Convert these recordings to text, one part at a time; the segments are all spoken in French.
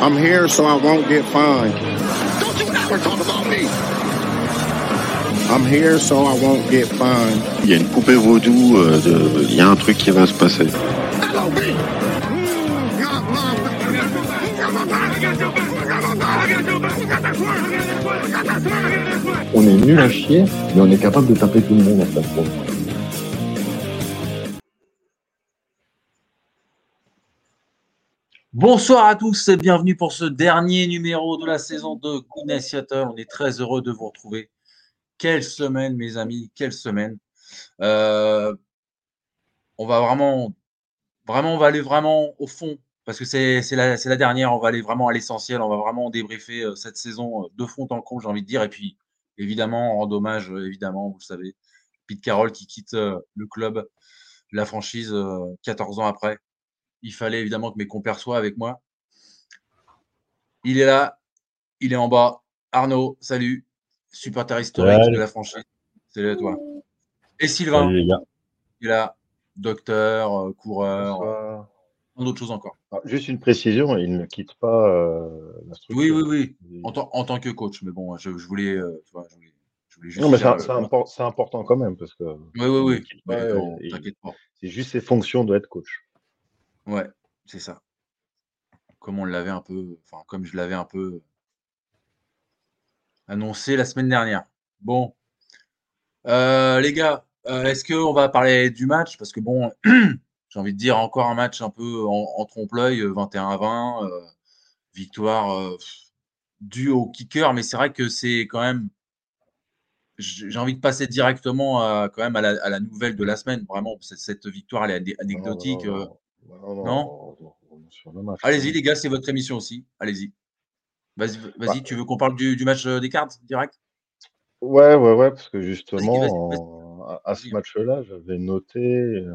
I'm here so I won't get fined. Don't you ever talk about me. I'm here so I won't get fined. Il y a une poupée vaudou, euh, de- il y a un truc qui va se passer. On est nul à chier, mais on est capable de taper tout le monde en fait. Bonsoir à tous et bienvenue pour ce dernier numéro de la saison de Goodness. On est très heureux de vous retrouver. Quelle semaine, mes amis, quelle semaine. Euh, on va vraiment, vraiment, on aller vraiment au fond parce que c'est la, dernière. On va aller vraiment à l'essentiel. On va vraiment débriefer euh, cette saison euh, de fond en comble, j'ai envie de dire. Et puis, évidemment, on rend évidemment, vous le savez, Pete Carroll qui quitte le club, la franchise euh, 14 ans après il fallait évidemment que mes compères soient avec moi. Il est là, il est en bas. Arnaud, salut. Supporter historique Salut. de la franchise. Salut à toi. Et Sylvain, Salut les gars. il est là. Docteur, euh, coureur, euh, d'autres choses encore. Ah, Juste une précision, il ne quitte pas euh, la structure. Oui, oui, oui. En, tant- en tant que coach, mais bon, je, je voulais, euh, tu vois, je voulais, je voulais juste. Non, mais c'est impor- important quand même parce que Oui, oui, oui. c'est juste ses fonctions de être coach. Ouais, c'est ça. Comme on l'avait un peu, enfin, comme je l'avais un peu annoncé la semaine dernière. Bon, Euh, les gars, euh, est-ce qu'on va parler du match? Parce que bon, j'ai envie de dire encore un match un peu en, en trompe-l'œil, euh, 21 à 20, euh, victoire euh, pff, due au kicker, mais c'est vrai que c'est quand même. J'ai j'ai envie de passer directement à, quand même à la, à la nouvelle de la semaine. Vraiment, cette, cette victoire, elle est ané- anecdotique. Euh, non, non, le. Allez-y, les gars, c'est votre émission aussi. Allez-y. Vas-y, vas-y, tu veux qu'on parle du, du match euh, des cartes direct? Ouais, ouais, ouais, parce que justement, en- à, à ce Vas-y. match-là, j'avais noté euh,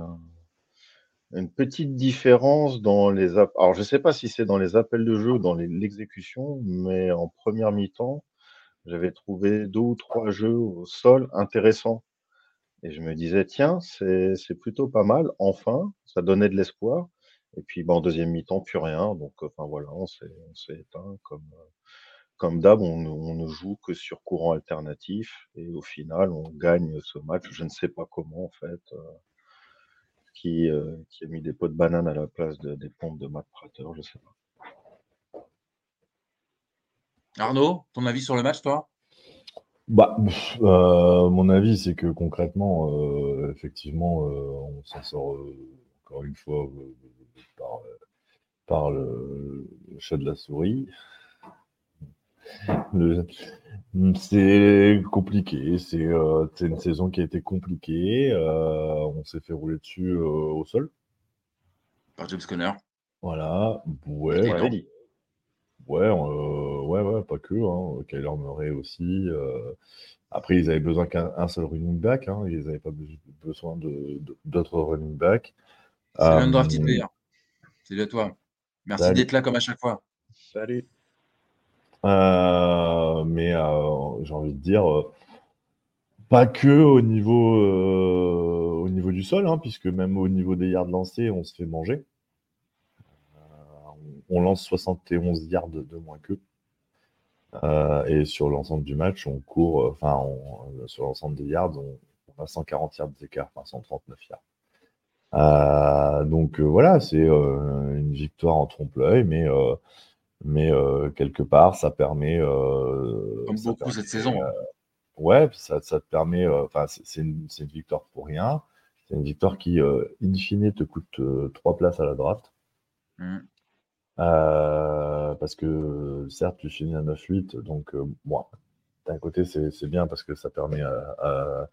une petite différence dans les. app- Alors, je sais pas si c'est dans les appels de jeu ou dans l'exécution, mais en première mi-temps, j'avais trouvé deux ou trois jeux au sol intéressants. Et je me disais, tiens, c'est plutôt pas mal, enfin, ça donnait de l'espoir. Et puis, bah, en deuxième mi-temps, plus rien. Donc, enfin voilà, on s'est éteint comme. euh, comme d'hab, on, ne- ne joue que sur courant alternatif et au final, on gagne ce match. Je ne sais pas comment, en fait, euh, qui, euh, qui a mis des pots de banane à la place de- des pompes de Matt Prater, je sais pas. Arnaud, ton avis sur le match, toi? Bah, pff, euh, mon avis, c'est que concrètement, euh, effectivement, euh, on s'en sort encore une fois par, par le, le chat de la souris. C'est compliqué, c'est une saison qui a été compliquée. on s'est fait rouler dessus au sol. Par James Conner. Voilà, ouais, Et On non. l'avait dit. Ouais, euh, ouais, ouais, pas que. Hein. Kyler Murray aussi. euh. Après, ils avaient besoin qu'un un seul running back. Hein. Ils n'avaient pas be- besoin de- de- d'autres running backs. C'est Euh, l'undrafted player. C'est à toi. Merci Salut. d'être là comme à chaque fois. Salut. euh, mais euh, j'ai envie de dire, euh, pas que au niveau, euh, au niveau du sol, hein, puisque même au niveau des yards lancés, on se fait manger. Euh, on, lance 71 yards de moins qu'eux. Euh, et sur l'ensemble du match, on court, euh, enfin, on- sur l'ensemble des yards, on, on a 140 yards d'écart, enfin 139 yards. Euh, donc euh, voilà, c'est euh, une victoire en trompe-l'œil, mais, euh, mais euh, quelque part, ça permet. euh, Comme ça beaucoup permet, cette saison. euh, ouais, ça, ça te permet. euh, Enfin, c'est une, victoire pour rien. C'est une victoire qui, euh, in fine, te coûte euh, trois places à la draft. Mm. Euh, parce que certes, tu finis à 9-8, donc euh, d'un côté, c'est bien parce que ça permet à, à-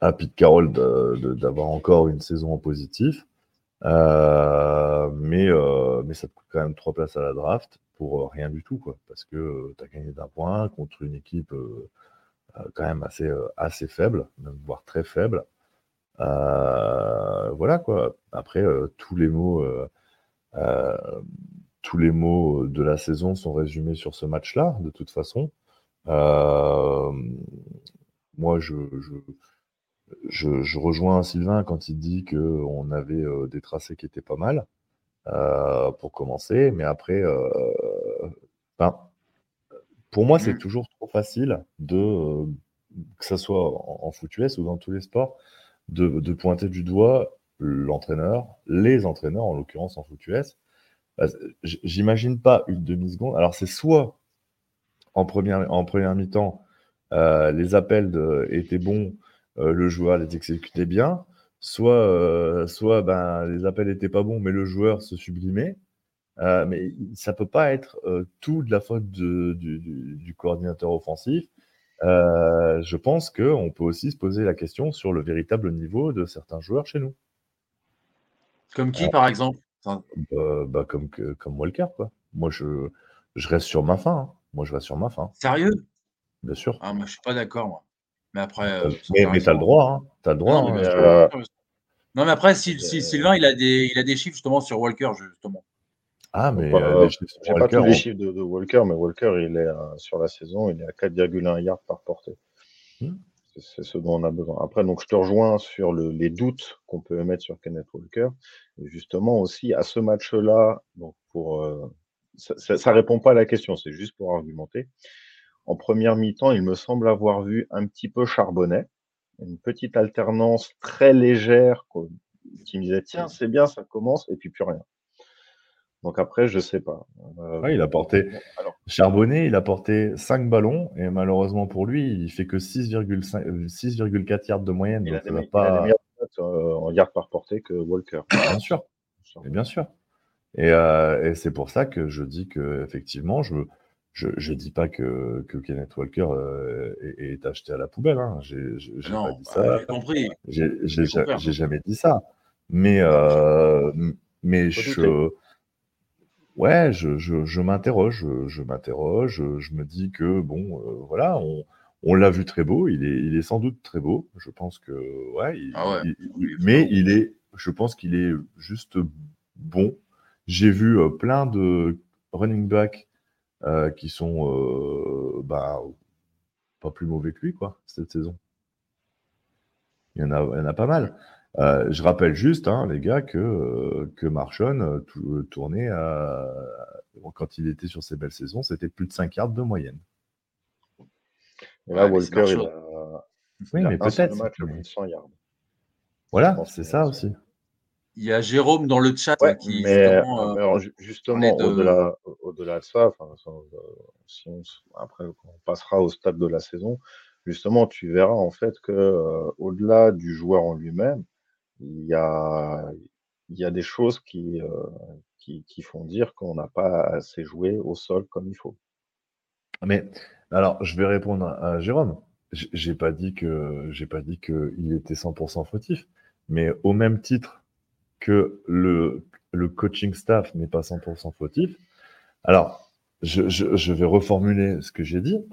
à Pete Carroll d'avoir encore une saison en positif. Euh, mais, euh, mais ça te coûte quand même trois places à la draft pour rien du tout, quoi. Parce que tu as gagné d'un point contre une équipe quand même assez, assez faible, même voire très faible. Voilà quoi. Après, tous les mots, tous les mots de la saison sont résumés sur ce match-là, de toute façon. Euh, moi, je, je, je, je rejoins Sylvain quand il dit que on avait euh, des tracés qui étaient pas mal euh, pour commencer, mais après, euh, ben, pour moi, c'est Mhm. toujours trop facile de, euh, que ce soit en, en foot US ou dans tous les sports, de, de pointer du doigt l'entraîneur, les entraîneurs, en l'occurrence en foot US. J- J'imagine pas une demi-seconde. Alors, c'est soit en première, en première mi-temps, euh, les appels étaient bons, euh, le joueur les exécutait bien, soit, euh, soit ben, les appels étaient pas bons, mais le joueur se sublimait. Mais ça peut pas être tout de la faute du, du- coordinateur offensif. Je pense qu'on peut aussi se poser la question sur le véritable niveau de certains joueurs chez nous, Comme qui, par exemple? Euh, bah, comme, que- comme Walker. Quoi. Moi, je, je reste sur ma fin. hein. Moi, je reste sur ma fin, Sérieux? Bien sûr. Ah, moi, je suis pas d'accord, moi. Mais après. euh, c'est mais tu as le droit. Hein. T'as le droit. Non, mais euh. Non, après, si, euh, si Sylvain, il a, des, il a des chiffres justement sur Walker, justement. Ah, mais euh, sur J'ai pas tous les on- chiffres de, de Walker, mais Walker, il est euh, sur la saison, il est à 4,1 yards par portée. Hmm. C'est ce dont on a besoin. Après, donc, je te rejoins sur le- les doutes qu'on peut émettre sur Kenneth Walker. Et justement, aussi, à ce match-là, donc pour, euh, ça, ça répond pas à la question, c'est juste pour argumenter. En première mi-temps, il me semble avoir vu un petit peu Charbonnet, une petite alternance très légère qui me disait tiens, c'est bien, ça commence, et puis plus rien. Donc après, je sais pas. Euh, Ouais, il a porté. alors, Charbonnet, il a porté 5 ballons et malheureusement pour lui, il fait que 6,5 euh, 6,4 yards de moyenne. il a Donc des, ça va me- il a des pas. meilleures stats, euh, en yards par portée que Walker. Bien sûr, et bien sûr. Et, euh, et c'est pour ça que je dis que effectivement, je je, je dis pas que, que Kenneth Walker euh, est, est acheté à la poubelle. Hein. J'ai pas Non, dit bah, ça. j'ai compris. J'ai jamais dit ça. Mais, euh, mais je, ouais, je, je, je m'interroge, je, je m'interroge, je, me dis que bon, euh, voilà, on, on l'a vu très beau, il est, il est sans doute très beau. Je pense que, ouais, il- Ah ouais, il- est mais il est, je pense qu'il est juste bon. J'ai vu euh, plein de running backs euh, qui sont, bah, pas plus mauvais que lui, quoi, cette saison. Il y en a, il y en a pas mal. Euh, je rappelle juste, hein, les gars, que, euh, que Marchon euh, tou- tournait à- quand il était sur ses belles saisons, c'était plus de 5 yards de moyenne. Et là, Ouais, Walker, il a, Oui, il a mais un seul peut-être. match de plus de 100 yards. Voilà, c'est ça aussi. Il y a Jérôme dans le chat Ouais, qui mais, justement, euh, mais alors, ju- justement, de- au-delà, au-delà de ça, si on après, on passera au stade de la saison, justement, tu verras en fait que euh, au-delà du joueur en lui-même, il y a, il y a des choses qui, euh, qui, qui font dire qu'on n'a pas assez joué au sol comme il faut. Mais alors, je vais répondre à, Jérôme. J'ai pas dit que j'ai pas dit que il était 100% fautif, mais au même titre que le, le coaching staff n'est pas 100% fautif. Alors, je, je, je vais reformuler ce que j'ai dit,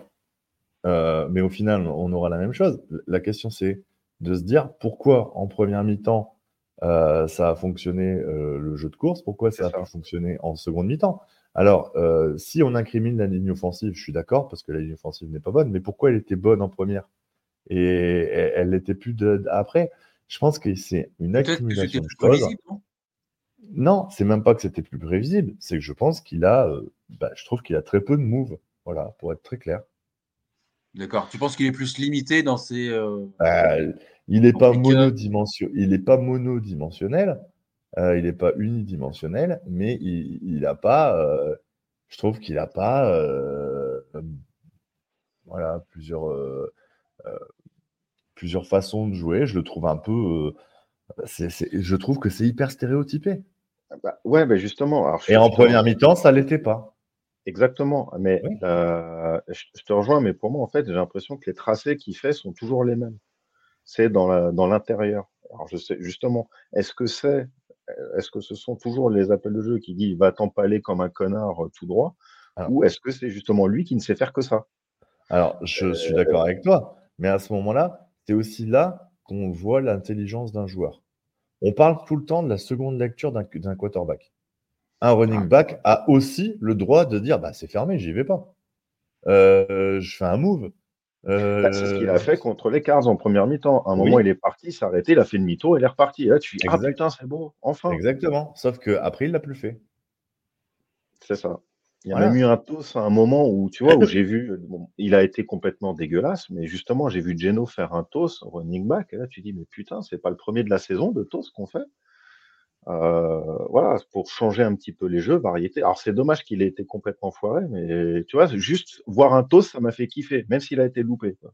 euh, mais au final, on aura la même chose. La question, c'est de se dire pourquoi en première mi-temps euh, ça a fonctionné euh, le jeu de course, pourquoi ça a ça. pas fonctionné en seconde mi-temps. Alors, euh, si on incrimine la ligne offensive, je suis d'accord parce que la ligne offensive n'est pas bonne, mais pourquoi elle était bonne en première? Et elle l'était plus de- après Je pense que c'est une accumulation de choses. non? C'est même pas que c'était plus prévisible, c'est que je pense qu'il a, bah, je trouve qu'il a très peu de moves, voilà, pour être très clair. D'accord. Tu penses qu'il est plus limité dans ses. euh, Euh, il n'est pas, monodimension... monodimensionnel, euh, il n'est pas unidimensionnel, mais il n'a pas, euh, je trouve qu'il n'a pas euh, voilà, plusieurs, euh, euh, plusieurs façons de jouer. Je le trouve un peu. euh, je trouve que c'est hyper stéréotypé. Bah, ouais, mais justement. Alors, Et en première mi-temps, ça l'était pas. Exactement, mais Oui. euh, je, je te rejoins, mais pour moi, en fait, j'ai l'impression que les tracés qu'il fait sont toujours les mêmes. c'est dans la- dans l'intérieur. Alors je sais justement, est-ce que c'est, euh, est-ce que ce sont toujours les appels de jeu qui disent va t'empaler comme un connard euh, tout droit, Alors- ou est-ce que c'est justement lui qui ne sait faire que ça? Alors, je suis d'accord avec toi, mais à ce moment-là, c'est aussi là qu'on voit l'intelligence d'un joueur. On parle tout le temps de la seconde lecture d'un d'un quarterback. Un running back a aussi le droit de dire bah, c'est fermé, j'y vais pas. Euh, je fais un move. Bah, c'est ce qu'il Euh, a fait contre les Cards en première mi-temps. À un Oui. moment, il est parti, s'est arrêté, il a fait demi-tour, il est reparti. Et là, tu dis, ah putain, c'est beau, enfin. Exactement. Sauf qu'après, il l'a plus fait. C'est ça. Il y a Voilà. même eu un toss à un moment où, tu vois, où j'ai vu, bon, il a été complètement dégueulasse, mais justement, j'ai vu Geno faire un toss running back, et là, tu dis, mais putain, c'est pas le premier de la saison de toss qu'on fait. Euh, voilà, pour changer un petit peu les jeux, variété. Alors, c'est dommage qu'il ait été complètement foiré, mais tu vois, juste voir un toss, ça m'a fait kiffer, même s'il a été loupé. quoi.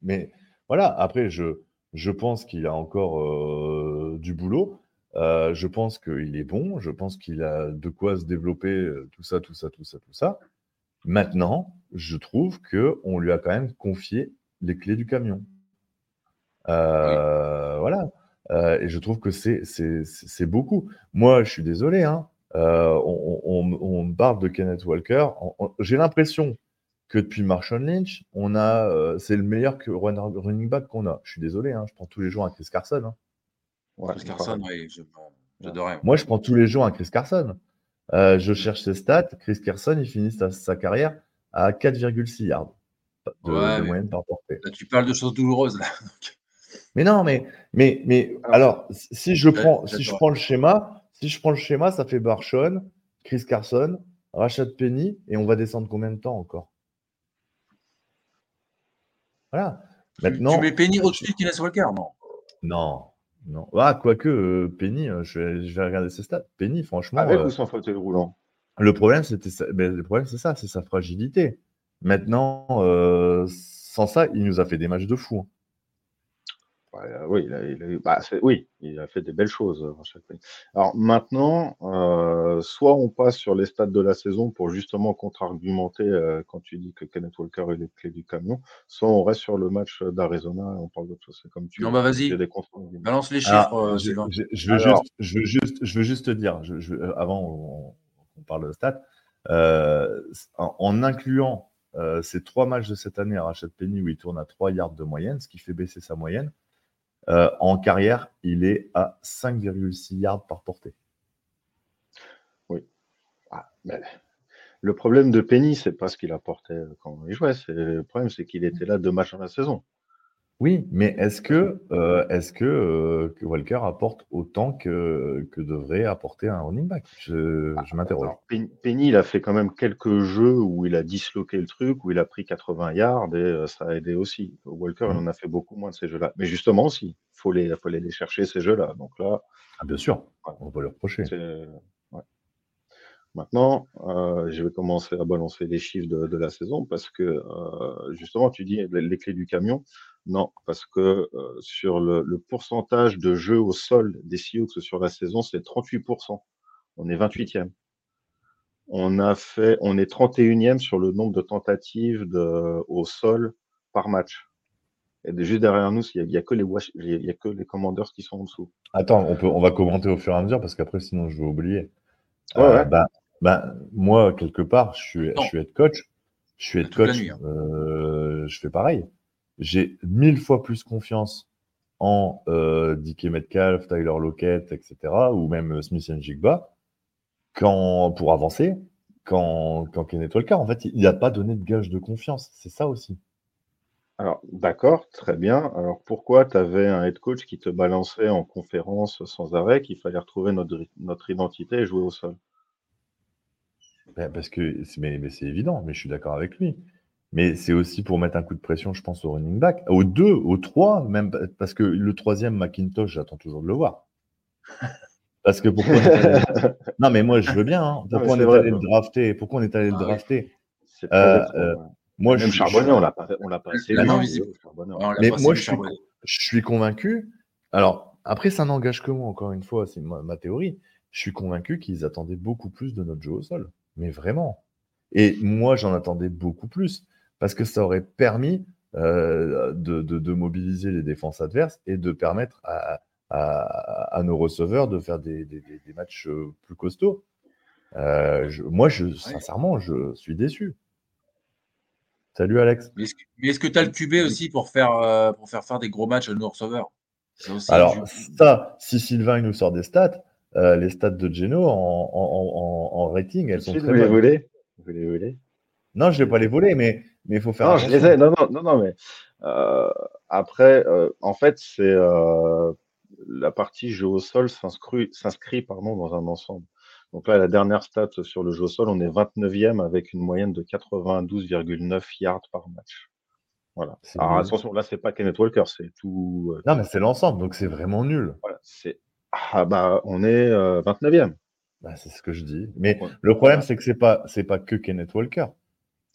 Mais voilà, après, je, je pense qu'il a encore euh, du boulot. Euh, je pense qu'il est bon. Je pense qu'il a de quoi se développer, tout ça, tout ça, tout ça, tout ça. Maintenant, je trouve qu'on lui a quand même confié les clés du camion. Voilà. Euh, et je trouve que c'est beaucoup. Moi, je suis désolé. Hein. Euh, on, on- on me parle de Kenneth Walker. J'ai l'impression que depuis Marshall Lynch, on a, euh, c'est le meilleur que run- running back qu'on a. Je suis désolé, hein, je prends tous les jours un Chris Carson. hein. Ouais, Chris Carson, oui, j'adorais. Moi, je prends tous les jours un Chris Carson. Euh, je cherche ses stats. Chris Carson, il finit sa, sa carrière à 4,6 yards de, Ouais, de mais- moyenne par portée. Là, tu parles de choses douloureuses, là. Mais non, mais, mais, mais alors, si je prends, si je prends le schéma, si je prends le schéma, ça fait Barshon, Chris Carson, Rashad Penny, et on va descendre combien de temps encore? Voilà. tu- Maintenant, Tu mets Penny au-dessus de Kenneth Walker, non? Non, non. Ah, quoique euh, Penny, euh, je vais, je vais regarder ses stats. Penny, franchement, Avec euh, ou sans fauteuil roulant? le problème, c'était ça- ben, le problème, c'est ça, c'est sa fragilité. Maintenant, euh, sans ça, il nous a fait des matchs de fou. hein. Euh, oui, il a, il a eu- bah, c'est- oui, il a fait des belles choses euh, chaque. Alors maintenant, euh, soit on passe sur les stats de la saison pour justement contre-argumenter euh, quand tu dis que Kenneth Walker est les clés du camion, soit on reste sur le match d'Arizona et on parle d'autre chose. C'est comme tu Non, bah vas-y. Balance les chiffres, Alors, euh, je, Sylvain. je- je veux Alors. juste, je, veux juste, je veux juste te dire, je- je- euh, avant on, on parle de stats, euh, en, en incluant euh, ces trois matchs de cette année à Rashad Penny où il tourne à 3 yards de moyenne, ce qui fait baisser sa moyenne, euh, en carrière, il est à 5,6 yards par portée. Ah, mais le problème de Penny, c'est pas ce qu'il apportait quand il jouait. Le problème, c'est qu'il était là deux matchs dans la saison. Oui, mais est-ce que, euh, est-ce que, euh, que Walker apporte autant que, que devrait apporter un running back? Je, je m'interroge. Penny, il a fait quand même quelques jeux où il a disloqué le truc, où il a pris 80 yards et euh, ça a aidé aussi. Walker, il Mm. en a fait beaucoup moins de ces jeux-là. Mais justement aussi, il faut les, faut aller les chercher ces jeux-là. Donc là, Ah, bien sûr, on va le reprocher. ouais. Maintenant, je vais commencer à balancer les chiffres de, de la saison parce que justement, tu dis les, les clés du camion. Non, parce que euh, sur le, le pourcentage de jeux au sol des Seahawks sur la saison, c'est 38%. On est 28e. On a fait, on est 31e sur le nombre de tentatives de, au sol par match. Et de- juste derrière nous, il n'y a, il y a que les, Wash- il y a que les Commanders qui sont en dessous. Attends, on, peut, on va commenter au fur et à mesure parce qu'après, sinon, je vais oublier. Ouais, Euh, ouais. bah, bah, moi, quelque part, je suis, Non. je suis head coach. Je suis head coach. nuit, hein. euh, je fais pareil. J'ai mille fois plus confiance en euh, Metcalf, Tyler Lockett, etc., ou même Smith Jigba, quand, pour avancer, quand, quand Kenneth Walker. En fait, il n'a pas donné de gage de confiance. C'est ça aussi. Alors, d'accord, très bien. Alors, pourquoi tu avais un head coach qui te balançait en conférence sans arrêt qu'il fallait retrouver notre, notre identité et jouer au sol? Ben, parce que mais c'est évident, mais je suis d'accord avec lui. Mais c'est aussi pour mettre un coup de pression, je pense, au running back, aux deux, aux trois, même parce que le troisième Macintosh, j'attends toujours de le voir. Parce que pourquoi on est allé- Non, mais moi je veux bien. hein. Pourquoi on vrai, drafter? Pourquoi on est allé le Ah drafter? Euh, euh. Moi, je Même suis- Charbonnet, on l'a pas, on l'a pas visible. Mais moi, je suis, je suis convaincu. Alors, après, ça n'engage que moi, encore une fois, c'est ma, ma théorie. Je suis convaincu qu'ils attendaient beaucoup plus de notre jeu au sol. Mais vraiment. Et moi, j'en attendais beaucoup plus. Parce que ça aurait permis euh, de, de- de mobiliser les défenses adverses et de permettre à, à- à nos receveurs de faire des, des- des- des matchs euh, plus costauds. Euh, je- moi, je, sincèrement, je suis déçu. Salut Alex. Mais est-ce que- tu as le QB aussi pour faire, euh, pour faire faire des gros matchs à nos receveurs? Alors, du- ça, si Sylvain il nous sort des stats, euh, les stats de Geno en, en- en- en- en rating, elles sont Vous très les bonnes. voulez? Vous les voulez? Non, je ne vais pas les voler, mais mais il faut faire Non, je les ai. Non, non, non, non mais euh, après, euh, en fait, c'est euh, la partie jeu au sol s'inscrit, pardon, dans un ensemble. Donc là, la dernière stat sur le jeu au sol, on est 29e avec une moyenne de 92,9 yards par match. Voilà. Alors attention, là, c'est pas Kenneth Walker, c'est tout. Non, mais c'est l'ensemble, donc c'est vraiment nul. voilà, c'est ah bah on est euh, 29e. Bah, c'est ce que je dis. Mais Ouais. le problème, c'est que c'est pas c'est pas que Kenneth Walker.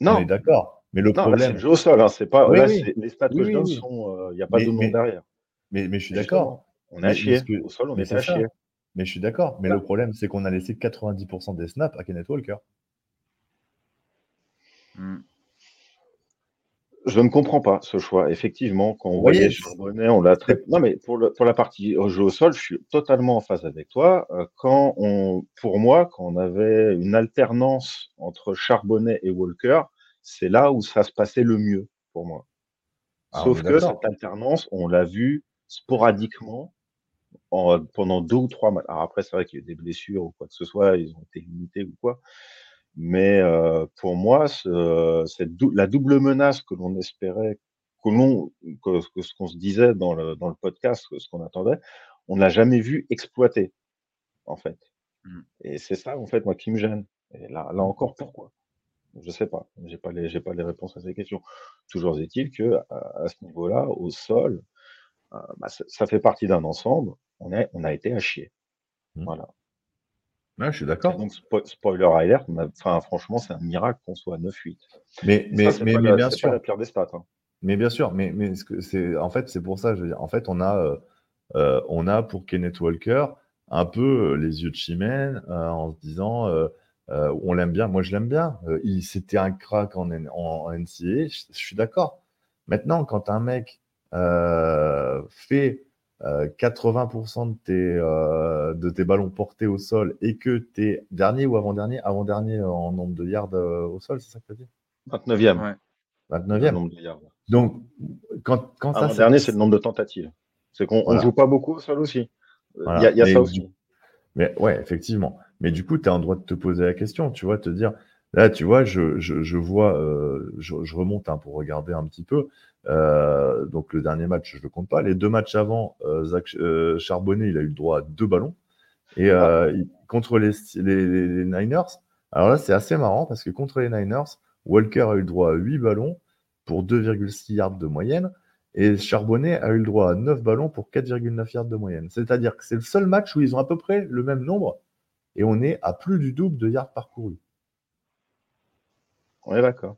On Non, est d'accord. Mais le non, là, c'est problème, le jeu au sol. Hein, c'est pas. Oui, là, oui. c'est- les stats Oui, que je oui, donne oui. sont. Il n'y a pas Mais- de mais- derrière. mais, mais je suis d'accord. On Mais- a chier. que- Au sol, on mais était à c'est chier. Mais je suis d'accord. Mais le problème, c'est qu'on a laissé 90% des snaps à Kenneth Walker. Hmm. Je ne comprends pas ce choix. Effectivement, quand on voyait Charbonnet, on l'a très. Non, mais pour, le, pour la partie au jeu au sol, je suis totalement en phase avec toi. Euh, Quand on, pour moi, quand on avait une alternance entre Charbonnet et Walker, c'est là où ça se passait le mieux pour moi. Ah, Sauf que cette alternance, on l'a vu sporadiquement en- pendant deux ou trois matchs. Alors après, c'est vrai qu'il y a eu des blessures ou quoi que ce soit, ils ont été limités ou quoi. Mais euh, pour moi, ce, cette dou- la double menace que l'on espérait, que l'on, que, que ce qu'on se disait dans le, dans le podcast, que ce qu'on attendait, on n'a jamais vu exploiter, en fait. Mm. Et c'est ça, en fait, moi, qui me gêne. Et là, là encore, pourquoi? Je sais pas. J'ai pas les, j'ai pas les réponses à ces questions. Toujours est-il que à, à ce niveau-là, au sol, euh, bah, ça, ça fait partie d'un ensemble. On a, on a été à chier. Mm. Voilà. Ouais, je suis d'accord. donc, spo- spoiler alert, enfin, franchement, c'est un miracle qu'on soit à 9-8. Mais, Et mais, ça, c'est mais, pas, mais la- bien sûr. pas la pire des stats. hein. Mais bien sûr, mais, mais ce que c'est en fait c'est pour ça, je veux dire, en fait on a euh, euh, on a pour Kenneth Walker un peu euh, les yeux de chimène euh, en se disant euh, on l'aime bien, moi je l'aime bien, il c'était un crack en, N- en, en NCAA, je, je suis d'accord. Maintenant quand un mec fait euh, 80% de tes euh, de tes ballons portés au sol et que t'es dernier ou avant-dernier, avant-dernier en nombre de yards euh, au sol, c'est ça que tu as dit? 29e. Ouais. le 29e. nombre de yards. Donc quand quand ça Avant c'est- dernier, c'est le nombre de tentatives. C'est qu'on on Voilà. joue pas beaucoup au sol aussi. Euh, Il Voilà. y a, il y a Mais ça aussi. Mais ouais, effectivement. Mais du coup, tu as un droit de te poser la question, tu vois, te dire, là, tu vois, je, je, je vois, euh, je, je remonte hein, pour regarder un petit peu. Euh, donc le dernier match, je ne le compte pas. Les deux matchs avant, euh, Zach Charbonnet, il a eu le droit à deux ballons. Et il- contre les, les, les- les Niners, alors là, c'est assez marrant parce que contre les Niners, Walker a eu le droit à 8 ballons pour 2,6 yards de moyenne. Et Charbonnet a eu le droit à 9 ballons pour 4,9 yards de moyenne. C'est-à-dire que c'est le seul match où ils ont à peu près le même nombre et on est à plus du double de yards parcourus. On est d'accord.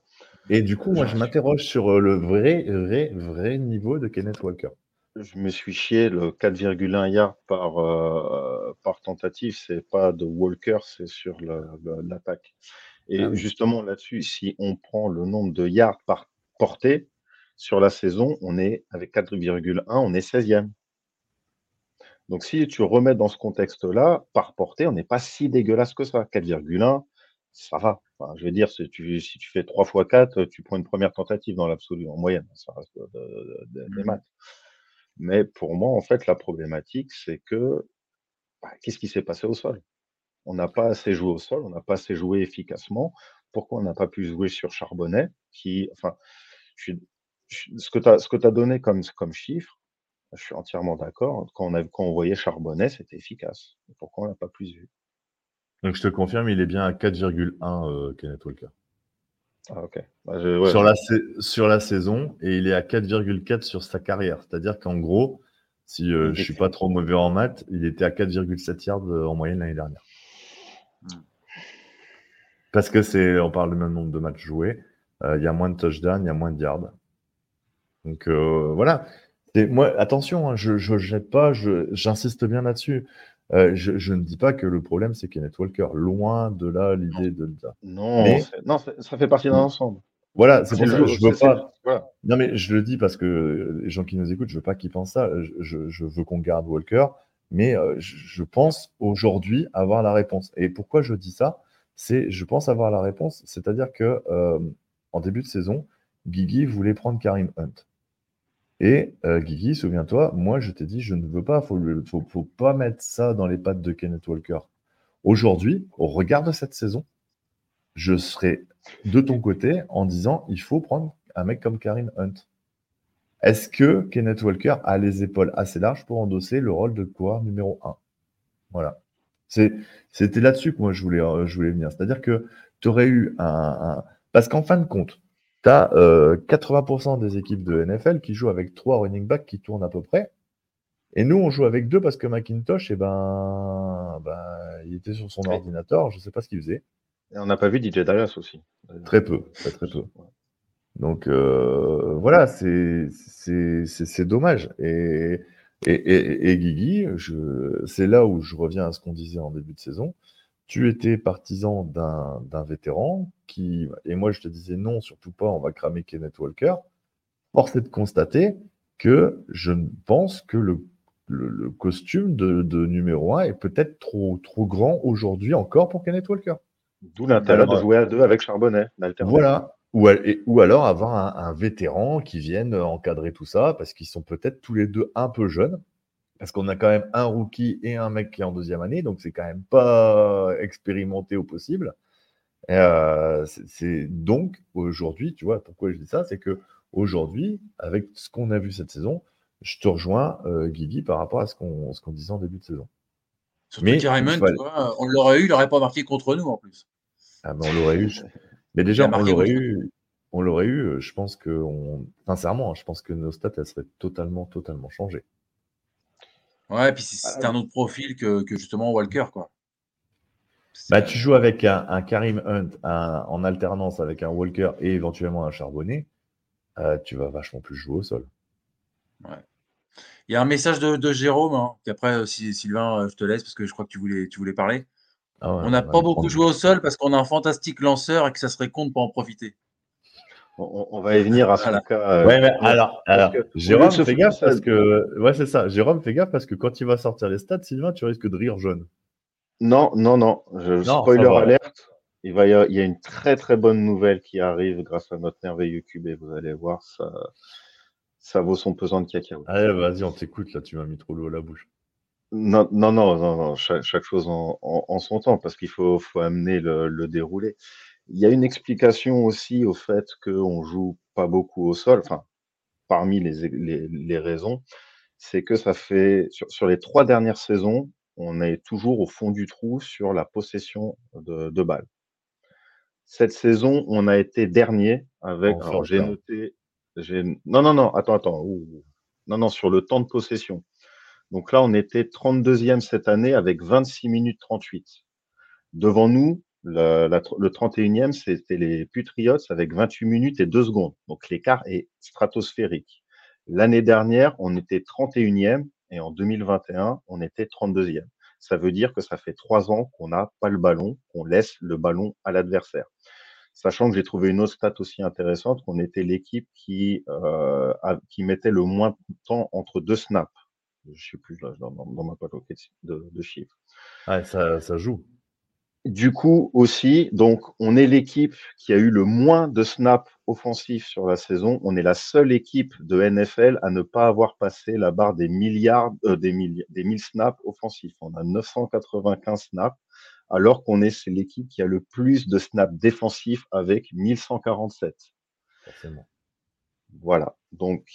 Et du coup, moi, je m'interroge sur euh, le vrai, vrai, vrai niveau de Kenneth Walker. Je me suis chié le 4,1 yards par, euh, par tentative. C'est pas de Walker, c'est sur l'attaque. Et Ah oui. justement là-dessus, si on prend le nombre de yards par portée sur la saison, on est avec 4,1, on est 16e. Donc si tu remets dans ce contexte-là, par portée, on n'est pas si dégueulasse que ça. 4,1, ça va. Enfin, je veux dire, si tu, si tu fais 3 x 4, tu prends une première tentative dans l'absolu, en moyenne. Ça reste de- de- de- des Mhm. maths. Mais pour moi, en fait, la problématique, c'est que bah, qu'est-ce qui s'est passé au sol? On n'a pas assez joué au sol, on n'a pas assez joué efficacement. Pourquoi on n'a pas pu jouer sur Charbonnet qui, enfin, je suis- je- ce que tu as, donné comme, comme chiffre, je suis entièrement d'accord. Quand on, a, quand on voyait Charbonnet, c'était efficace. Pourquoi on l'a pas plus vu? Donc, je te confirme, il est bien à 4,1 euh, Kenneth Walker. Ah, ok. Bah, je- ouais. sur, la sa- sur la saison et il est à 4,4 sur sa carrière. C'est-à-dire qu'en gros, si euh, je suis pas trop mauvais en maths, il était à 4,7 yards euh, en moyenne l'année dernière. Mm. Parce que c'est, on parle du même nombre de matchs joués, euh, il y a moins de touchdowns, il y a moins de yards. Donc voilà. Et moi, attention, hein, je ne jette pas, j'insiste bien là-dessus. Euh, je, je ne dis pas que le problème c'est Kenneth Walker. Loin de là l'idée de ça. Non, Mais- c'est- non c'est- ça fait partie d'un ensemble. Voilà, c'est pour ça le que je veux pas. voilà. Non, mais je le dis parce que les gens qui nous écoutent, je veux pas qu'ils pensent ça. Je, veux qu'on garde Walker, mais euh, je, je pense aujourd'hui avoir la réponse. Et pourquoi je dis ça? C'est, je pense avoir la réponse, c'est-à-dire que euh, en début de saison, Guigui voulait prendre Karim Hunt. Et euh, Guigui, souviens-toi, moi je t'ai dit, je ne veux pas, le- faut, faut pas mettre ça dans les pattes de Kenneth Walker. Aujourd'hui, au regard de cette saison, je serai de ton côté en disant, il faut prendre un mec comme Karim Hunt. Est-ce que Kenneth Walker a les épaules assez larges pour endosser le rôle de coureur numéro 1 Voilà. C'était là-dessus que moi je voulais, euh, venir. C'est-à-dire que tu aurais eu un- Parce qu'en fin de compte, tu as 80% des équipes de NFL qui jouent avec trois running backs qui tournent à peu près. Et nous, on joue avec deux parce que McIntosh, eh ben, ben, il était sur son Oui. ordinateur, je ne sais pas ce qu'il faisait. Et on n'a pas vu DJ Darius aussi. Très peu, très très peu. Donc euh, voilà, c'est c'est- c'est- c'est dommage. Et, et, et, et Guigui, c'est là où je reviens à ce qu'on disait en début de saison. Tu étais partisan d'un vétéran qui, et moi je te disais non, surtout pas, on va cramer Kenneth Walker. Force est de constater que je pense que le, le, le costume de, de numéro 1 est peut-être trop, trop grand aujourd'hui encore pour Kenneth Walker. D'où l'intérêt de jouer à deux avec Charbonnet, l'alternative. Voilà. Ou, al- et- ou alors avoir un, un vétéran qui vienne encadrer tout ça, parce qu'ils sont peut-être tous les deux un peu jeunes. Parce qu'on a quand même un rookie et un mec qui est en deuxième année, donc c'est quand même pas expérimenté au possible. Et, euh, c'est- donc aujourd'hui, tu vois, pourquoi je dis ça, c'est que aujourd'hui, avec ce qu'on a vu cette saison, je te rejoins, euh, Guigui, par rapport à ce qu'on disait en début de saison. Surtout Mais Hunt, fallait- tu vois, on l'aurait eu, il n'aurait pas marqué contre nous en plus. Ah, mais on l'aurait eu. Mais déjà, on l'aurait eu. On l'aurait eu. Je pense que, on... sincèrement, hein, je pense que nos stats, elles seraient totalement, totalement changées. Ouais, puis c'est- un autre profil que, que justement Walker, quoi. Bah, tu joues avec un, un Karim Hunt un- en alternance avec un Walker et éventuellement un Charbonnet. euh, tu vas vachement plus jouer au sol. Il y a un message de, de Jérôme, hein, puis après, euh, si- Sylvain, euh, je te laisse parce que je crois que tu voulais, tu voulais parler. Ah ouais, on n'a pas beaucoup joué au sol parce qu'on a un fantastique lanceur et que ça serait con de pas en profiter. On, on va y venir à son Voilà. cas. euh, Ouais, mais parce alors, que, Jérôme, fais gaffe ça- parce que. Ouais, c'est ça. Jérôme, fais gaffe parce que quand il va sortir les stats, Sylvain, tu risques de rire jaune. Non, non, non. Je, Non, spoiler alerte. Il, va y a, il y a une très très bonne nouvelle qui arrive grâce à notre merveilleux QB. Vous allez voir, ça, ça vaut son pesant de cacao. Allez, vas-y, on t'écoute. Là, tu m'as mis trop l'eau à la bouche. Non, non, non, non, non, Chaque, chaque chose en, en- en son temps, parce qu'il faut, faut amener le, le déroulé. Il y a une explication aussi au fait qu'on joue pas beaucoup au sol. Enfin, parmi les, les, les raisons, c'est que ça fait sur, sur les trois dernières saisons, on est toujours au fond du trou sur la possession de, de balles. Cette saison, on a été dernier avec. En alors, j'ai noté. j'ai- Non, non, non, attends, attends. ouh. Non, non, sur le temps de possession. Donc là, on était 32e cette année avec 26 minutes 38. Devant nous, le, la- le 31e, c'était les Patriots avec 28 minutes et 2 secondes. Donc l'écart est stratosphérique. L'année dernière, on était 31e et en 2021, on était 32e. Ça veut dire que ça fait trois ans qu'on n'a pas le ballon, qu'on laisse le ballon à l'adversaire. Sachant que j'ai trouvé une autre stat aussi intéressante, qu'on était l'équipe qui, euh, qui mettait le moins de temps entre deux snaps. Je sais plus là, dans, ma palanquée de, chiffres. Ouais, ça, ça joue. Du coup aussi, donc on est l'équipe qui a eu le moins de snaps offensifs sur la saison. On est la seule équipe de NFL à ne pas avoir passé la barre des milliards, euh, des, milli- des 1000 snaps offensifs. On a 995 snaps, alors qu'on est c'est l'équipe qui a le plus de snaps défensifs avec 1147. Forcément. Voilà. Donc,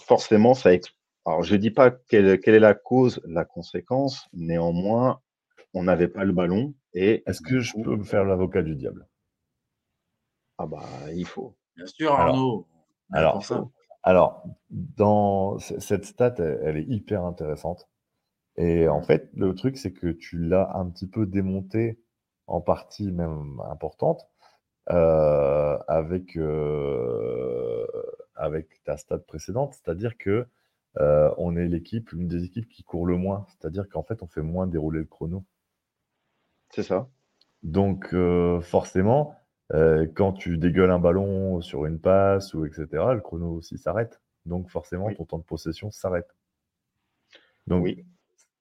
forcément, ça. Alors, je dis pas quelle, quelle est la cause, la conséquence. Néanmoins, on n'avait pas le ballon et. Est-ce que je peux me faire l'avocat du diable? Ah bah, il faut. Bien sûr, Arnaud. Alors, pour ça. Alors, dans cette stat, elle, elle est hyper intéressante. Et en fait, le truc, c'est que tu l'as un petit peu démonté en partie même importante euh, avec, euh, avec ta stat précédente. C'est-à-dire que euh, on est l'équipe, l'une des équipes qui court le moins. C'est-à-dire qu'en fait, on fait moins dérouler le chrono. C'est ça. Donc, euh, forcément, euh, quand tu dégueules un ballon sur une passe ou etc., le chrono aussi s'arrête. Donc forcément, Oui. ton temps de possession s'arrête. Donc Oui.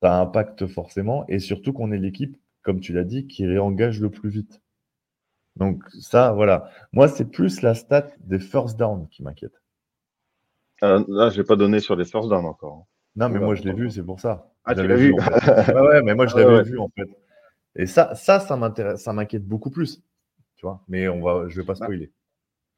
ça impacte forcément, et surtout qu'on est l'équipe, comme tu l'as dit, qui réengage le plus vite. Donc ça, voilà. Moi, c'est plus la stat des first down qui m'inquiète. Euh, là, je l'ai pas donné sur les first down encore. hein. Non, mais moi, je l'ai vu, c'est pour ça. Ah, tu l'as vu? en fait. Ouais, ouais, mais moi, je Ah, l'avais ouais. vu, en fait. Et ça, ça, ça m'intéresse, ça m'inquiète beaucoup plus. Tu vois, mais on va, je vais pas Bah, spoiler.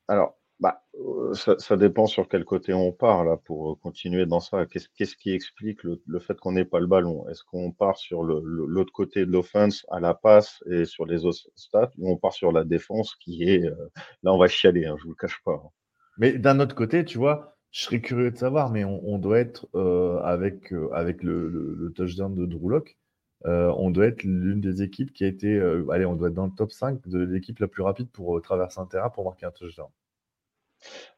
Alors, bah, euh, ça, ça dépend sur quel côté on part là pour euh, continuer dans ça. Qu'est-ce qu'est-ce qui explique le, le fait qu'on n'ait pas le ballon? Est-ce qu'on part sur l'autre côté de l'offense à la passe et sur les autres stats ou on part sur la défense qui est euh, là on va chialer, hein, je vous le cache pas. hein. Mais d'un autre côté, tu vois, je serais curieux de savoir, mais on, on doit être euh, avec, euh, avec le, le- le touchdown de Drew euh, on doit être l'une des équipes qui a été, euh, allez, on doit être dans le top 5 de l'équipe la plus rapide pour euh, traverser un terrain pour marquer un touchdown.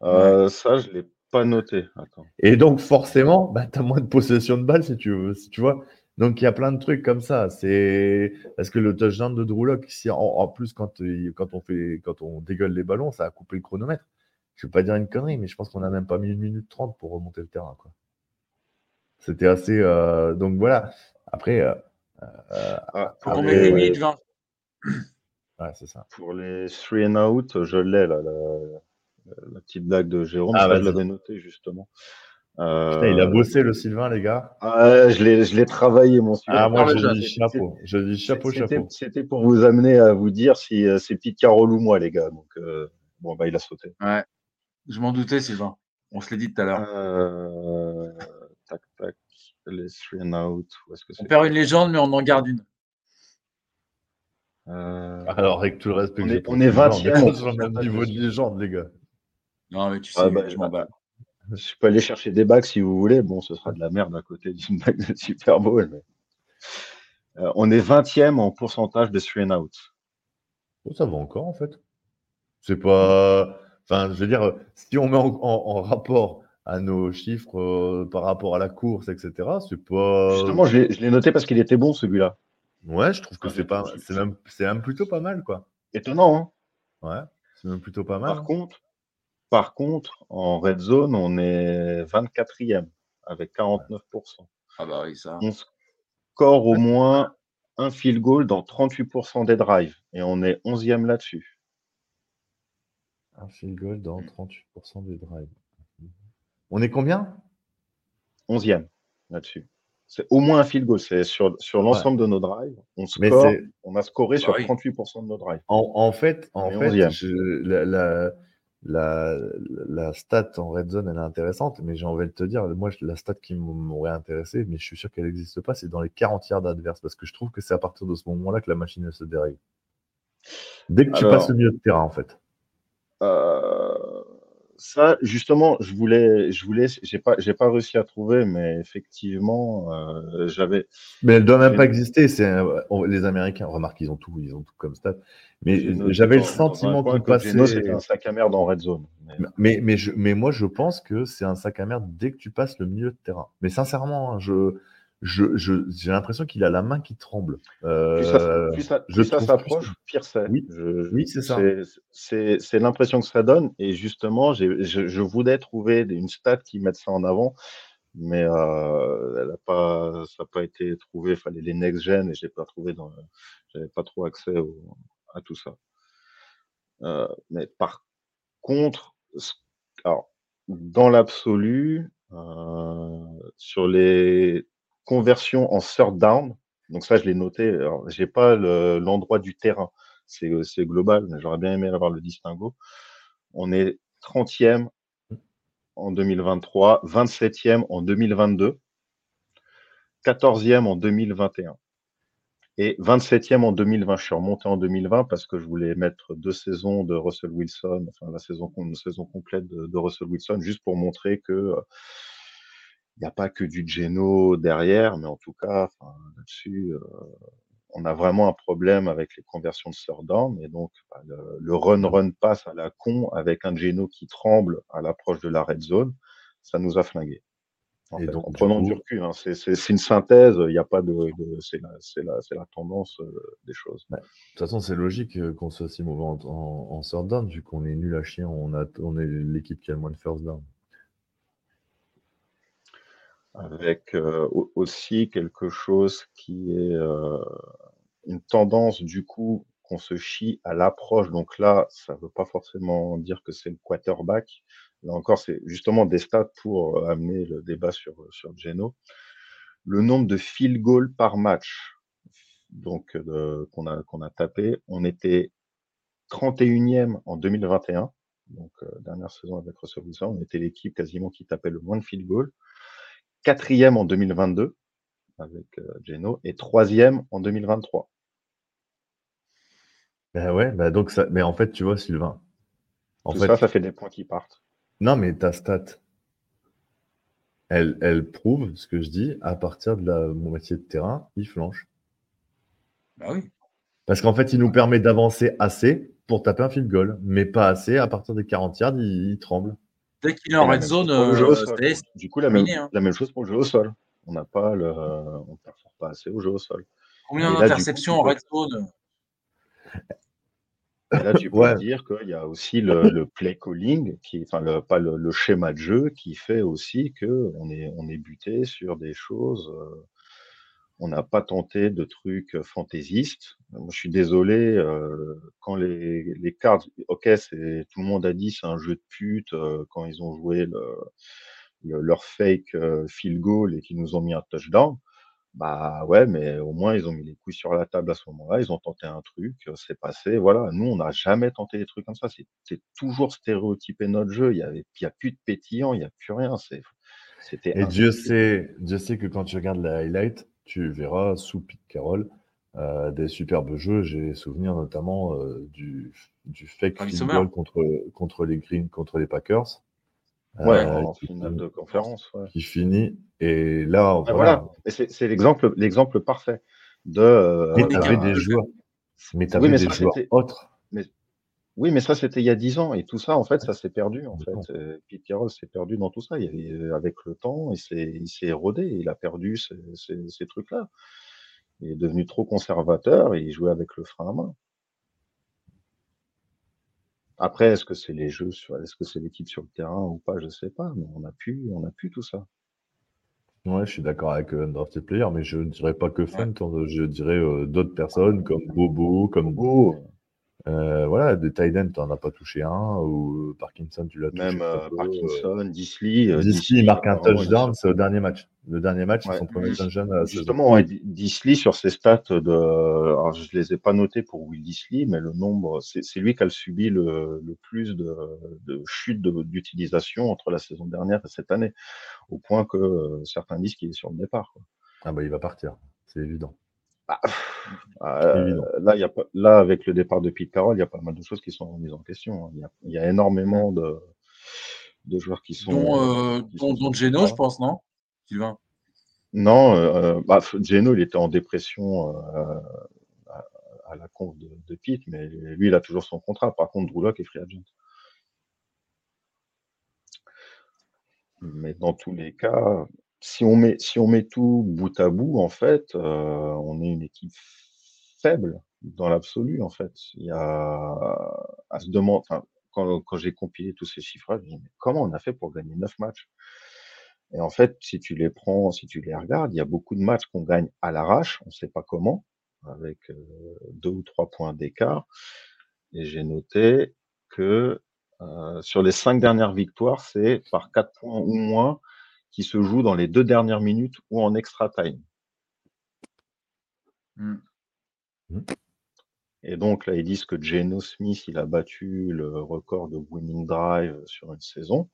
Ça, je l'ai pas noté. Attends. Et donc, forcément, bah, tu as moins de possession de balle si tu veux, si tu vois. Donc, il y a plein de trucs comme ça. C'est parce que le touchdown de Drew Lock, si en, en plus, quand, quand, on fait, quand on dégueule les ballons, ça a coupé le chronomètre. Je ne veux pas dire une connerie, mais je pense qu'on n'a même pas mis une minute trente pour remonter le terrain. quoi. C'était assez. Donc, voilà. Après, Faut pour, qu'on Après, mette les, minutes 20. ouais, c'est ça. pour les three and out, je l'ai là, la, la petite blague de Jérôme. Ah, je l'avais noté justement. Putain, il a Euh, bossé le Sylvain, les gars. ah, je l'ai, je l'ai travaillé mon celui-là. Ah, moi, parle je dis chapeau. Je dis chapeau, C'était- chapeau. C'était pour vous amener à vous dire si euh, c'est Pete Carroll ou moi, les gars. Donc, euh, bon, bah, il a sauté. Ouais. Je m'en doutais, Sylvain. On se l'a dit tout à l'heure. Les three and out. Où est-ce que On perd une légende, mais on en garde une. Euh, Alors, avec tout le respect On que est- on est Sylvain, 20e, on est on pas sur le même niveau de légende, les gars. Non, mais tu sais, Ah, bah, je m'en bats. Je peux aller chercher des bacs si vous voulez. Bon, ce sera de la merde à côté d'une bague de Super Bowl. mais- Euh, on est 20e en pourcentage de three and out. Oh, ça va encore, en fait. C'est pas. Enfin, je veux dire, si on met en, en- en rapport à nos chiffres euh, par rapport à la course, etc., c'est pas. Justement, je l'ai je l'ai noté parce qu'il était bon celui-là. Ouais, je trouve que Ah, c'est pas. C'est même, c'est même plutôt pas mal, quoi. Étonnant, hein Ouais, c'est même plutôt pas mal. Par hein. contre, par contre, en red zone, on est 24e avec 49%. Ah bah oui, ça. On score au moins un field goal dans 38% des drives et on est 11e là-dessus. Un field goal dans 38% des drives. On est combien? 11e là-dessus. C'est au moins un field goal. C'est sur, sur l'ensemble de nos drives. On, score, a scoré sur oui. 38% de nos drives. En, en fait, en On fait 11e. je- la, la, la, la stat en red zone, elle est intéressante, mais j'ai envie de te dire, moi, la stat qui m'aurait intéressé, mais je suis sûr qu'elle n'existe pas, c'est dans les 40 yards adverses, parce que je trouve que c'est à partir de ce moment-là que la machine se dérègle. Dès que tu Alors- passes le milieu de terrain, en fait. Euh, ça, justement, je voulais, je voulais, j'ai pas, j'ai pas réussi à trouver, mais effectivement, euh, j'avais, Mais elle doit même pas exister. C'est les Américains, remarque, ils ont tout, ils ont tout comme stat. Mais j'avais le sentiment Geno, passaient. C'était un sac à merde en red zone. Mais- Mais, mais, je- mais moi, je pense que c'est un sac à merde dès que tu passes le milieu de terrain. Mais sincèrement, hein, je, je, je- j'ai l'impression qu'il a la main qui tremble. Euh, plus ça, plus je s'approche, pire c'est. Oui. Je- Oui, c'est ça. c'est- l'impression que ça donne. Et justement, j'ai- je, je voulais trouver une stat qui mette ça en avant, mais euh, elle a pas, ça n'a pas été trouvé. Il fallait les next gen et j'ai pas trouvé dans, j'avais pas trop accès au- à tout ça. Euh, mais par contre, alors, dans l'absolu, euh, sur les conversions en third down, donc ça je l'ai noté, alors j'ai pas le- l'endroit du terrain, c'est global, mais j'aurais bien aimé avoir le distinguo. On est 30e en 2023, 27e en 2022, 14e en 2021 et 27e en 2020. Je suis remonté en 2020 parce que je voulais mettre deux saisons de Russell Wilson, enfin la saison, complète de, Russell Wilson, juste pour montrer que n'y a pas que du Geno derrière, mais en tout cas, là-dessus, euh, on a vraiment un problème avec les conversions de down. Et donc, bah, le, le run-run pass à la con avec un Geno qui tremble à l'approche de la red zone, ça nous a flingué. En, Et fait, donc, en du prenant coup- du recul, hein. c'est une synthèse, il n'y a pas de, de- c'est la, la, tendance euh, des choses. De toute façon, c'est logique euh, qu'on soit si mauvais en, en, down, vu qu'on est nul à chier, on, a, on est l'équipe qui a le moins de first down. Avec euh, au- aussi quelque chose qui est euh, une tendance du coup qu'on se chie à l'approche. Donc là, ça ne veut pas forcément dire que c'est le quarterback. Là encore, c'est justement des stats pour euh, amener le débat sur, sur Geno. Le nombre de field goals par match donc euh, qu'on a, qu'on a tapé, on était 31e en 2021, donc euh, dernière saison avec Russell Wilson, on était l'équipe quasiment qui tapait le moins de field goals quatrième en 2022 avec euh, Geno et troisième en 2023. Ben ouais, bah donc ça... mais en fait, tu vois, Sylvain. En Tout fait, ça, ça fait des points qui partent. non, mais ta stat, elle, elle prouve ce que je dis, à partir de la moitié de terrain, il flanche. Bah oui. Parce qu'en fait, il nous permet d'avancer assez pour taper un field goal, mais pas assez, à partir des 40 yards, il, il tremble. Dès qu'il est en red zone, euh, Du coup, la même, terminé, hein. la même chose pour le jeu au sol. On n'a pas le, on performe pas assez au jeu au sol. combien d'interceptions en red zone Et là, tu peux Ouais. dire qu'il y a aussi le, le play calling, qui, enfin, le, pas le, le schéma de jeu, qui fait aussi que on est, on est buté sur des choses. euh, on n'a pas tenté de trucs fantaisistes. Moi, je suis désolé euh, quand les, les cards, ok, tout le monde a dit c'est un jeu de pute euh, quand ils ont joué le, le- leur fake euh, field goal et qu'ils nous ont mis un touchdown. Bah ouais, mais au moins ils ont mis les couilles sur la table à ce moment-là, ils ont tenté un truc, euh, c'est passé, voilà. Nous, on n'a jamais tenté des trucs comme ça. C'est toujours stéréotypé notre jeu. Il y avait, il y a plus de pétillant, il y a plus rien. C'est, c'était. Et Dieu sait, Dieu sait que quand tu regardes la highlight, tu verras sous Pete Carroll euh, des superbes jeux. J'ai souvenir notamment euh, du, du fake goal contre, contre les Green, contre les Packers. Ouais, euh, en finale de conférence. Ouais. qui finit. Et là, Ouais, voilà. voilà. C'est, l'exemple, l'exemple parfait de. euh, Mais tu avais des euh, joueurs. Mais tu Oui, mais des ça, joueurs c'était- autres. Oui, mais ça, c'était il y a dix ans. Et tout ça, en fait, ça s'est perdu. En fait. Euh, Pete s'est perdu dans tout ça. Il y avait, euh, avec le temps, il s'est, érodé. Il a perdu ces, trucs-là. Il est devenu trop conservateur et il jouait avec le frein à main. Après, est-ce que c'est les jeux est-ce que c'est l'équipe sur le terrain ou pas, je sais pas. Mais on a pu, on a pu tout ça. Ouais, je suis d'accord avec euh, Undrafted Player, mais je ne dirais pas que Fent, je dirais euh, d'autres personnes comme Bobo, comme Beau, euh, voilà, des Tiden, tu n'en as pas touché un, ou Parkinson, tu l'as touché. même euh, peu, Parkinson, Disley. euh, Disley, il marque un touchdown, est- c'est au dernier match. Le dernier match, c'est Ouais. son premier touchdown. Justement, ouais, Disley sur ses stats de, alors je les ai pas notés pour Will Disley, mais le nombre, c'est c'est lui qui a subi le, le plus de, de chutes de- d'utilisation entre la saison dernière et cette année, au point que euh, certains disent qu'il est sur le départ. quoi. Ah bah il va partir, c'est évident. Euh, là, il y a pas, là, avec le départ de Pete Carroll, il y a pas mal de choses qui sont remises en question. hein. Il y a, il y a énormément de, de joueurs qui sont. Dont, euh, qui dont, sont dont sur le Geno, je pense, non Sylvain? Non, euh, bah, Geno, il était en dépression euh, à, à la conf de, de Pete, mais lui, il a toujours son contrat. Par contre, Drew Lock est free agent. Mais dans tous les cas, si on met, si on met tout bout à bout, en fait, euh, on est une équipe faible dans l'absolu, en fait. Il y a à se demander, quand, quand j'ai compilé tous ces chiffres, je me dis, mais comment on a fait pour gagner neuf matchs? Et en fait, si tu les prends, si tu les regardes, il y a beaucoup de matchs qu'on gagne à l'arrache, on ne sait pas comment, avec euh, deux ou trois points d'écart. Et j'ai noté que euh, sur les cinq dernières victoires, c'est par quatre points ou moins qui se joue dans les deux dernières minutes ou en extra time. Hmm. Et donc là, ils disent que Geno Smith, il a battu le record de winning drive sur une saison.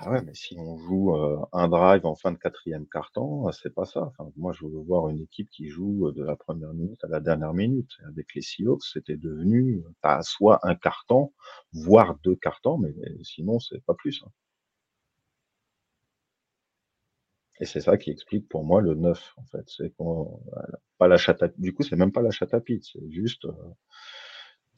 Ah ouais, mais si on joue euh, un drive en fin de quatrième quart-temps, c'est pas ça. Enfin, moi, je veux voir une équipe qui joue de la première minute à la dernière minute. Avec les Seahawks, c'était devenu soit un quart-temps, voire deux quart-temps, mais sinon, c'est pas plus. hein. Et c'est ça qui explique pour moi le 9, en fait. C'est qu'on, pas la chatte du coup, c'est même pas la chatte à c'est juste, euh,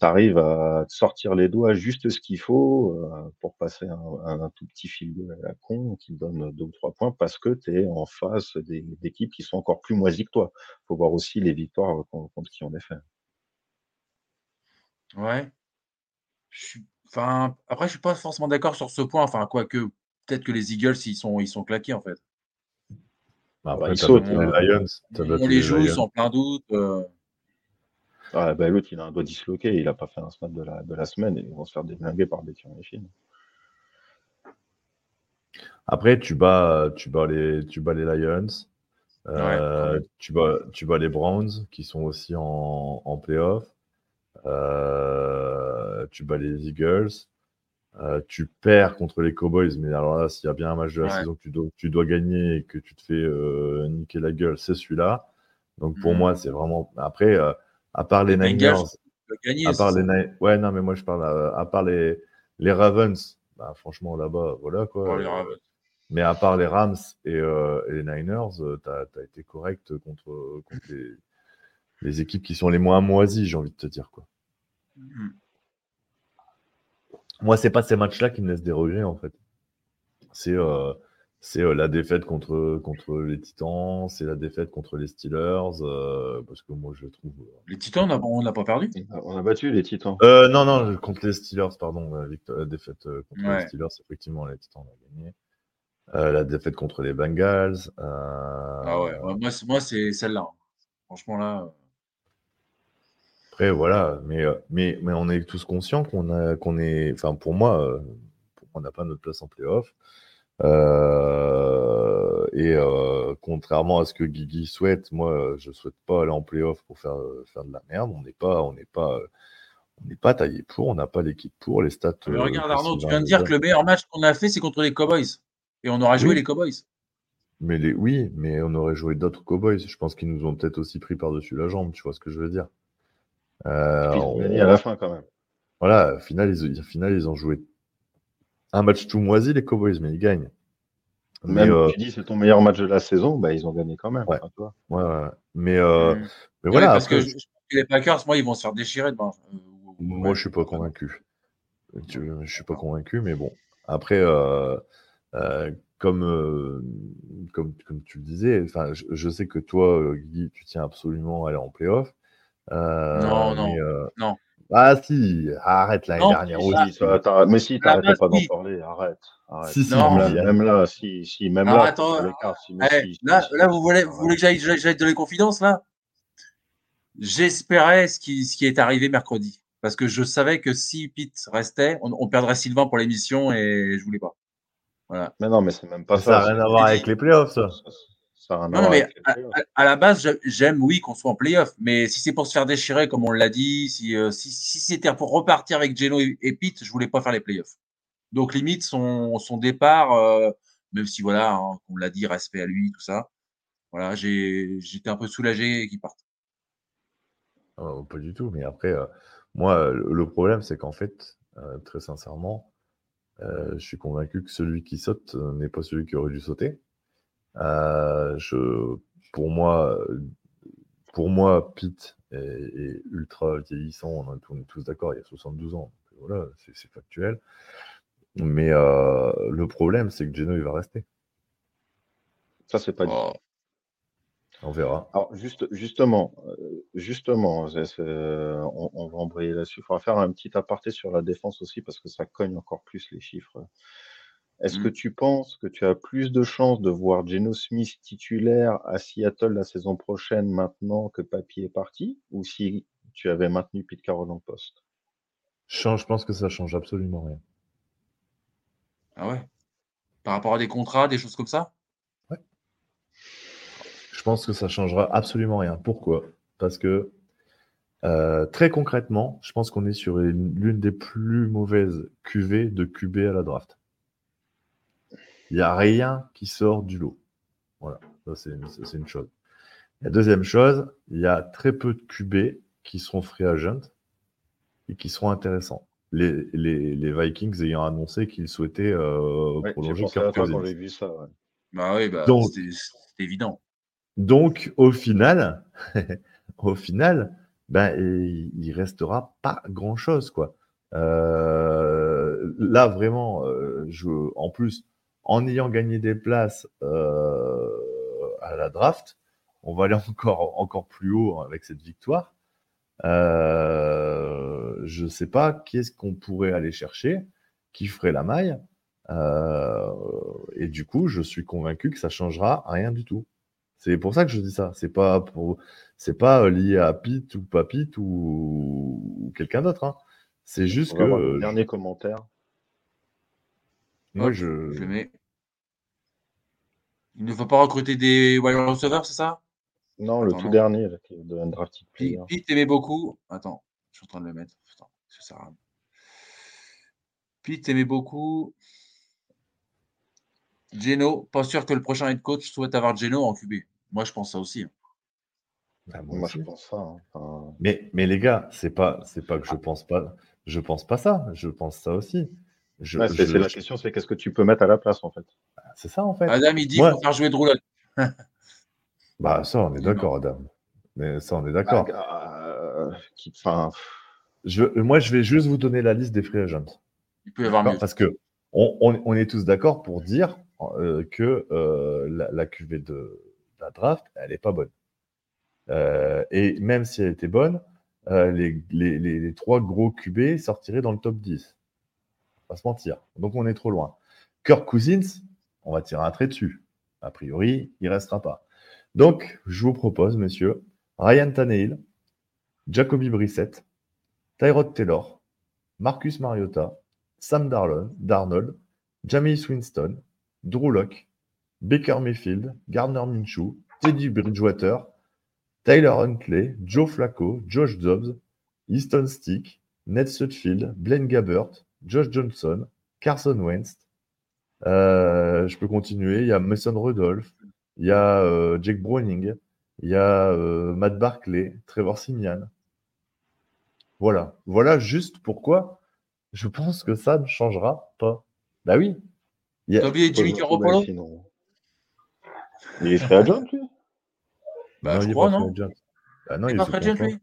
arrives à te sortir les doigts juste ce qu'il faut euh, pour passer un, tout petit fil de la con qui te donne deux ou trois points parce que tu es en face d'équipes qui sont encore plus moisies que toi. faut voir aussi les victoires con- contre qui on est fait. Ouais. Enfin, après, je suis pas forcément d'accord sur ce point. Enfin, quoique, peut-être que les Eagles, ils sont, ils sont claqués, en fait. Bah, Bah, Après, ils sautent, les Lions. On les joue, Lions. en plein doute. euh, Ah, bah, L'autre, il a un doigt disloqué, il a pas fait un snap de la, de la semaine et ils vont se faire déglinguer par des tirs Chine. Après, tu bats, tu bats les, tu bats les Lions. Euh, Ouais. tu, bats, tu bats les Browns qui sont aussi en, en playoff. Euh, tu bats les Eagles. Euh, tu perds contre les Cowboys, mais alors là, s'il y a bien un match de la Ouais. saison que tu dois, tu dois gagner et que tu te fais euh, niquer la gueule, c'est celui-là. Donc pour moi, c'est vraiment. Après, euh, à part les, Les Niners, Bengals, Tu peux gagner. à part les. Ni- ouais, non, mais moi je parle à, à part les, les Ravens, bah, franchement là-bas, voilà quoi. Pour les Euh, Ravens. mais à part les Rams et, euh, et les Niners, tu as, été correct contre, contre les, les équipes qui sont les moins moisies, j'ai envie de te dire. Quoi. Mhm. Moi, c'est pas ces matchs-là qui me laissent des regrets, en fait. C'est euh, c'est, euh, la défaite contre, contre les Titans, c'est la défaite contre les Steelers, euh, parce que moi, je trouve. Les Titans, on n'a on n'a pas perdu? On a battu les Titans. Euh, non, non, contre les Steelers, pardon. La, victoire- la défaite euh, contre Ouais. les Steelers, effectivement, les Titans, on a gagné. Euh, la défaite contre les Bengals. euh, Ah ouais, ouais, moi, c'est- moi c'est celle-là. Franchement, là. Après, voilà, mais, euh, mais, mais on est tous conscients qu'on a, qu'on est, enfin, pour moi, euh, on n'a pas notre place en playoff. Euh, et euh, contrairement à ce que Guigui souhaite, moi, je souhaite pas aller en playoff pour faire, faire de la merde. On n'est pas, on n'est pas, on n'est pas taillé pour, on n'a pas l'équipe pour, les stats. Mais regarde, Arnaud, tu viens de dire que le meilleur match qu'on a fait, c'est contre les Cowboys. Et on aura joué les Cowboys. Mais les, oui, mais on aurait joué d'autres Cowboys. Je pense qu'ils nous ont peut-être aussi pris par-dessus la jambe, tu vois ce que je veux dire. Euh, Puis ils ont on- gagné à la fin quand même. Voilà, au final, ils, au final, ils ont joué un match tout moisi, les Cowboys, mais ils gagnent. Mais, Même euh, tu dis c'est ton meilleur match de la saison, bah, ils ont gagné quand même. Ouais. Vois. ouais, mais, euh, mais Ouais, voilà, parce après, que je- je les Packers, moi, ils vont se faire déchirer demain. Euh, moi, je suis pas convaincu. Tu- Je suis pas convaincu, mais bon. Après, euh, euh, comme, euh, comme, comme tu le disais, enfin, je, je sais que toi, Guy, tu tiens absolument à aller en playoff. Euh, Non, non, mais, euh, non. Ah si, arrête l'année dernière Si, aussi. mais si, t'arrêtais pas d'en parler, arrête. arrête. Si, si, Non, même, là, même là, si, si, même là, attends, Eh, là, si, là, vous voulez, vous voulez que j'aille, j'aille, donner confidence, là? J'espérais ce qui, ce qui est arrivé mercredi. Parce que je savais que si Pete restait, on, on perdrait Sylvain pour l'émission et je voulais pas. Voilà. Mais non, mais c'est même pas ça n'a ça. rien à voir avec les playoffs, ça. Ça- Non, mais à, playoffs. à- à la base, j'a- j'aime, oui, qu'on soit en playoff. Mais si c'est pour se faire déchirer, comme on l'a dit, si, euh, si, si c'était pour repartir avec Geno et, et Pete, je voulais pas faire les playoffs. Donc, limite, son, son départ, euh, même si, voilà, hein, on l'a dit, respect à lui, tout ça. Voilà, j'ai, j'étais un peu soulagé qu'il parte. Euh, pas du tout, mais après, euh, moi, le, problème, c'est qu'en fait, euh, très sincèrement, euh, je suis convaincu que celui qui saute n'est pas celui qui aurait dû sauter. Euh, je, pour moi, euh, pour moi, Pete est, est ultra vieillissant. On, est- tous d'accord, il y a 72 ans. voilà, c'est factuel. Mais euh, le problème, c'est que Geno, il va rester. Ça, c'est pas dit. Oh. On verra. Alors, juste, justement, justement, on va embrayer là-dessus. Il faudra faire un petit aparté sur la défense aussi parce que ça cogne encore plus les chiffres. Est-ce que tu penses que tu as plus de chances de voir Geno Smith titulaire à Seattle la saison prochaine maintenant que Papy est parti ou si tu avais maintenu Pete Carroll en poste? Change, je pense que ça change absolument rien. Ah ouais? Par rapport à des contrats, des choses comme ça? Je pense que ça changera absolument rien. Pourquoi? Parce que euh, très concrètement, je pense qu'on est sur une- l'une des plus mauvaises QV de QB à la draft. Il n'y a rien qui sort du lot. Voilà, ça c'est une, c'est chose. La deuxième chose, il y a très peu de QB qui seront free agent et qui seront intéressants. Les, les, les Vikings ayant annoncé qu'ils souhaitaient euh, Ouais, prolonger Cousins. j'ai vu ça. ouais. Bah oui, bah, c'était évident. Donc, au final, au final, ben, et il restera pas grand-chose, quoi. Euh, là, vraiment, euh, je, en plus, en ayant gagné des places euh, à la draft, on va aller encore, encore plus haut avec cette victoire. Euh, je sais pas qu'est-ce qu'on pourrait aller chercher, qui ferait la maille. Euh, et du coup, je suis convaincu que ça changera rien du tout. C'est pour ça que je dis ça. C'est pas pour, c'est pas lié à Pete ou pas Pete ou, ou quelqu'un d'autre. Hein. C'est juste que euh, dernier commentaire. moi Hop, je, Je le mets. Il ne faut pas recruter des wide receivers, c'est ça? Non, le Attends, tout non. dernier, là, qui est de Undrafted Pete, Player. Pete aimait beaucoup. Attends, je suis en train de le mettre. Putain, ça sert à rien. Pete aimait beaucoup. Geno, pas sûr que le prochain head coach souhaite avoir Geno en QB. Moi, je pense ça aussi. hein. Ah, moi je pense ça. hein. Enfin, Mais, mais les gars, c'est pas, c'est pas que je pense pas, je pense pas ça. Je pense ça aussi. Je, ouais, c'est je- c'est la question, c'est qu'est-ce que tu peux mettre à la place, en fait. c'est ça en fait. Adam, il dit qu'il faut faire jouer Drew Lock. Bah ça, on est d'accord, Adam. Mais ça, on est d'accord. Euh, qui- Enfin, Je, moi, je vais juste vous donner la liste des free agents. Il peut y avoir mieux. Parce que on, on- on est tous d'accord pour dire euh, que euh, la, la QV de la draft, elle n'est pas bonne. Euh, et même si elle était bonne, euh, les, les- les- les trois gros QB sortiraient dans le top 10. On se mentir. Donc on est trop loin. Kirk Cousins, on va tirer un trait dessus. A priori, il restera pas. Donc, je vous propose, messieurs, Ryan Tannehill, Jacoby Brissett, Tyrod Taylor, Marcus Mariota, Sam Darnold, Darnold Jameis Winston, Drew Lock, Baker Mayfield, Gardner Minshew, Teddy Bridgewater, Tyler Huntley, Joe Flacco, Josh Dobbs, Easton Stick, Ned Sutfield, Blaine Gabbert, Josh Johnson, Carson Wentz. Euh, je peux continuer. Il y a Mason Rudolph, il y a euh, Jake Browning, il y a euh, Matt Barkley, Trevor Simian. Voilà. Voilà juste pourquoi je pense que ça ne changera pas. Bah oui. Il y a- oublié Jimmy Garoppolo sinon. Il est free agent, lui Bah, non, je il est crois, pas non free agent. Bah non, Il est free agent, lui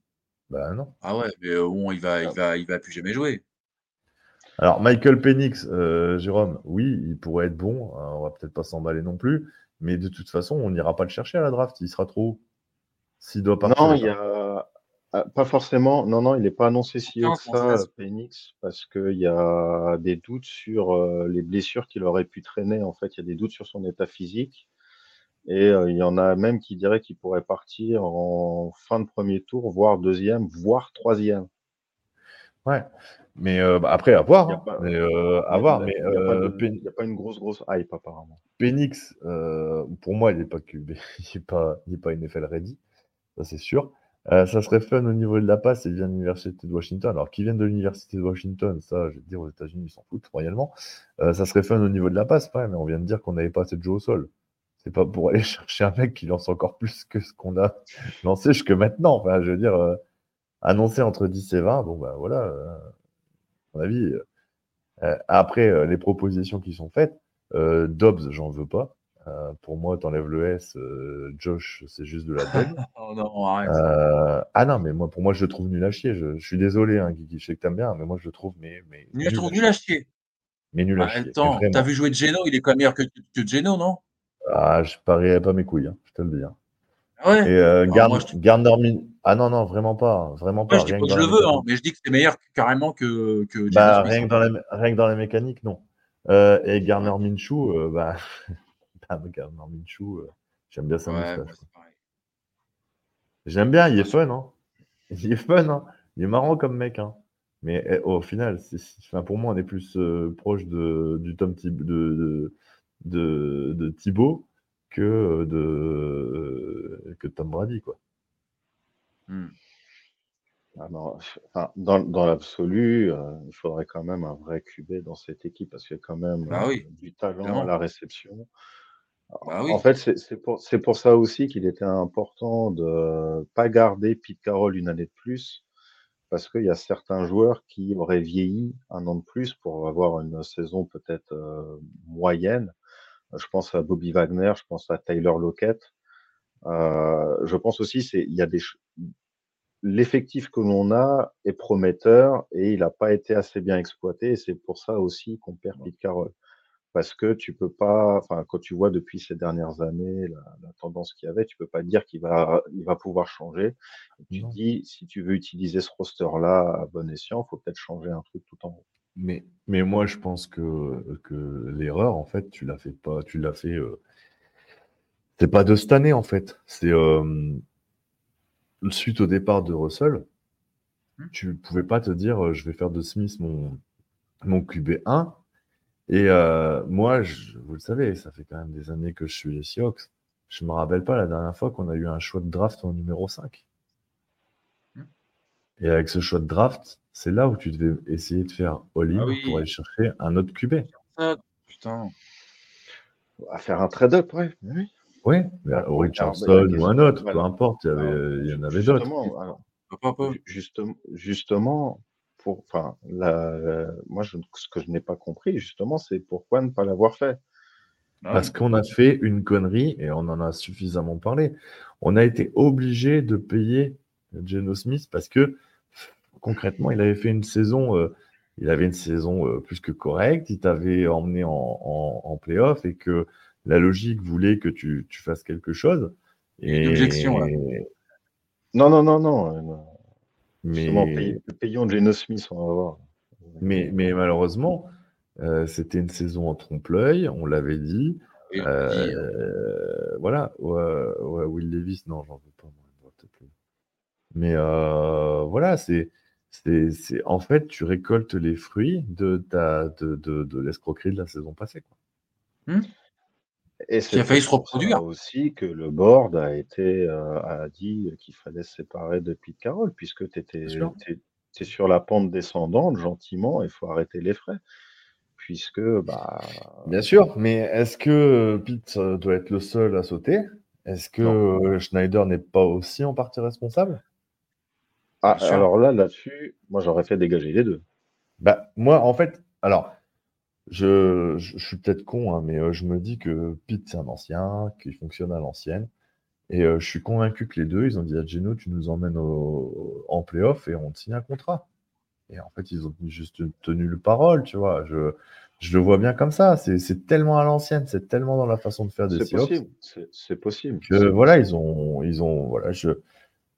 Bah non. Ah ouais, mais bon, il va, il va, il va, plus jamais jouer. Alors, Michael Penix, euh, Jérôme, oui, il pourrait être bon. hein, on va peut-être pas s'emballer non plus. Mais de toute façon, on n'ira pas le chercher à la draft. Il sera trop haut. S'il doit partir. Non, il y a. ah, Pas forcément. Non, non, il n'est pas annoncé si haut que 15, ça, 16. Penix, parce qu'il y a des doutes sur euh, les blessures qu'il aurait pu traîner. En fait, il y a des doutes sur son état physique. Et euh, il y en a même qui diraient qu'il pourrait partir en fin de premier tour, voire deuxième, voire troisième. Ouais. Mais euh, bah, après, à voir. Il y a hein. Mais, euh, à voir. Il Mais n'y a, pas euh, de- Pen- il y a pas une grosse, grosse hype, apparemment. Penix, pour moi, il n'est pas QB. Il n'est pas, il est pas NFL ready. Ça, c'est sûr. Euh, ça serait fun au niveau de la passe. Il vient de l'université de Washington. Alors, qu'ils viennent de l'université de Washington, ça, je vais te dire, aux États-Unis, ils s'en foutent royalement. Euh, ça serait fun au niveau de la passe, ouais, mais on vient de dire qu'on n'avait pas assez de jeu au sol. C'est pas pour aller chercher un mec qui lance encore plus que ce qu'on a lancé jusque maintenant. Enfin, je veux dire, euh, annoncer entre 10 et 20, bon, ben voilà, euh, à mon avis. euh, euh, après, les propositions qui sont faites, Dobbs, j'en veux pas. Euh, pour moi, t'enlèves le S, euh, Josh, c'est juste de la daube. Oh non, arrête. Euh, ah non, mais moi, pour moi, je le trouve nul à chier. Je, je suis désolé, hein, Guigui, je sais que t'aimes bien, mais moi, je le trouve mais, mais, Nul, je nul trouve à nul chier. à chier. Mais nul à Bah, chier. attends, t'as vu jouer Geno, il est quand même meilleur que, que Geno, non? Ah, je parierais pas mes couilles, hein, je te le dis. hein. Ah ouais Et euh, Garn- moi, je Min- Ah non, non, vraiment pas. Vraiment pas. Je dis rien que que je le la veux, hein, mécanique. mais je dis que c'est meilleur carrément que, que Bah, rien, que dans les, rien que dans les mécaniques, non. Euh, et Garner Minshew, euh, bah, bah, Garner Minshew, euh, j'aime bien sa Ouais, moustache. pareil. J'aime bien, il est fun, hein. Il est fun, hein. Il est marrant comme mec, hein. Mais eh, au final, c'est- c'est- enfin, pour moi, on est plus euh, proche de, du Tom Thib- de, de, de, de Thibaut que euh, de, que Tom Brady, quoi. Hmm. Ah non, enfin, dans dans l'absolu, euh, il faudrait quand même un vrai QB dans cette équipe parce qu'il y a quand même Bah euh, oui, du talent à la réception. Bah oui. En fait, c'est pour, ça aussi qu'il était important de pas garder Pete Carroll une année de plus parce qu'il y a certains joueurs qui auraient vieilli un an de plus pour avoir une saison peut-être euh, moyenne. Je pense à Bobby Wagner, je pense à Tyler Lockett. Euh, je pense aussi c'est il y a des l'effectif que l'on a est prometteur et il n'a pas été assez bien exploité. Et c'est pour ça aussi qu'on perd Pete Carroll. Parce que tu peux pas, enfin, quand tu vois depuis ces dernières années la, la tendance qu'il y avait, tu peux pas dire qu'il va, il va pouvoir changer. Et tu Non. te dis, si tu veux utiliser ce roster-là à bon escient, il faut peut-être changer un truc tout en haut. Mais, mais moi, je pense que, que l'erreur, en fait, tu l'as fait pas, tu l'as fait. euh, c'est pas de cette année, en fait. C'est euh, suite au départ de Russell, Hmm. tu pouvais pas te dire, euh, je vais faire de Smith mon, mon QB1. Et euh, moi, je- vous le savez, ça fait quand même des années que je suis les Seahawks. Je me rappelle pas la dernière fois qu'on a eu un choix de draft en numéro 5. Hmm. Et avec ce choix de draft, c'est là où tu devais essayer de faire all-in Ah oui. pour aller chercher un autre QB. Ah, putain. À faire un trade-up, ouais. Oui. Oui, mais Ah, au Richardson alors, bah, ou un autre, peu importe, il y, avait, Alors, il y en avait d'autres. Justement, Justement, pour, enfin, la, la- moi, je, ce que je n'ai pas compris, justement, c'est pourquoi ne pas l'avoir fait? Ah, Parce qu'on a fait une connerie et on en a suffisamment parlé. On a été obligé de payer Geno Smith parce que concrètement, il avait fait une saison, euh, il avait une saison euh, plus que correcte. Il t'avait emmené en, en, en playoff et que la logique voulait que tu, tu fasses quelque chose. Et Une objection, là. Non, non, non, non. euh, mais, pay- payons Geno Smith, on va voir. mais, mais malheureusement, euh, c'était une saison en trompe-l'œil, on l'avait dit. Et- Euh, voilà, ouais, ouais, Will Davis, non, j'en veux pas. moi, il va peut-être plus. Mais euh, voilà, c'est, c'est, en fait, tu récoltes les fruits de ta, de, de, de l'escroquerie de la saison passée. Quoi. Et Qui a failli se reproduire. aussi que le board a été euh, a dit qu'il fallait se séparer de Pete Carroll puisque tu étais sur la pente descendante gentiment, il faut arrêter les frais puisque bah Bien sûr, mais est-ce que Pete euh, doit être le seul à sauter? Est-ce que Non. Schneider n'est pas aussi en partie responsable? Ah, alors là là-dessus, moi j'aurais fait dégager les deux. Bah, moi, en fait, alors, je, je, je suis peut-être con, hein, mais euh, je me dis que Pete, c'est un ancien, qu'il fonctionne à l'ancienne. Et euh, je suis convaincu que les deux, ils ont dit à Geno, tu nous emmènes au- en playoff et on te signe un contrat. Et en fait, ils ont juste tenu le parole, tu vois. Je, je le vois bien comme ça. C'est tellement à l'ancienne, c'est tellement dans la façon de faire des C'est possible, c'est possible. que voilà, ils ont, ils ont, voilà, je,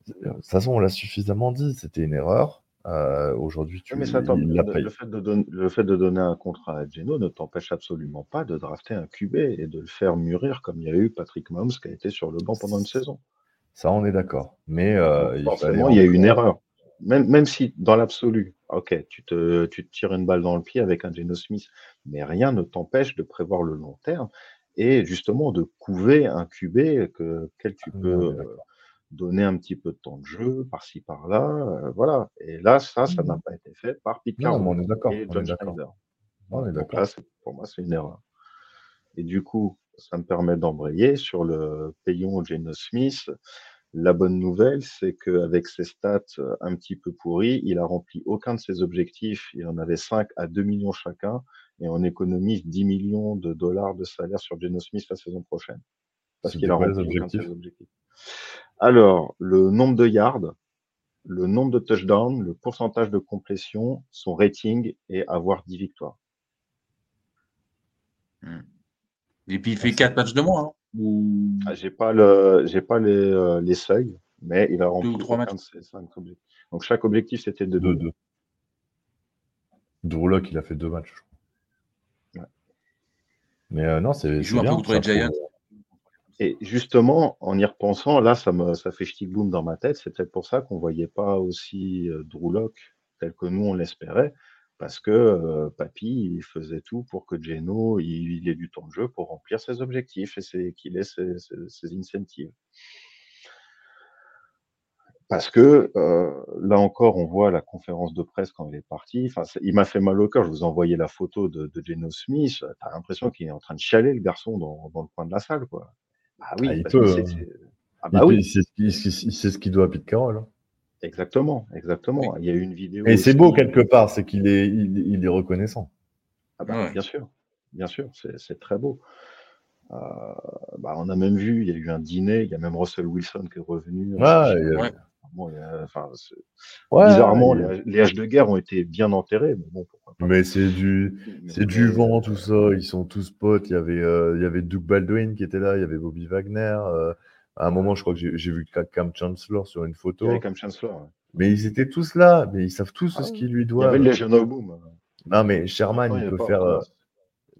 de toute façon, on l'a suffisamment dit, c'était une erreur. Euh, Aujourd'hui, tu mais ça l'a le, fait de don- le fait de donner un contrat à Geno ne t'empêche absolument pas de drafter un QB et de le faire mûrir comme il y a eu Patrick Mahomes qui a été sur le banc pendant une saison. Ça, on est d'accord. Mais euh, il forcément, il y a eu une erreur. Même, même si, dans l'absolu, ok, tu te, tu te tires une balle dans le pied avec un Geno Smith, mais rien ne t'empêche de prévoir le long terme et justement de couver un QB que, quel tu peux. Donner un petit peu de temps de jeu par-ci par-là. euh, voilà. Et là, ça, ça n'a pas été fait par Pete Non, on est d'accord. et John. Schneider. Pour moi, c'est une erreur. Et du coup, ça me permet d'embrayer sur le payons Geno Smith. La bonne nouvelle, c'est qu'avec ses stats euh, un petit peu pourries, il a rempli aucun de ses objectifs. Il en avait 5 à 2 millions chacun et on économise 10 millions de dollars de salaire sur Geno Smith la saison prochaine. Parce qu'il a rempli aucun de ses objectifs. Alors, le nombre de yards, le nombre de touchdowns, le pourcentage de complétion, son rating et avoir 10 victoires. Et puis il fait 4 matchs de moins. hein. Ou... Ah, j'ai pas le, j'ai pas les, euh, les seuils, mais il a rempli ou trois aucun matchs. de. Donc chaque objectif c'était de deux. 2-2. Drew Lock, il a fait deux matchs. je crois. Ouais. Mais euh, non, c'est Il joue un peu contre les Giants. prouve- Et justement, en y repensant, là, ça me, ça fait ch'ti boom dans ma tête. C'est peut-être pour ça qu'on voyait pas aussi euh, tel que nous on l'espérait, parce que euh, Papy il faisait tout pour que Geno il, ait du temps de jeu pour remplir ses objectifs et qu'il ait ses, ses, ses incentives. Parce que euh, là encore, on voit la conférence de presse quand il est parti. Enfin, il m'a fait mal au cœur. Je vous ai envoyé la photo de, de Geno Smith. T'as l'impression qu'il est en train de chialer le garçon dans, dans le coin de la salle, quoi. Ah oui, Ah, il peut, c'est- hein. Ah bah oui, ce qu'il- doit à Pete Carroll. hein. exactement, exactement. Il y a eu une vidéo. Et c'est beau quelque part, c'est qu'il est, il, il est reconnaissant. Ah bah, Ouais. Bien sûr, bien sûr, c'est c'est très beau. bah, on a même vu, il y a eu un dîner, il y a même Russell Wilson qui est revenu. Ouais, il y a- Ouais. Bon, il y a- enfin, c'est- ouais, bizarrement, les, les haches de guerre ont été bien enterrées, mais bon, pourquoi pas. Mais c'est du, c'est du vent, tout ça. Ils sont tous potes. Il y avait, euh, il y avait Doug Baldwin qui était là. Il y avait Bobby Wagner. euh, à un moment, je crois que j'ai vu Cam Chancellor sur une Il y photo. avait Cam Chancellor. ouais. Mais ils étaient tous là. Mais ils savent tous Ah ce qu'ils lui Il y doivent. avait le Boom. Non, mais Sherman, il peut pas faire. euh.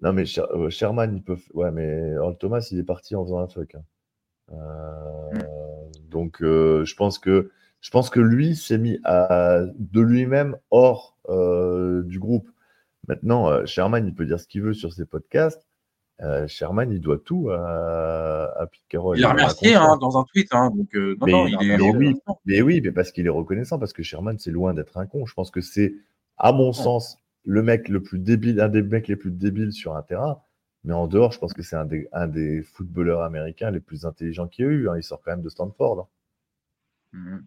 Non, mais Sher- euh, Sherman, il peut. Ouais, mais Earl Thomas, il est parti en faisant un fuck. hein. Euh, Donc, euh, je pense que je pense que lui s'est mis à de lui-même hors euh, du groupe. Maintenant, euh, Sherman, il peut dire ce qu'il veut sur ses podcasts. Euh, Sherman, il doit tout à, à Pete Carroll. Il a remercié hein, dans un tweet. Hein, donc, euh, non, Mais non, il il a est. remercié, oui. Mais oui, mais parce qu'il est reconnaissant, parce que Sherman, c'est loin d'être un con. Je pense que c'est, à mon sens, le mec le plus débile, un des mecs les plus débiles sur un terrain. Mais en dehors, je pense que c'est un des, un des footballeurs américains les plus intelligents qu'il y a eu. hein. Il sort quand même de Stanford. Mhm.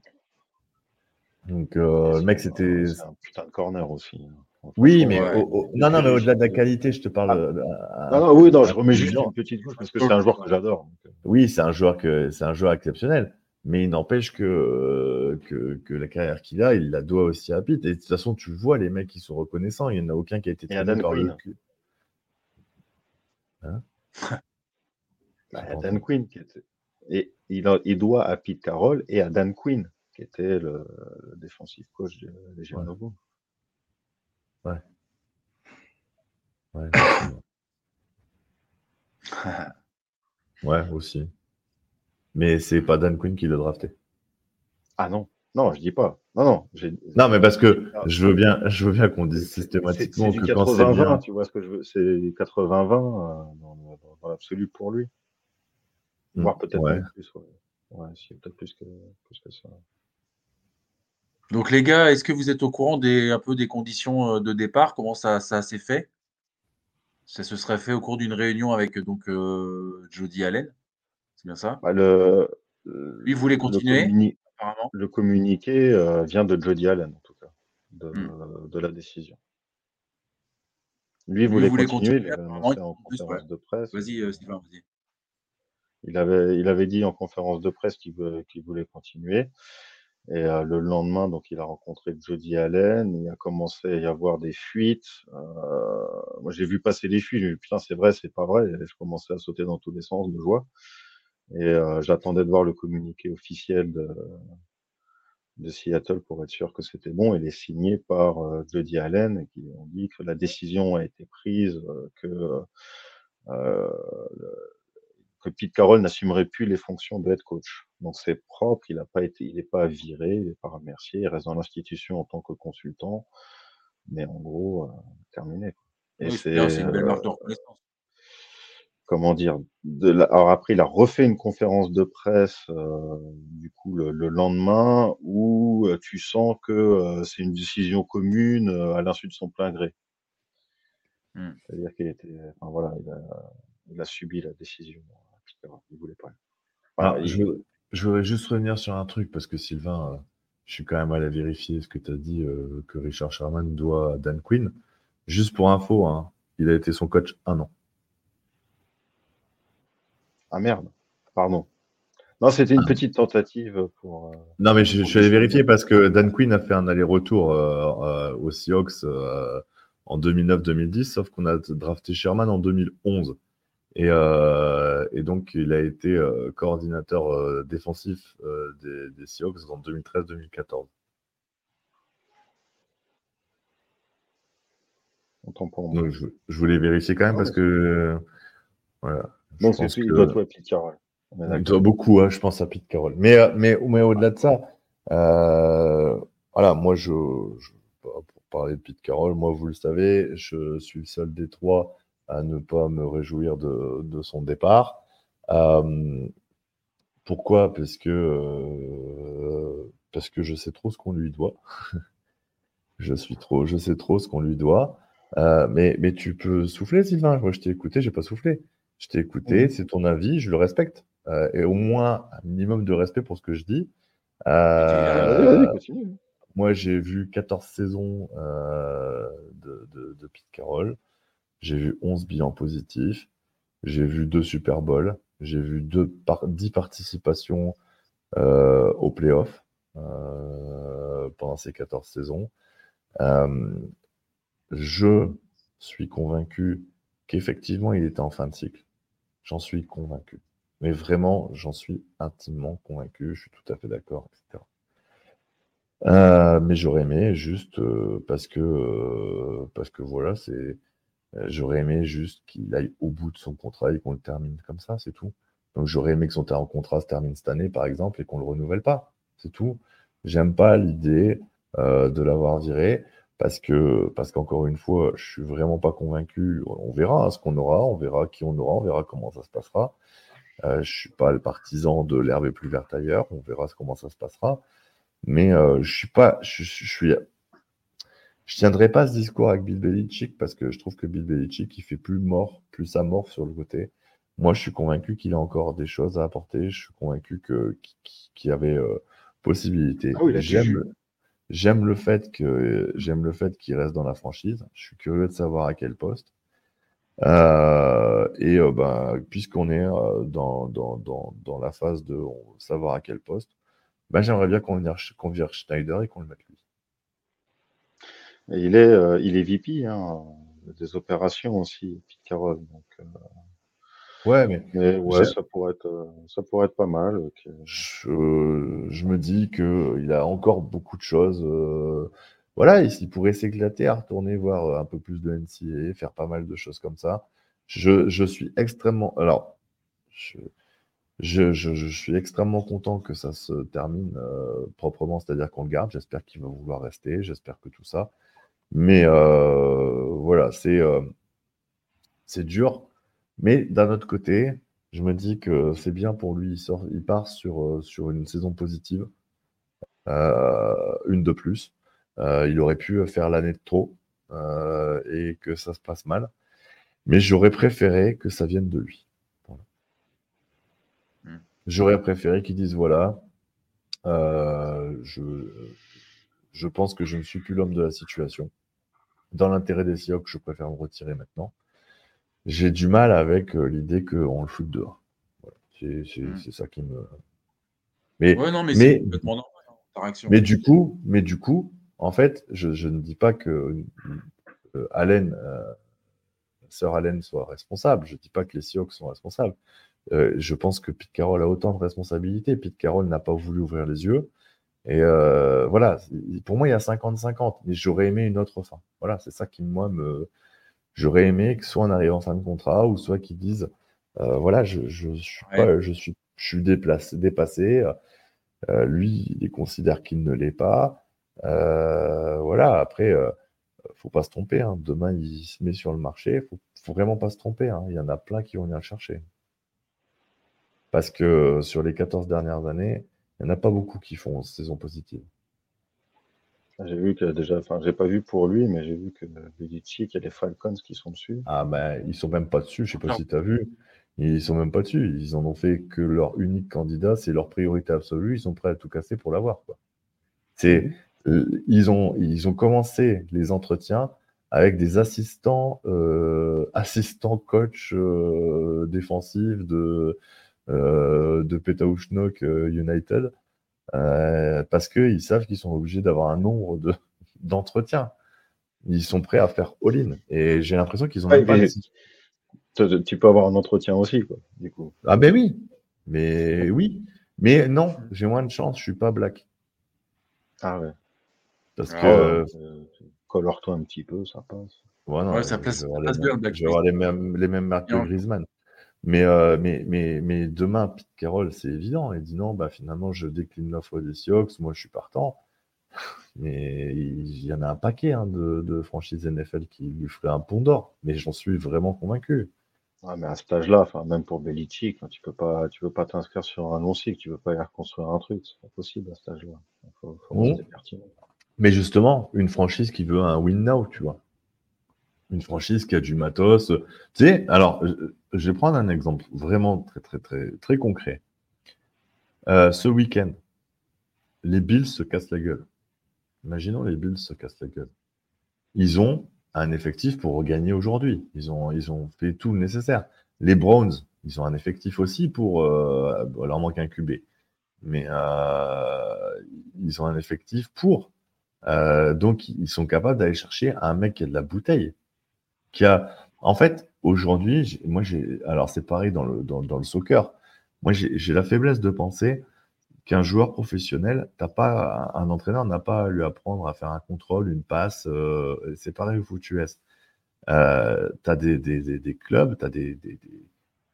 Donc, euh, le mec, c'était. C'est un putain de corner aussi. hein. Oui, mais Ouais. au- au- non, non, mais au-delà de la qualité, je te parle. euh, de- Ah non, oui, non, je remets juste une petite couche parce que c'est un joueur que j'adore. donc, euh, Oui, c'est un joueur que c'est un joueur exceptionnel, mais il n'empêche que, euh, que que la carrière qu'il a, il la doit aussi à Pitt. Et de toute façon, tu vois les mecs qui sont reconnaissants. Il n'y en a aucun qui a été le Quinn. cul. bah, il y a Pardon. Dan Quinn qui était. Et il, a- il doit à Pete Carroll et à Dan Quinn, qui était le, le défensif coach de Legion Ouais. Ouais, effectivement. Ouais, aussi. Mais c'est pas Dan Quinn qui l'a drafté. Ah non, non, je dis pas. Non, non. Non, mais parce que Ah. je veux bien, je veux bien qu'on dise systématiquement que quand c'est 80-20, bien. tu vois ce que je veux. C'est 80-20 euh, dans, l'absolu pour lui. Mm, Voire peut-être ouais. plus. Ouais, ouais si, peut-être plus que, plus que ça. Donc, les gars, est-ce que vous êtes au courant des, un peu des conditions euh, de départ? Comment ça, ça s'est fait? Ça se serait fait au cours d'une réunion avec donc euh, Jody Allen. C'est bien ça? Bah, le, Lui voulait le continuer, communi- apparemment. le communiqué euh, vient de Jody Allen, en tout cas, de, Hmm. de la décision. Lui Lui voulait, voulait continuer, il continuer, l'avait apparemment, annoncé il en en plus, conférence ouais. de presse. Vas-y, euh, Sylvain, vas-y. Il avait, il avait dit en conférence de presse qu'il voulait continuer. Et euh, le lendemain, donc, il a rencontré Jody Allen. Il a commencé à y avoir des fuites. Euh, moi, j'ai vu passer les fuites. J'ai dit, putain, c'est vrai, c'est pas vrai. Et je commençais à sauter dans tous les sens de joie. Et euh, j'attendais de voir le communiqué officiel de, de Seattle pour être sûr que c'était bon. Il est signé par Jody Allen et qui ont dit que la décision a été prise, que que Pete Carroll n'assumerait plus les fonctions de head coach. Donc c'est propre, il n'a pas été, il n'est pas viré, il n'est pas remercié, il reste dans l'institution en tant que consultant, mais en gros euh, terminé. Et Oui, c'est une belle euh, marque de reconnaissance. comment dire de la- alors après il a refait une conférence de presse euh, du coup le, le lendemain où tu sens que euh, c'est une décision commune à l'insu de son plein gré. Hmm. C'est-à-dire qu'il était, enfin voilà, il a, il a subi la décision. Etc. Il voulait pas. Voilà, Alors, il- je, voudrais juste revenir sur un truc parce que Sylvain, euh, je suis quand même allé vérifier ce que tu as dit euh, que Richard Sherman doit à Dan Quinn. Juste pour info, hein, il a été son coach un an. Ah merde, pardon. Non, c'était une petite tentative pour. euh, Non, mais je, je suis allé vérifier parce que Dan Quinn a fait un aller-retour euh, euh, aux Seahawks en 2009-2010, sauf qu'on a drafté Sherman en 2011. Et, euh, et donc, il a été euh, coordinateur euh, défensif euh, des, des Seahawks en 2013-2014. autant pour moi. Donc, je, je voulais vérifier quand même Ah parce que. voilà. Je Donc c'est que- doit tout à Pete Carroll. Il doit beaucoup, hein, je pense, à Pete Carroll. Mais, euh, mais, mais au-delà de ça, euh, voilà, moi, je, je- pour parler de Pete Carroll, moi, vous le savez, je suis le seul des trois à ne pas me réjouir de, de son départ. Euh, pourquoi? Parce que, euh, parce que je sais trop ce qu'on lui doit. je suis trop, je sais trop ce qu'on lui doit. Euh, mais, mais tu peux souffler, Sylvain. Moi, je t'ai écouté, j'ai pas soufflé. Je t'ai écouté, c'est ton avis, je le respecte. Et au moins un minimum de respect pour ce que je dis. Moi, j'ai vu 14 saisons de, de, de Pete Carroll. J'ai vu 11 bilans positifs. j'ai vu deux Super Bowls, j'ai vu deux par- dix participations euh, aux playoffs euh, pendant ces 14 saisons. Euh, je suis convaincu qu'effectivement, il était en fin de cycle. J'en suis convaincu. Mais vraiment, j'en suis intimement convaincu. Je suis tout à fait d'accord, etc. Mais j'aurais aimé juste parce que parce que voilà, c'est j'aurais aimé juste qu'il aille au bout de son contrat et qu'on le termine comme ça, c'est tout. Donc j'aurais aimé que son contrat se termine cette année, par exemple, et qu'on le renouvelle pas, c'est tout. J'aime pas l'idée euh, de l'avoir viré parce que parce qu'encore une fois, je suis vraiment pas convaincu. On verra hein, ce qu'on aura, on verra qui on aura, on verra comment ça se passera. Euh, je suis pas le partisan de l'herbe est plus verte ailleurs. On verra comment ça se passera. Mais euh, je suis pas, je suis, je tiendrai pas ce discours avec Bill Belichick parce que je trouve que Bill Belichick il fait plus mort, plus sa mort sur le côté. Moi, je suis convaincu qu'il a encore des choses à apporter. Je suis convaincu que qu'il y avait euh, possibilité. Ah oui, J'aime, j'aime le fait que j'aime le fait qu'il reste dans la franchise. Je suis curieux de savoir à quel poste. Euh, et euh, ben, puisqu'on est euh, dans, dans, dans, dans la phase de savoir à quel poste, ben, j'aimerais bien qu'on vire, qu'on vire Schneider et qu'on le mette lui. Et il est, euh, il est VP hein, des opérations aussi, Pete Carroll. Donc, euh, Ouais, mais mais ouais, ça pourrait être, euh, ça pourrait être pas mal. je, je me dis que il a encore beaucoup de choses. euh, voilà, il, il pourrait s'éclater à retourner voir un peu plus de NCAA, faire pas mal de choses comme ça. Je, je suis extrêmement. Alors, je, je, je, je suis extrêmement content que ça se termine euh, proprement, c'est-à-dire qu'on le garde. J'espère qu'il va vouloir rester, j'espère que tout ça. Mais euh, voilà, c'est euh, c'est dur. Mais d'un autre côté, je me dis que c'est bien pour lui. Il, sort, il part sur, euh, sur une saison positive, euh, une de plus. Euh, il aurait pu faire l'année de trop euh, et que ça se passe mal. Mais j'aurais préféré que ça vienne de lui. Voilà. Hmm. J'aurais préféré qu'il dise voilà, je, je pense que je ne suis plus l'homme de la situation. Dans l'intérêt des Seahawks, je préfère me retirer maintenant. J'ai du mal avec euh, l'idée qu'on le foute dehors. Voilà. C'est ça qui me. Mais, Ouais, non, mais, normal, hein, réaction. mais du coup, mais du coup, en fait, je, je ne dis pas que euh, Allen, euh, Sir Allen soit responsable. Je ne dis pas que les Seahawks sont responsables. Euh, je pense que Pete Carroll a autant de responsabilités. Pete Carroll n'a pas voulu ouvrir les yeux. Et euh, voilà, il- pour moi, il y a 50-50, mais j'aurais aimé une autre fin. Voilà, c'est ça qui, moi, me. J'aurais aimé que soit on arrive en fin de contrat, ou soit qu'ils disent euh, voilà, je, je, suis Ouais. je suis, je suis déplacé, dépassé. Euh, lui, il considère qu'il ne l'est pas. Voilà, après, faut pas se tromper. hein. Demain, il se met sur le marché. Faut, faut vraiment pas se tromper. hein. Il y en a plein qui vont venir le chercher. Parce que sur les 14 dernières années, il n'y en a pas beaucoup qui font saison positive. J'ai vu que déjà, enfin, j'ai pas vu pour lui, mais j'ai vu que Belichick et les Falcons qui sont dessus. Ah ben, ils sont même pas dessus. Je sais pas Non. si tu as vu. Ils sont même pas dessus. Ils en ont fait que leur unique candidat, c'est leur priorité absolue. Ils sont prêts à tout casser pour l'avoir. C'est, euh, ils ont, ils ont commencé les entretiens avec des assistants, euh, assistants coach euh, défensifs de de Petauchnok euh, United euh, parce qu'ils savent qu'ils sont obligés d'avoir un nombre de d'entretiens. Ils sont prêts à faire all-in. Et j'ai l'impression qu'ils ont Ouais, même pas les- Tu, tu peux avoir un entretien aussi, quoi, du coup. Ah ben oui, mais oui, mais non, j'ai moins de chance, je suis pas black. Ah ouais. Parce Ah que Euh, Colore-toi un petit peu, ça passe. Ouais, non, Ouais, ça je- place- je vais avoir place les bien, mêmes- Black je vais avoir les mêmes, les mêmes marques que. Griezmann. Mais, euh, mais, mais, mais demain, Pete Carroll, c'est évident. Il dit non, bah, finalement, je décline l'offre des Seahawks, moi, je suis partant. Mais il y en a un paquet hein, de, de franchises NFL qui lui feraient un pont d'or. Mais j'en suis vraiment convaincu. Ouais, mais à cet âge-là, enfin, même pour Belichick, hein, tu peux pas, tu peux pas t'inscrire sur un non-cycle, tu peux pas y reconstruire un truc, c'est pas possible à cet âge-là. Faut, faut. Mais justement, une franchise qui veut un win now, tu vois. Une franchise qui a du matos. Tu sais, alors, je, je vais prendre un exemple vraiment très, très, très, très concret. Euh, ce week-end, les Bills se cassent la gueule. Imaginons les Bills se cassent la gueule. Ils ont un effectif pour gagner aujourd'hui. Ils ont, fait tout le nécessaire. Les Browns, ils ont un effectif aussi pour. Euh, bon, manque un QB. Mais euh, ils ont un effectif pour. Euh, donc, ils sont capables d'aller chercher un mec qui a de la bouteille. Qui a. En fait, aujourd'hui, moi, j'ai. Alors, c'est pareil dans le, dans, dans le soccer. Moi, j'ai la faiblesse de penser qu'un joueur professionnel, t'as pas, un entraîneur n'a pas à lui apprendre à faire un contrôle, une passe. euh, c'est pareil au foot US. Euh, tu as des, des, des, des clubs t'as des, des, des-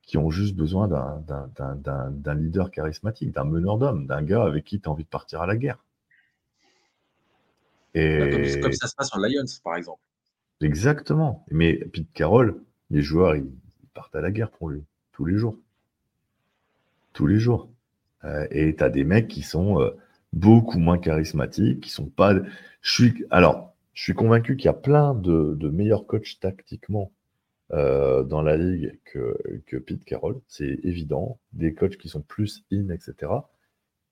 qui ont juste besoin d'un- leader charismatique, d'un meneur d'hommes, d'un gars avec qui tu as envie de partir à la guerre. Et Bah, Comme, comme ça se passe sur Lions, par exemple. Exactement. Mais Pete Carroll, les joueurs, ils, partent à la guerre pour lui, tous les jours. Tous les jours. Euh, et tu as des mecs qui sont euh, beaucoup moins charismatiques, qui sont pas. Je suis alors, je suis convaincu qu'il y a plein de, meilleurs coachs tactiquement euh, dans la ligue que, que Pete Carroll, c'est évident. Des coachs qui sont plus in, etc.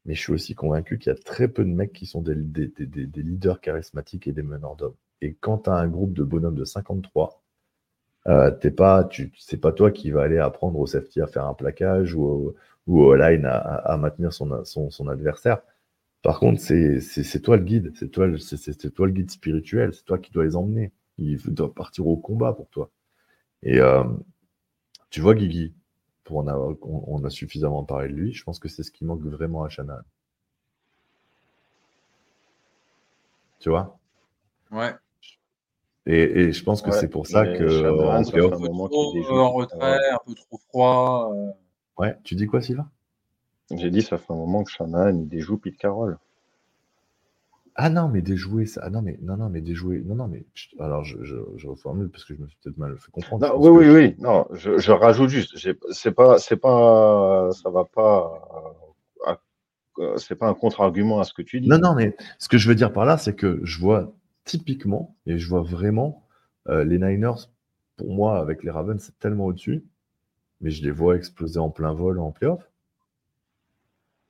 Mais je suis aussi convaincu qu'il y a très peu de mecs qui sont des- des leaders charismatiques et des meneurs d'hommes. Et quand tu as un groupe de bonhommes de 53, euh, t'es pas, c'est pas toi qui va aller apprendre au safety à faire un plaquage ou au, line à, maintenir son, adversaire. Par contre, c'est, toi le guide, c'est toi, le- c'est, c'est- c'est toi le guide spirituel, c'est toi qui dois les emmener. Ils doivent partir au combat pour toi. Et euh, tu vois, Guigui, pour en avoir, on, on a suffisamment parlé de lui, je pense que c'est ce qui manque vraiment à Shanahan. Tu vois? Ouais. Et, et je pense que Ouais, c'est pour ça que en playoff- fait Un moment trop euh, en Pete retrait, un peu trop froid. euh. Ouais, tu dis quoi, Sylvain? J'ai dit, ça fait un moment que Shanahan, il déjoue Pete Carroll. Ah non, mais déjouer, ça. Ah non, mais non, non, mais déjouer. Non, non, mais alors je, je, je reformule parce que je me suis peut-être mal fait comprendre. Non, oui, oui, oui. Non, je, je rajoute juste. C'est pas, c'est pas, ça va pas. euh, euh, c'est pas un contre-argument à ce que tu dis. Non, non, mais ce que je veux dire par là, c'est que je vois typiquement, et je vois vraiment euh, les Niners, pour moi, avec les Ravens, c'est tellement au-dessus, mais je les vois exploser en plein vol en playoff.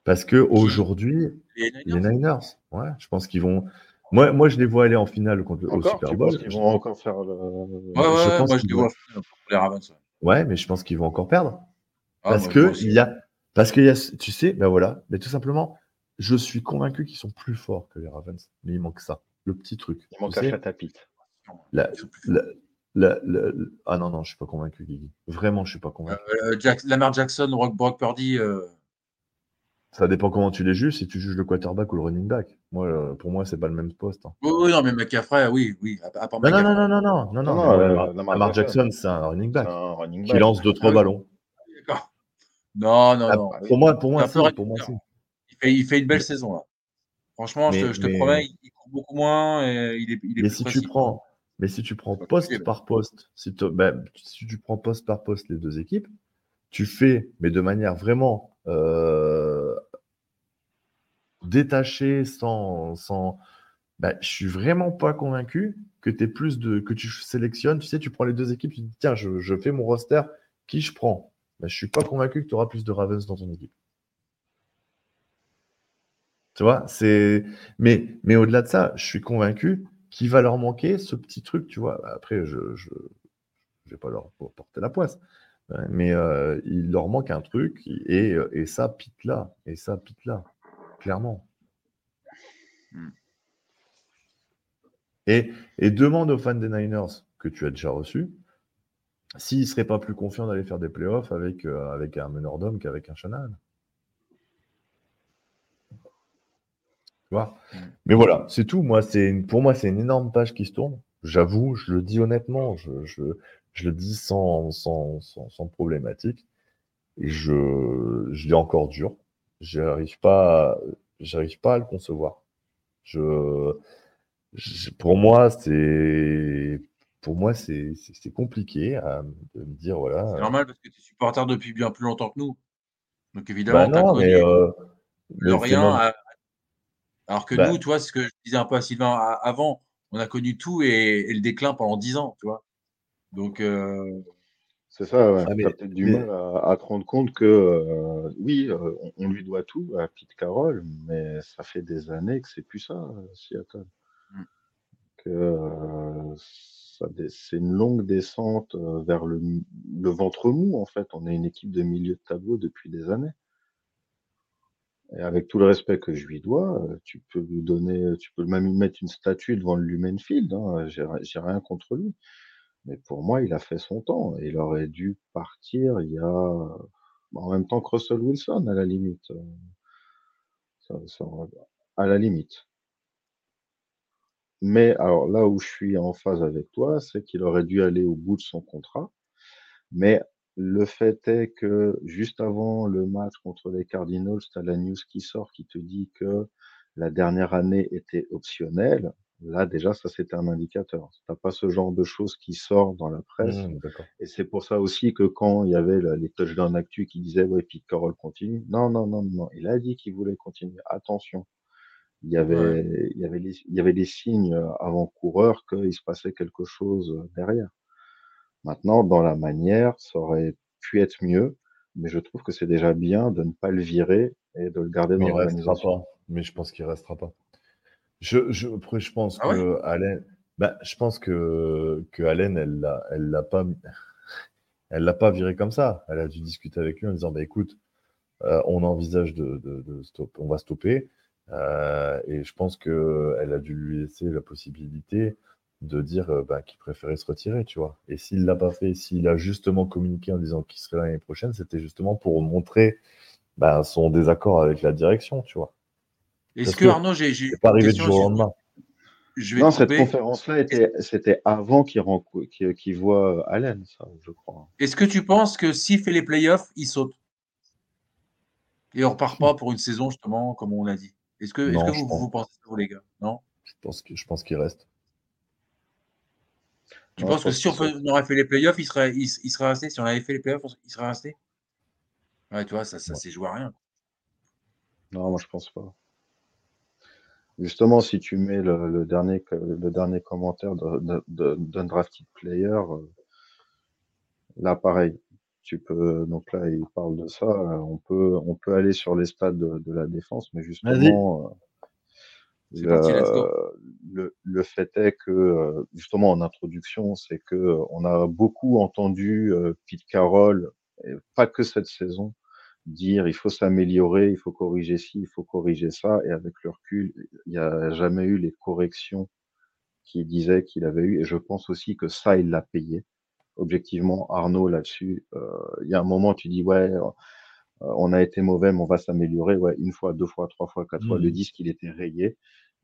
Parce que aujourd'hui, Les les Niners, ouais, je pense qu'ils vont. Moi, moi, je les vois aller en finale contre, au Encore, Super tu Bowl. vont encore faire le. Ouais, ouais, je ouais, pense moi je qu'ils les vont- vois finir pour les Ravens. ouais. Ouais, mais je pense qu'ils vont encore perdre. Ah, parce moi, que il y a, parce qu'il y a, tu sais, ben voilà, mais tout simplement, je suis convaincu qu'ils sont plus forts que les Ravens, mais il manque ça, le petit truc. Il manque Tu à sais, Chatapit. la, la, la- la- ah non non, je suis pas convaincu, Guigui. Vraiment, je suis pas convaincu. Euh, Jack- Lamar Jackson, Rock Brock Purdy, euh, Ça dépend comment tu les juges, si tu juges le quarterback ou le running back. Moi, euh, pour moi, c'est pas le même poste. hein. Oui, oui, non, mais McCaffrey, oui, oui. À, à part Non non non non non non non non. Non, mais non, euh, Lamar, Lamar Lamar Jackson. C'est un running C'est back un running qui lance deux trois Ah oui. ballons. D'accord. Non, non, Ah, non. pour moi, pour C'est moi, un peu si, pour moi. Il fait, il fait une belle saison, là. Franchement, je, te, Mais- promets, il court beaucoup moins et il est, il est Mais plus si précis. tu prends, mais si tu prends Faut poste par poste, si, tu- ben, si tu prends poste par poste les deux équipes, tu fais, mais de manière vraiment euh, détachée, sans, sans, ben, je suis vraiment pas convaincu que tu plus de, que tu sélectionnes. Tu sais, tu prends les deux équipes, tu dis tiens, je, je fais mon roster, qui je prends? Ben, Je suis pas convaincu que tu auras plus de Ravens dans ton équipe. Tu vois, c'est. Mais, mais au-delà de ça, je suis convaincu qu'il va leur manquer ce petit truc, tu vois. Après, je je, je vais pas leur porter la poisse. Euh, Mais euh, il leur manque un truc et, et ça pite là. Et ça pite là. Clairement. Hmm. Et, et demande aux fans des Niners que tu as déjà reçus s'ils ne seraient pas plus confiants d'aller faire des playoffs avec, euh, avec un meneur d'homme qu'avec un Shanahan. Vois Mm. Mais voilà, c'est tout. Moi, c'est pour moi, c'est une énorme page qui se tourne. J'avoue, je le dis honnêtement, je, je, je le dis sans, sans, sans, sans problématique. Et je, je l'ai encore dur. J'arrive pas, j'arrive pas à le concevoir. Je, je- pour moi, c'est, pour moi, c'est, compliqué à, de me dire voilà. C'est euh, normal parce que tu es supporter depuis bien plus longtemps que nous. Donc évidemment, Bah as connu euh, le rien. à- Alors que Bah. nous, tu vois, ce que je disais un peu à Sylvain a- avant, on a connu tout et, et le déclin pendant 10 ans, tu vois. Donc, euh, C'est ça, ouais. Ah, mais- peut-être du mal à, à te rendre compte que, euh, oui, euh, on, on lui doit tout à Pete Carroll, mais ça fait des années que c'est plus ça, Seattle. Mm. Que, euh, ça c'est une longue descente vers le, le ventre mou, en fait. On est une équipe de milieu de tableau depuis des années. Et avec tout le respect que je lui dois, euh, tu peux lui donner, tu peux même lui mettre une statue devant le Lumen Field. Hein, j'ai ri- j'ai rien contre lui. Mais pour moi, il a fait son temps. Il aurait dû partir il y a, en même temps que Russell Wilson, à la limite. Euh, à la limite. Mais alors là où je suis en phase avec toi, c'est qu'il aurait dû aller au bout de son contrat. Mais le fait est que juste avant le match contre les Cardinals, tu as la news qui sort qui te dit que la dernière année était optionnelle. Là, déjà, ça, c'était un indicateur. Tu pas ce genre de choses qui sort dans la presse. Mmh. Et c'est pour ça aussi que quand il y avait la- les touchdowns actu qui disaient, ouais, Pete Carroll continue. Non, non, non, non. Il a dit qu'il voulait continuer. Attention. Il y avait, il y avait, les- il y avait des signes avant-coureurs qu'il se passait quelque chose derrière. Maintenant, dans la manière, ça aurait pu être mieux, mais je trouve que c'est déjà bien de ne pas le virer et de le garder Mais dans l'organisation. Mais je pense qu'il restera pas. Je, je, après, je pense Ah ouais? que Allen, bah, je pense que, elle l'a, elle l'a pas, elle l'a pas viré comme ça. Elle a dû discuter avec lui en disant, bah, écoute, euh, on envisage de, de, de stop, on va stopper. Euh, et je pense que elle a dû lui laisser la possibilité de dire euh, bah, qu'il préférait se retirer, tu vois. Et s'il l'a pas fait, s'il a justement communiqué en disant qu'il serait là l'année prochaine, c'était justement pour montrer bah, son désaccord avec la direction, tu vois. Est-ce que que Arnaud, j'ai pas arrivé du jour au je- lendemain. Je vais Non, te cette conférence-là était, c'était avant qu'il renco- qu'il qu'il voit Allen, ça, je crois. Est-ce que tu penses que s'il fait les playoffs, il saute? Et on repart pas pour une saison, justement, comme on a dit. Est-ce que, est-ce Non, que je vous, pense- vous pensez ça, vous, les gars? Non? Je pense que- je pense qu'il reste. Tu penses que si on, aurait fait les playoffs, il serait, il, il serait resté? Si on avait fait les playoffs, il serait resté? Ouais, tu vois, ça, ça Ouais. s'est joué à rien. Non, moi je pense pas. Justement, si tu mets le, le dernier, le dernier commentaire de- de- de- d'un drafted player, euh, là pareil, tu peux, donc là il parle de ça, euh, on peut, on peut aller sur les stades de, de la défense, mais justement, euh, C'est parti, let's go. le, le fait est que, euh, justement en introduction, c'est que euh, on a beaucoup entendu euh, Pete Carroll, et pas que cette saison, dire il faut s'améliorer, il faut corriger ci, il faut corriger ça, et avec le recul, il n'y a jamais eu les corrections qu'il disait qu'il avait eu, et je pense aussi que ça, il l'a payé. Objectivement, Arnaud, là-dessus, euh, il y a un moment, tu dis, ouais, euh, on a été mauvais, mais on va s'améliorer, ouais, une fois, deux fois, trois fois, quatre fois, Mhm. le disque, il était rayé.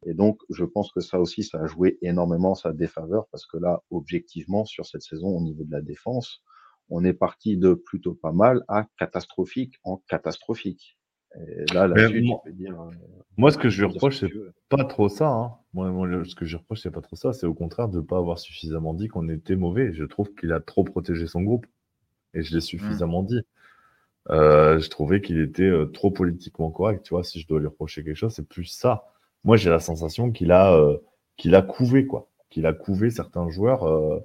Et donc, je pense que ça aussi, ça a joué énormément sa défaveur, parce que là, objectivement, sur cette saison, au niveau de la défense, on est parti de plutôt pas mal à catastrophique en catastrophique. Et là, tu moi- dire. euh, Moi, ce que je lui reproche, c'est pas trop ça. hein. Moi, ce que je lui reproche, c'est pas trop ça. C'est au contraire de ne pas avoir suffisamment dit qu'on était mauvais. Je trouve qu'il a trop protégé son groupe. Et je l'ai suffisamment dit. Euh, je trouvais qu'il était euh, trop politiquement correct. Tu vois, si je dois lui reprocher quelque chose, c'est plus ça. Moi, j'ai la sensation qu'il a, euh, qu'il a couvé, quoi. Qu'il a couvé certains joueurs. euh,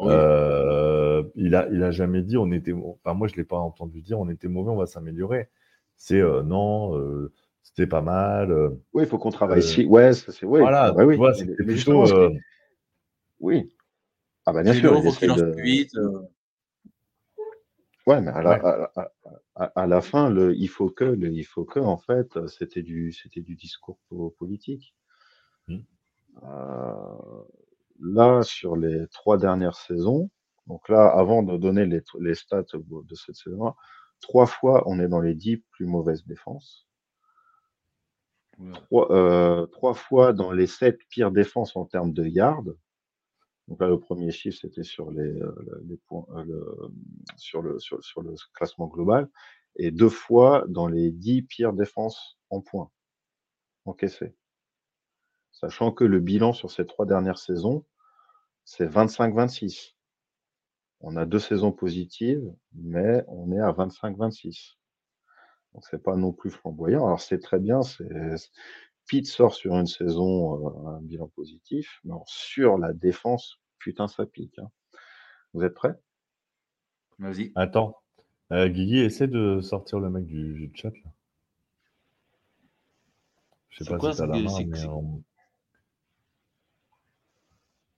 Oui. euh, il a, il a jamais dit on était. Enfin, moi, je l'ai pas entendu dire on était mauvais, on va s'améliorer. C'est euh, non, euh, c'était pas mal. euh, Oui, il faut qu'on travaille Euh, ici. Ouais, c'est ouais. voilà, bah oui. tu vois, Mais- c'était mais plutôt. euh, Oui. Ah bah bien sûr, il de... Ouais, mais à la, Ouais. à, à- à- à la fin, le il faut que, le il faut que, en fait, euh, c'était du, c'était du discours po- politique. Mm. Euh, là, sur les trois dernières saisons, donc là, avant de donner les, les stats de cette saison, trois fois, on est dans les dix plus mauvaises défenses. Trois, euh, trois fois dans les sept pires défenses en termes de yards. Donc là, le premier chiffre, c'était sur les, euh, les points, euh, le- sur, le, sur, sur le classement global, et deux fois dans les dix pires défenses en points encaissés. Sachant que le bilan sur ces trois dernières saisons, c'est 25-26. On a deux saisons positives, mais on est à 25-26. Donc c'est pas non plus flamboyant. Alors c'est très bien, c'est Pete sort sur une saison euh, un bilan positif, mais alors, sur la défense, putain ça pique. hein. Vous êtes prêts? Vas-y. Attends, Euh, Guigui, essaie de sortir le mec du, du chat là. Je sais pas quoi, si t'as la main, mais on-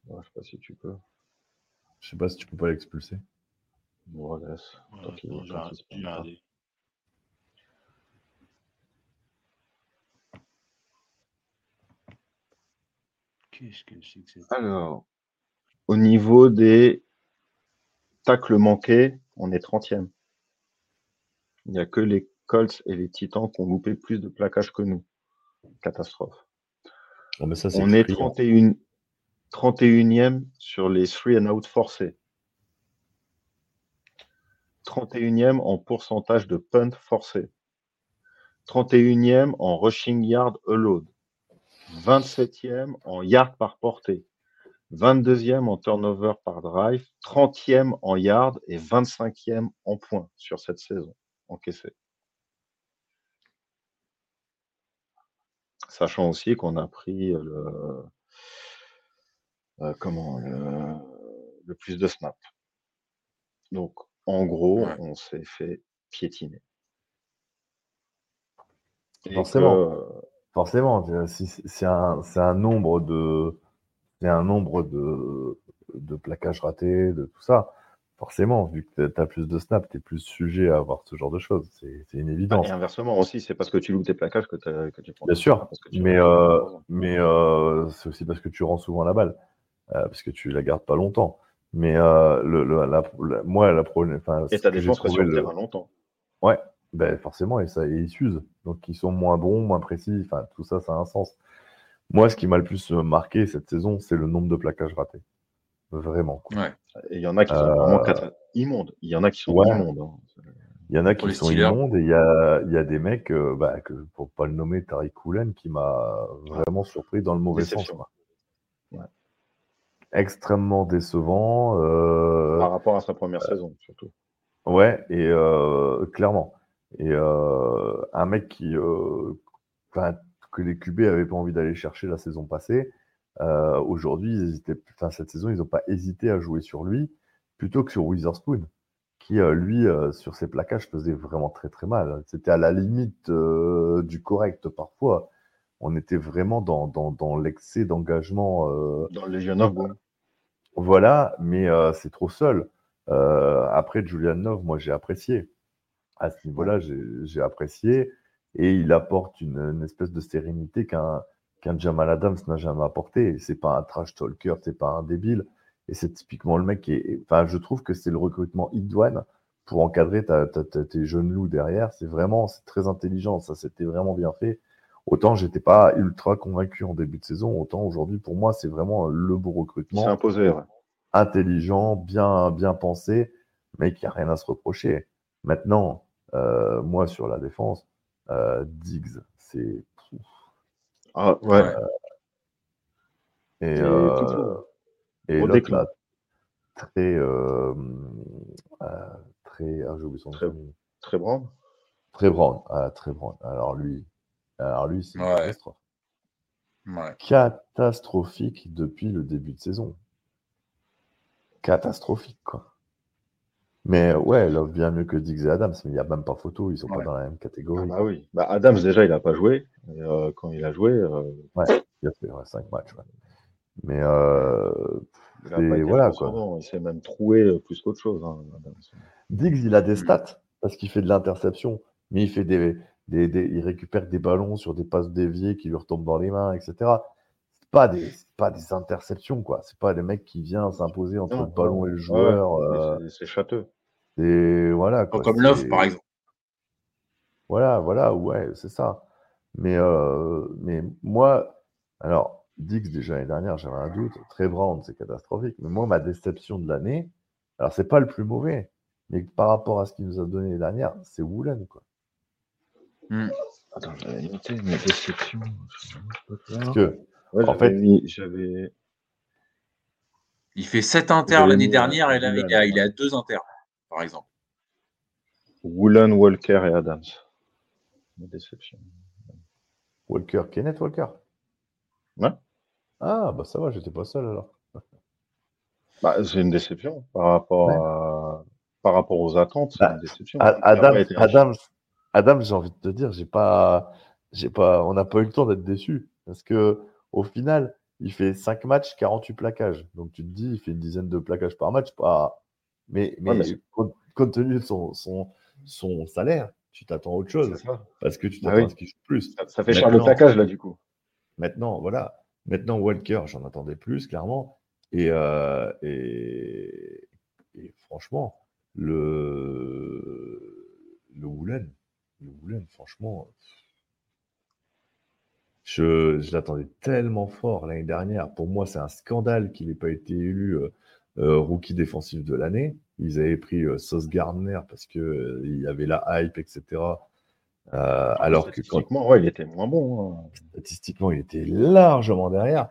Ouais, Je sais pas si tu peux. Je sais pas si tu peux pas l'expulser. Bon, laisse. Tant qu'il se j'ai prend pas. regardé. Qu'est-ce que c'est que c'est Alors, au niveau des tacles manqués, on est 30e. Il n'y a que les Colts et les Titans qui ont loupé plus de plaquages que nous. Catastrophe. Oh, mais ça, c'est On est criant. 31, 31e sur les 3 and out forcés. 31e en pourcentage de punt forcé. 31e en rushing yard allowed. 27e en yard par portée. 22e en turnover par drive. 30e en yard et 25e en points sur cette saison encaissée. Sachant aussi qu'on a pris le, euh, comment, le, le plus de snaps. Donc, en gros, Ouais. on s'est fait piétiner. Et Forcément. que- Forcément, si c'est un, nombre de, c'est un nombre de, de plaquages ratés, de tout ça. Forcément, vu que tu as plus de snaps, tu es plus sujet à avoir ce genre de choses. C'est une évidence. Et inversement aussi, c'est parce que tu loupes tes plaquages que, tu prends Bien sûr, snaps, parce que tu mais, euh, mais euh, c'est aussi parce que tu rends souvent la balle, euh, parce que tu la gardes pas longtemps. Mais le, le- la, la- moi, la problème, Et ta défense reste sur le- terrain longtemps. Ouais, ben forcément, et ça, et ils s'usent. Donc, ils sont moins bons, moins précis. Enfin, tout ça, ça a un sens. Moi, ce qui m'a le plus euh, marqué cette saison, c'est le nombre de plaquages ratés. Vraiment. quoi. Ouais. Et il y en a qui sont Euh, vraiment cata- immondes. Il y en a qui sont ouais. immondes. hein. Il y en a qui sont Steelers. immondes et il y a, il y a des mecs, euh, bah, que, pour pas le nommer, Tariq Koulen, qui m'a vraiment surpris dans le mauvais sens. Déception. quoi. Ouais. Extrêmement décevant. euh, Par rapport à sa première saison, surtout. Ouais, et euh, clairement. Et euh, un mec qui, euh, que les QB avaient pas envie d'aller chercher la saison passée, euh, aujourd'hui, ils hésitaient, enfin, cette saison, ils n'ont pas hésité à jouer sur lui plutôt que sur Witherspoon, qui, euh, lui, euh, sur ses plaquages, faisait vraiment très très mal. C'était à la limite euh, du correct parfois. On était vraiment dans, dans, dans l'excès d'engagement. euh, Dans le Legion of Boom. voilà, mais euh, c'est trop seul. Euh, après, Julian Love, moi, j'ai apprécié. À ce niveau-là, j'ai apprécié. Et il apporte une, une espèce de sérénité qu'un qu'un Jamal Adams n'a jamais apporté. C'est pas un trash talker, c'est pas un débile. Et c'est typiquement le mec qui est. Enfin, je trouve que c'est le recrutement idoine pour encadrer ta, ta- ta- tes jeunes loups derrière. C'est vraiment, c'est très intelligent. Ça, c'était vraiment bien fait. Autant j'étais pas ultra convaincu en début de saison, autant aujourd'hui, pour moi, c'est vraiment le beau C'est recrutement imposé. ouais. intelligent, bien, bien pensé, mais qui a rien à se reprocher. Maintenant, euh, moi sur la défense, euh, Diggs, c'est Ah, ouais. Et, Et euh, et l'autre là, très, euh, euh, très, ah, j'ai oublié son nom Très- famille. Très brand. très Brown, ah, très Brown. Alors lui, alors lui, c'est une Ouais. catastrophe. Ouais. catastrophique depuis le début de saison. Catastrophique, quoi. Mais ouais, Love bien mieux que Diggs et Adams, mais il n'y a même pas photo, ils sont pas Ouais. dans la même Ah, catégorie. bah oui. Bah, Adams, déjà, il n'a pas joué. Et, euh, quand il a joué, euh, Il a fait 5 matchs. ouais. Mais euh, voilà, transcendant. Il s'est même troué euh, plus qu'autre chose. hein. Diggs, il a des Mm. stats parce qu'il fait de l'interception, mais il fait des, des, des- il récupère des ballons sur des passes déviées qui lui retombent dans les mains, etc. Pas des, pas des interceptions, quoi. C'est pas des mecs qui viennent s'imposer entre Non, le ballon et le joueur. euh, c'est- châteux. et voilà, quoi. comme Love, par exemple. Voilà, voilà, ouais, c'est ça. Mais, euh, mais moi, alors, Dix, déjà l'année dernière, j'avais un doute. Très Brown, c'est catastrophique. Mais moi, ma déception de l'année, alors, c'est pas le plus mauvais, mais par rapport à ce qu'il nous a donné l'année dernière, c'est Woolen, quoi. Attends, j'avais noté mes déceptions. Parce que, Ouais, En fait- mis- j'avais. Il fait 7 inters l'année mis, dernière et là, Woolen, il a, il a deux inters, par exemple. Woolen, Walker et Adams. Mes déceptions. Walker, Kenneth Walker. Ouais. Ah, bah ça va, j'étais pas seul alors. Bah, c'est une déception par rapport, Ouais. à... par rapport aux attentes. C'est Bah, une déception. Adam, Adam, Adam, j'ai envie de te dire, j'ai pas, j'ai pas, on n'a pas eu le temps d'être déçus parce que au final, il fait 5 matchs, 48 plaquages. Donc tu te dis, il fait une dizaine de plaquages par match. Pas... Mais, Ouais, compte, compte tenu de son, son, son salaire, tu t'attends à autre chose. Parce que tu Ah t'attends oui. à ce qu'il joue plus. Ça, ça fait cher le plaquage, là, du coup. Maintenant, voilà. Maintenant, Walker, j'en attendais plus, clairement. Et, euh, et, et franchement, le, le Woolen, le Woolen, franchement, je, je l'attendais tellement fort l'année dernière. Pour moi, c'est un scandale qu'il n'ait pas été élu euh, euh, rookie défensif de l'année. Ils avaient pris euh, Sauce Gardner parce que euh, il y avait la hype, etc. Euh, alors que quand, ouais, il était moins bon. hein. statistiquement, il était largement derrière.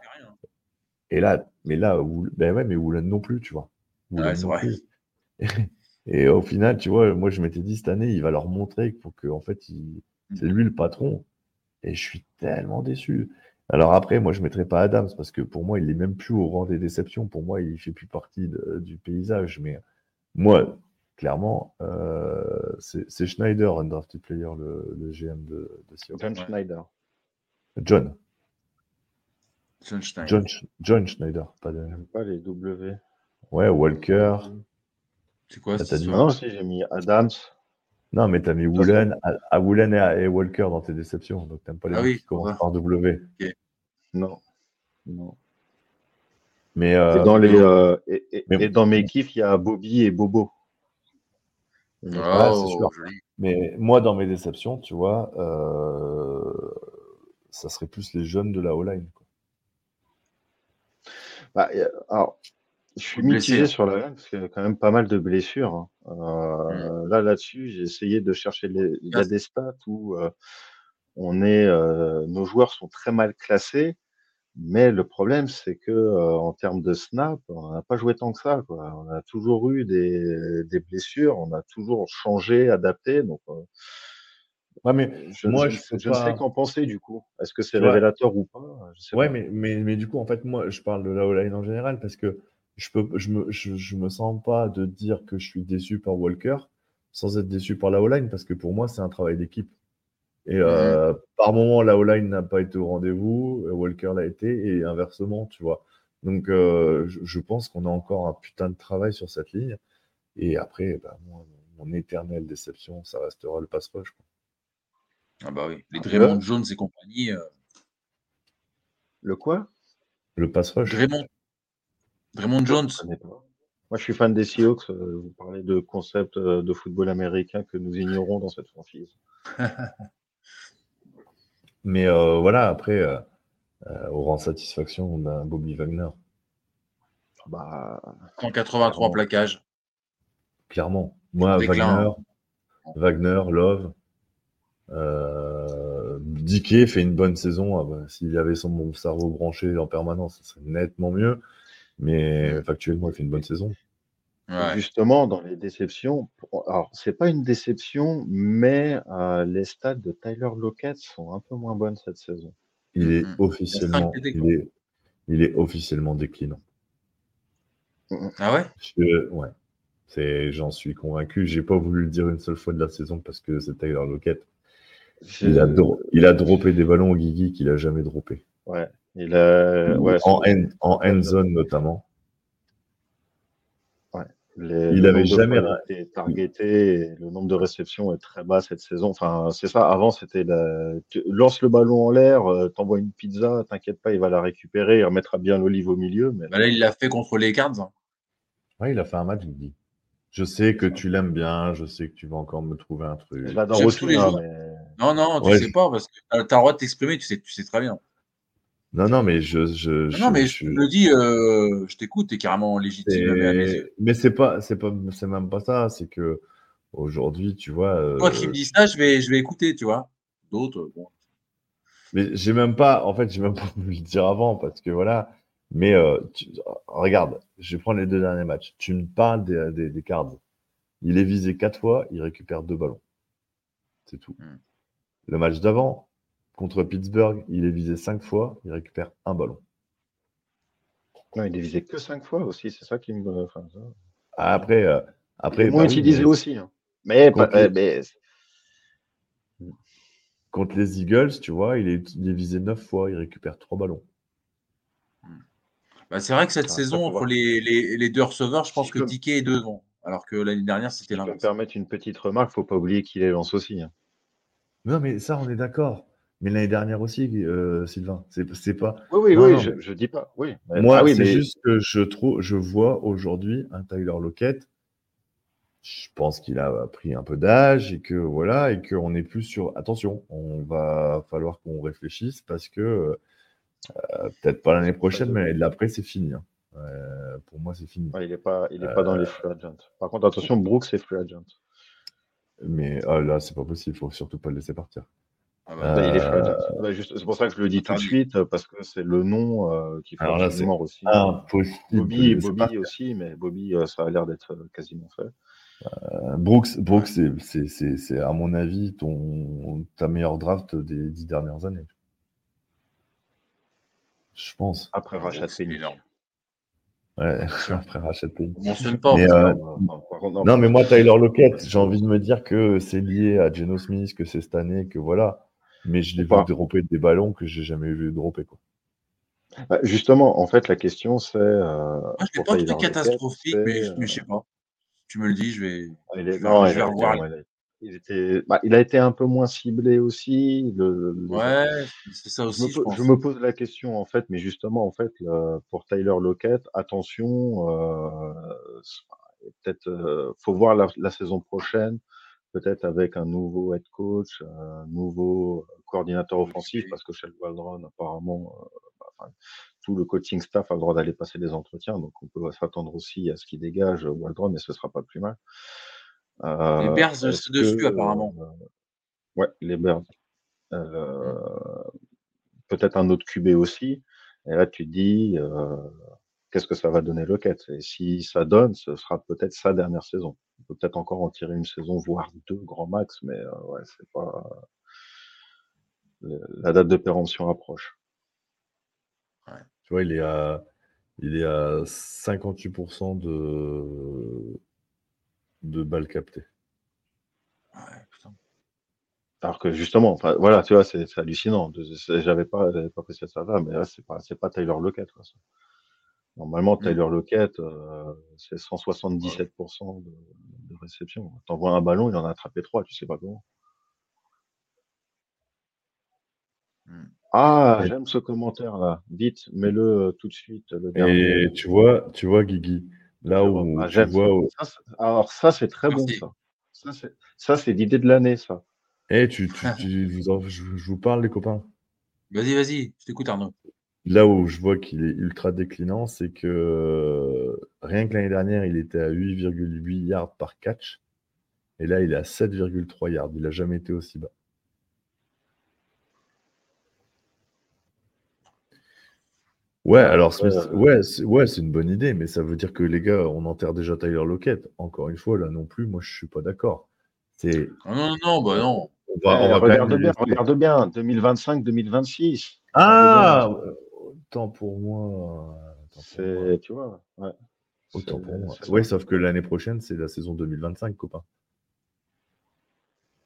Et là, mais là, ben ouais, mais Woolen non plus, tu vois. Woolen Ouais, c'est non vrai. plus. Et au final, tu vois, moi, je m'étais dit cette année, il va leur montrer qu'il faut que, en fait, il- c'est lui le patron. Et je suis tellement déçu. Alors après, moi, je ne mettrais pas Adams parce que pour moi, il n'est même plus au rang des déceptions. Pour moi, il fait plus partie de- du paysage. Mais moi, clairement, euh, c'est Schneider, undrafted player, le, le GM de, de Seahawks. John. Schneider. John. John Stein. John, Sch- John Schneider. Pas de... Pas les W. Ouais, Walker. C'est quoi histoire? Non, si, j'ai mis Adams. Non, mais t'as mis Woolen, à, à Woolen et, à- et Walker dans tes déceptions. Donc t'aimes pas les Ah oui, qui commencent par W. Non. Non. Mais, Et euh, dans, les, euh, et, et- mais- et dans mes kiffs, il y a Bobby et Bobo. Ouais, Oh, sûr. mais moi, dans mes déceptions, tu vois, euh, ça serait plus les jeunes de la O-line. Bah, alors, je suis mitigé hein. sur la laine parce qu'il y a quand même pas mal de blessures. hein. Euh, Là, là-dessus, j'ai essayé de chercher les. Il y a des stats où euh, on est, euh, nos joueurs sont très mal classés, mais le problème, c'est que euh, en termes de snap, on n'a pas joué tant que ça. Quoi. On a toujours eu des, des blessures, on a toujours changé, adapté. Donc, euh, Ouais, mais je, Moi, je, ne sais qu'en penser du coup. Est-ce que c'est révélateur ou pas? Je sais Ouais, pas. mais, mais, mais du coup, en fait, moi, je parle de la O-line en général parce que je peux, je me, je, je me sens pas de dire que je suis déçu par Walker sans être déçu par la O-line parce que pour moi, c'est un travail d'équipe. Et euh, par moment, la O-line n'a pas été au rendez-vous, Walker l'a été, et inversement, tu vois. Donc, euh, je, je pense qu'on a encore un putain de travail sur cette ligne. Et après, bah, moi, mon éternelle déception, ça restera le pass rush. quoi. Ah bah oui. Les Ah, Draymond Jones et compagnie. euh, Le quoi? Le pass rush. Draymond. Draymond Jones. Je. Moi, je suis fan des Seahawks. euh, Vous parlez de concepts euh, de football américain que nous ignorons dans cette franchise. Mais euh, voilà, après, euh, euh, au rang satisfaction, on a Bobby Wagner, Bah, 183 plaquages. clairement. Moi. Wagner, Wagner, Love. Euh, Dickey fait une bonne saison. Ah bah, S'il avait son mon cerveau branché en permanence, ce serait nettement mieux. Mais factuellement, il fait une bonne saison. Ouais. Justement, dans les déceptions, alors c'est pas une déception, mais euh, les stats de Tyler Lockett sont un peu moins bonnes cette saison. Il est Mhm. officiellement, Il est, il est officiellement déclinant. Ah ouais? Je- ouais, c'est, j'en suis convaincu. J'ai pas voulu le dire une seule fois de la saison parce que c'est Tyler Lockett. Il a, dro- il a droppé des ballons au Guigui qu'il a jamais droppé. Ouais, il a, ouais, en, end, en end zone notamment. les- il le avait nombre de jamais été targeté, et le nombre de réceptions est très bas cette saison. Enfin, c'est ça. Avant, c'était la... tu lances le ballon en l'air, euh, t'envoies une pizza, t'inquiète pas, il va la récupérer, il remettra bien l'olive au milieu. Mais bah Là, il l'a fait contre les Cards. hein. Ouais, il a fait un match Guigui. Je sais que tu l'aimes bien, je sais que tu vas encore me trouver un truc. tous les hein, jours. mais Non, non, tu Ouais, sais pas, parce que t'as t'as le droit de t'exprimer, tu sais, tu sais très bien. Non, non, mais je, je, Non, je- non, mais je- je le dis, euh, je t'écoute, t'es carrément légitime yeux. mais c'est pas, c'est pas, c'est même pas ça. C'est que aujourd'hui, tu vois. euh, Toi qui me dis ça, je vais, je vais écouter, tu vois. D'autres, bon. Mais j'ai même pas, en fait, j'ai même pas voulu le dire avant parce que voilà. Mais euh, tu- regarde, je vais prendre les deux derniers matchs. Tu me parles des, des, des cards. Il est visé quatre fois, il récupère deux ballons. C'est tout. Hmm. Le match d'avant, contre Pittsburgh, il est visé cinq fois, il récupère un ballon. non, il est visé que cinq fois aussi, c'est ça qui me. Enfin, ça. Après, euh, après, Il moins bah oui, utilisé mais aussi. hein. Mais, Contre pas- les- mais contre les Eagles, tu vois, il est, il est visé neuf fois, il récupère trois ballons. Bah, c'est vrai que cette Ah, saison, entre les, les, les deux receveurs, je pense Si que Dickey est devant. Alors que l'année dernière, c'était Si je peux me l'inverse. permettre une petite remarque, faut pas oublier qu'il est lance aussi. hein. Non, mais ça, on est d'accord. Mais l'année dernière aussi, euh, Sylvain, c'est pas. Oui, oui, Non, oui, non, je, je dis pas. Oui. Moi, ah oui, c'est mais juste que je trouve, je vois aujourd'hui un Tyler Lockett. Je pense qu'il a pris un peu d'âge et que voilà, et qu'on est plus sur. Attention, on va falloir qu'on réfléchisse parce que euh, peut-être pas l'année prochaine, mais l'année d'après, c'est fini. hein. Euh, pour moi, c'est fini. ouais, il est pas, il est pas dans les free agents. Par contre, attention, Brooks c'est free agent. Mais ah, là, c'est pas possible. Il faut surtout pas le laisser partir. Ah bah, Bah, il est free Euh, agent. Bah, c'est pour ça que je le dis tout de suite euh, parce que c'est le nom euh, qu'il faut Alors là, aussi. Impossible. Bobby, aussi, mais Bobby, euh, ça a l'air d'être quasiment fait. Euh, Brooks, Brooks, c'est- à mon avis ton ta meilleure draft des dix dernières années. Je pense. Après Rachat c'est énorme. Ouais, après Rachat Penny. On mentionne pas. Mais, euh, Non, mais moi, Tyler Lockett, j'ai envie de me dire que c'est lié à Geno Smith, que c'est cette année, que voilà. Mais je l'ai vu Pas. dropper des ballons que j'ai jamais vu dropper. Quoi. Bah, justement, en fait, la question c'est. euh, Moi, je pour pas trouvé catastrophique, mais, euh, mais je sais pas. Tu me le dis, je vais. il est- je vais- non, je vais revoir. effectivement, il était, bah, il a été un peu moins ciblé aussi. Le, le- Ouais, c'est ça Je aussi, me, je po- pense. je me pose la question en fait, mais justement en fait le- pour Tyler Lockett, attention, euh, peut-être euh, faut voir la, la saison prochaine, peut-être avec un nouveau head coach, un nouveau coordinateur offensif, parce que chez Waldron apparemment, euh, bah, enfin, tout le coaching staff a le droit d'aller passer des entretiens, donc on peut s'attendre aussi à ce qu'il dégage Waldron, et ce sera pas plus mal. Euh, Les Bears, est-ce c'est dessus, apparemment. euh, ouais, les Bears. Euh, peut-être un autre QB aussi. Et là, tu te dis, euh, qu'est-ce que ça va donner Lockett Et si ça donne, ce sera peut-être sa dernière saison. On peut peut-être encore en tirer une saison, voire deux grand max, mais euh, ouais, c'est pas. le- La date de péremption approche. Tu vois, il est à, il est à 58% de, de balles captées. Ouais, putain. Alors que justement, enfin, voilà, tu vois, c'est hallucinant. J'avais pas, pas précisé ça là, mais là, c'est pas, pas Tyler Lockett. Quoi, ça. Normalement, Mm. Tyler Lockett, euh, c'est 177% de, de réception. T'envoies un ballon, il en a attrapé trois, tu sais pas comment. Mm. Ah, Ouais. j'aime ce commentaire là. Vite, mets-le euh, tout de suite. Le dernier. Et tu vois, tu vois, Guigui, là Je où. Ah, tu vois, ça. Ça, alors ça, c'est très bon Merci. ça. Ça, c'est, ça, c'est l'idée de l'année, ça. Eh, tu, tu, tu- je, vous en- je- je vous parle, les copains. Vas-y, vas-y, je t'écoute, Arnaud. Là où je vois qu'il est ultra déclinant, c'est que euh, rien que l'année dernière, il était à 8,8 yards par catch. Et là, il est à 7,3 yards. Il n'a jamais été aussi bas. Ouais, alors Smith, ouais, c'est ouais, c'est une bonne idée, mais ça veut dire que les gars, on enterre déjà Tyler Lockett. Encore une fois, là non plus, moi je suis pas d'accord. C'est, Non, non, non, bah non. on va, on Eh, va regarde bien, laisser- regarde bien. 2025-2026. Ah, autant pour moi. C'est, tu vois, ouais. Autant pour moi. ça. sauf que l'année prochaine, c'est la saison 2025, copain.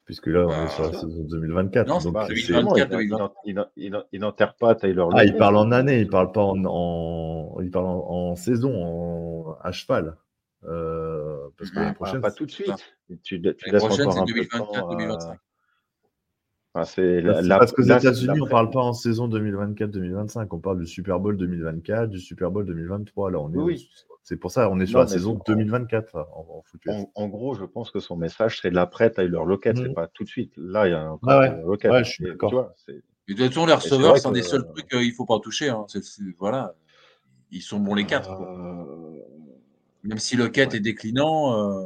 Puisque là, on Bah, est sur la ça. saison 2024. Non, c'est donc Bah, c'est- justement, 2024, il, 2020. il, il, il, il n'enterre pas Tyler Ah, il parle en année, il parle pas en, en- il parle en, en saison, en, à cheval. Euh, parce que Ah, l'année Pas, prochaine, pas c'est- tout de suite. Tu, tu L'année laisses prochaine, encore c'est un peu de 2024, temps. 2025. Enfin, c'est parce qu'aux États-Unis, on l'après. parle pas en saison 2024-2025, on parle du Super Bowl 2024, du Super Bowl 2023. Là, on est, Oui, c'est pour ça, on est sur Non, la saison c'est- 2024 là, en, en foot US. En, en gros, je pense que son message, c'est l'après Tyler Lockett, c'est Mhm. pas tout de suite. Là, il y a encore Ah ouais. Lockett. Ouais, je suis d'accord. Tu vois, c'est- Et de toute façon, les receveurs, c'est un des seuls trucs qu'il faut pas toucher. Hein. C'est- c'est- voilà. Ils sont bons les quatre. quoi. Euh, Même si le quête ouais. est déclinant. euh,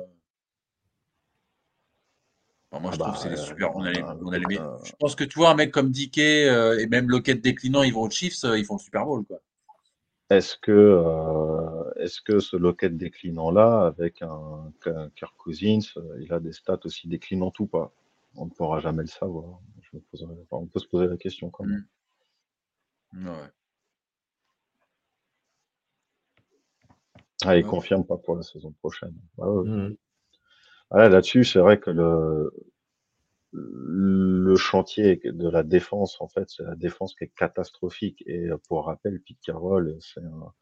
enfin, moi, Ah je trouve bah, que c'est des euh, super. On a les, euh, on a les meilleurs. euh, Je pense que tu vois, un mec comme Dickey euh, et même Lockett déclinant, ils vont aux Chiefs, euh, ils font le Super Bowl. Quoi. Est-ce que, euh, est-ce que ce Lockett déclinant-là, avec un, qu'un Kirk Cousins, euh, il a des stats aussi déclinantes ou pas? On ne pourra jamais le savoir. Je me poserai- enfin, on peut se poser la question quand même. Ouais. Ah, il Ouais. confirme pas pour la saison prochaine. Ah ouais. Mhm. Là, là-dessus, c'est vrai que le, le chantier de la défense, en fait, c'est la défense qui est catastrophique. Et euh, pour rappel, Pete Carroll, c'est un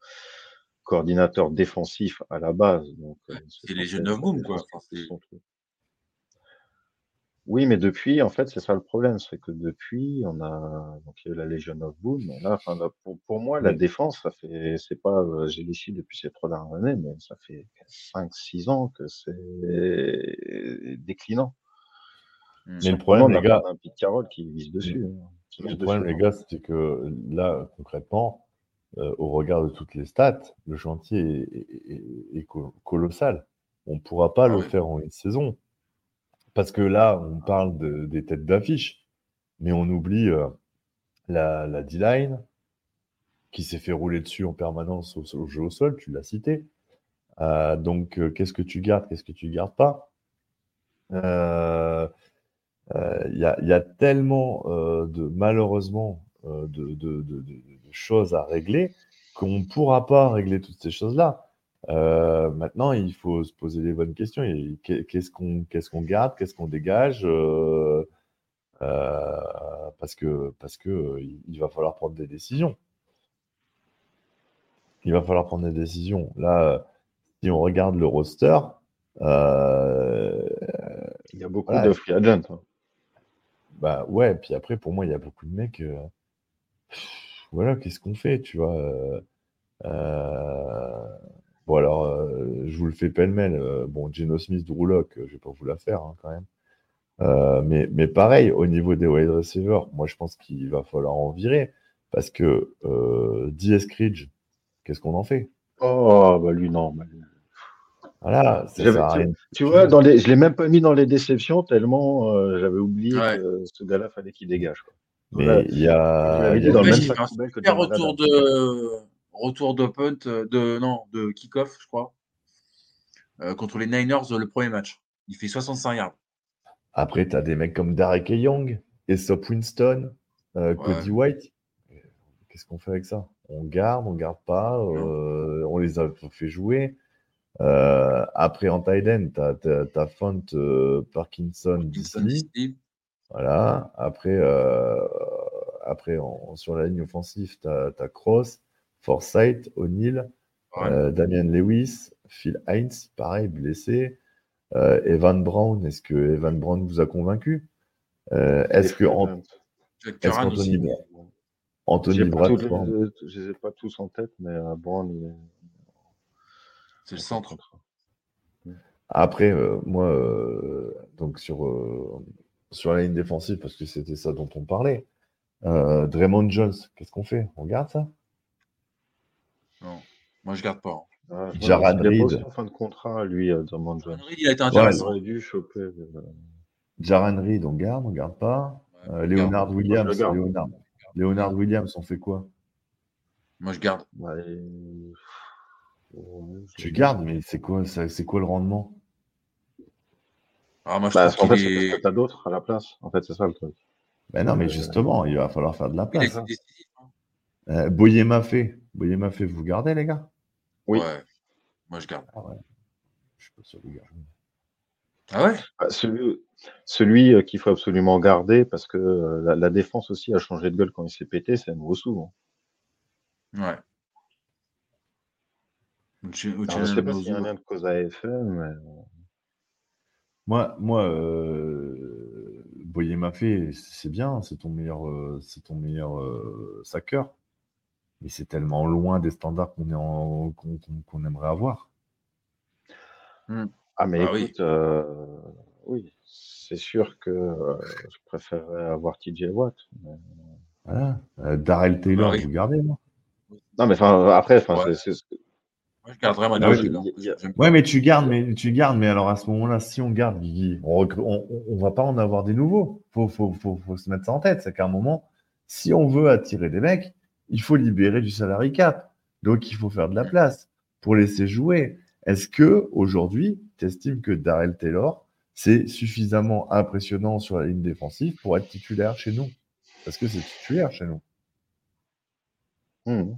coordinateur défensif à la base. Donc, euh, C'est les jeunes la quoi. défense Enfin, qui c'est- sont trucs. Oui, mais depuis, en fait, c'est ça le problème, c'est que depuis, on a donc il y a eu la Legion of Boom, mais là, enfin, là, pour, pour moi, la défense, ça fait, c'est pas, euh, j'ai chiffres depuis ces trois dernières années, mais ça fait 5-6 ans que c'est déclinant. Hmm. Mais le problème, les gars, d'un Pete Carroll qui vise dessus. hein, qui le vise problème, dessus, les pardon. gars, c'est que là, concrètement, euh, au regard de toutes les stats, le chantier est, est- est- est co- colossal. On ne pourra pas Ah le oui. faire en une saison. Parce que là, on parle de- des têtes d'affiche, mais on oublie euh, la, D-line qui s'est fait rouler dessus en permanence au, jeu au sol, tu l'as cité. Euh, donc, euh, qu'est-ce que tu gardes, qu'est-ce que tu gardes pas? Il y, a, tellement de malheureusement de choses à régler qu'on ne pourra pas régler toutes ces choses-là. Euh, maintenant, il faut se poser les bonnes questions. Qu'est-ce qu'on qu'est-ce qu'on garde, qu'est-ce qu'on dégage euh, euh, Parce que parce que il va falloir prendre des décisions. Il va falloir prendre des décisions. Là, si on regarde le roster, Il y a beaucoup voilà, de free agents. hein. bah ouais, puis après, pour moi, il y a beaucoup de mecs. pff, voilà, qu'est-ce qu'on fait, tu vois Bon, alors, euh, je vous le fais pêle-mêle. euh, bon, Geno Smith, Drew Lock, je vais pas vous la faire hein, quand même. Euh, mais, mais pareil, au niveau des wide receivers, moi, je pense qu'il va falloir en virer. Parce que euh, D.S. Cridge, qu'est-ce qu'on en fait? Oh, bah lui, non. bah lui. Voilà, ça tu, rien. tu vois, dans les, je l'ai même pas mis dans les déceptions tellement euh, j'avais oublié Ouais. que ce gars-là fallait qu'il dégage. Quoi. Mais Voilà. il y a. il y a dans le même super retour de retour de punt euh, de non de kick-off, je crois, euh, contre les Niners euh, le premier match. Il fait 65 yards. Après, tu as des mecs comme Derek Young, Aesop Winston, euh, Cody White. Qu'est-ce qu'on fait avec ça? On garde, on garde pas, euh, on les a fait jouer. Après, en tight end, tu as, Font, Parkinson. Disley. Voilà. Après, après en- sur la ligne offensive, tu as, Cross, Forsyth, O'Neill, Ouais. euh, Damian Lewis, Phil Hines, pareil, blessé. Euh, Evan Brown, est-ce que Evan Brown vous a convaincu? Euh, Est-ce que An- Jack est-ce Curran qu'Anthony aussi. Bra- Anthony pas tous Bradford les- Je les ai pas tous en tête, mais euh, Brown. C'est le centre. Après, euh, moi, euh, donc sur, euh, sur la ligne défensive, parce que c'était ça dont on parlait, euh, Draymond Jones, qu'est-ce qu'on fait? On garde ça? Non, moi je garde pas. hein. Ah, Reed. en fin de contrat, lui, euh, Jones. Henry, il a été Ouais, Il intéressant. aurait dû choper. euh, Jaran Reed, on garde, on garde pas Ouais, Euh, Leonard. Williams, garde. Leonard, Leonard Williams, on fait quoi? Moi je garde. bah, ouais, Tu gardes, mais c'est quoi, c'est quoi le rendement? Ah, moi je Bah, trouve en fait, qu'il c'est est... parce que t'as d'autres à la place. En fait, c'est ça le truc. Ben non, mais justement, il va falloir faire de la il place. décisif. hein. Euh, Boyer Maffé, Boyer Maffé, vous gardez, les gars? Oui. Ouais. Moi je garde. Ah ouais. Je suis pas sûr de garder. Ah ouais? Bah, celui celui euh, qu'il faut absolument garder, parce que euh, la, la défense aussi a changé de gueule quand il s'est pété, c'est Nwosu. Hein. Ouais. Uche- Alors, je Uchenna sais pas s'il y a un Nwosu. lien de cause à effet, mais Moi, moi euh, Boyer Maffé, c'est bien, c'est ton meilleur, euh, c'est ton meilleur euh, saqueur. Mais c'est tellement loin des standards qu'on aimerait avoir. ah mais Ah oui. écoute, euh, oui, c'est sûr que euh, je préférerais avoir TJ Watt. mais- Voilà. Euh, Darrell Taylor, Ah oui. vous gardez, moi Non mais après, enfin Ouais. c'est- c'est- Moi je garderais Ah Michael oui, Taylor. il y a- J'aime Ouais, mais tu gardes, mais tu gardes, mais alors à ce moment-là, si on garde, Guigui, on, recru- on, on- on va pas en avoir des nouveaux. Faut, faut, faut, faut se mettre ça en tête. C'est qu'à un moment, si on veut attirer des mecs, il faut libérer du salary cap. Donc, il faut faire de la place pour laisser jouer. Est-ce que aujourd'hui, tu estimes que Darrell Taylor, c'est suffisamment impressionnant sur la ligne défensive pour être titulaire chez nous? Parce que c'est titulaire chez nous. Hmm.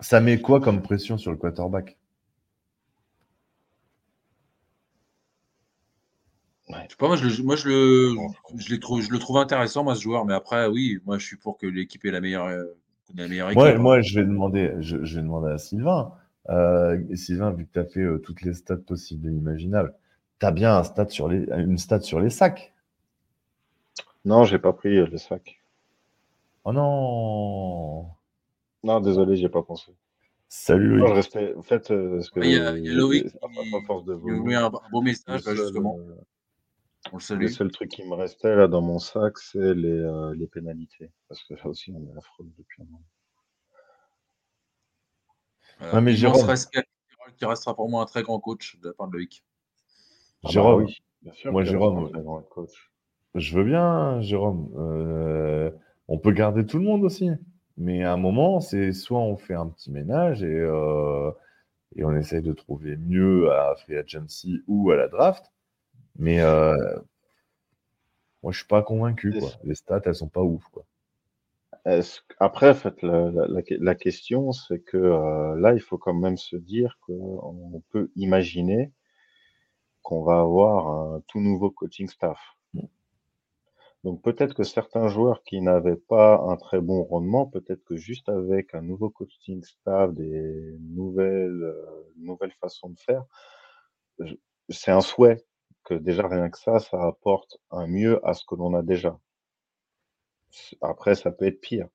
Ça met quoi comme pression sur le quarterback? Je sais pas, moi, je, le- moi, je le, je, les trouve, je le trouve intéressant, moi, ce joueur. Mais après, oui, moi, je suis pour que l'équipe ait la meilleure, euh, la meilleure équipe. Moi, moi, je vais demander, je, je vais demander à Sylvain. Euh, Sylvain, vu que tu as fait euh, toutes les stats possibles et imaginables, tu as bien un stat sur les, une stat sur les sacs. Non, j'ai pas pris euh, le sac. Oh non Non, désolé, j'ai pas pensé. Salut Non, je Loïc. restais. En fait, euh, parce que Il y a, il y a Loïc qui vos- met un, beau message, justement. Euh, On le seul truc qui me restait là dans mon sac, c'est les, euh, les pénalités. Parce que là aussi, on est affreux depuis un moment. Voilà. Ouais, mais Jérôme- à qui restera pour moi un très grand coach de la part de Loïc. Ah bah Jérôme, oui, bien sûr. moi, Jérôme, grand coach. je veux bien, Jérôme. Euh, on peut garder tout le monde aussi. Mais à un moment, c'est soit on fait un petit ménage et, euh, et on essaye de trouver mieux à Free Agency ou à la draft. Mais euh, moi, je suis pas convaincu. Quoi. Les stats, elles sont pas ouf. Quoi. Est-ce Après, en fait, la, la- la- question, c'est que euh, là, il faut quand même se dire qu'on peut imaginer qu'on va avoir un tout nouveau coaching staff. Donc peut-être que certains joueurs qui n'avaient pas un très bon rendement, peut-être que juste avec un nouveau coaching staff, des nouvelles, euh, nouvelles façons de faire, c'est un souhait que déjà rien que ça, ça apporte un mieux à ce que l'on a déjà. Après, ça peut être pire.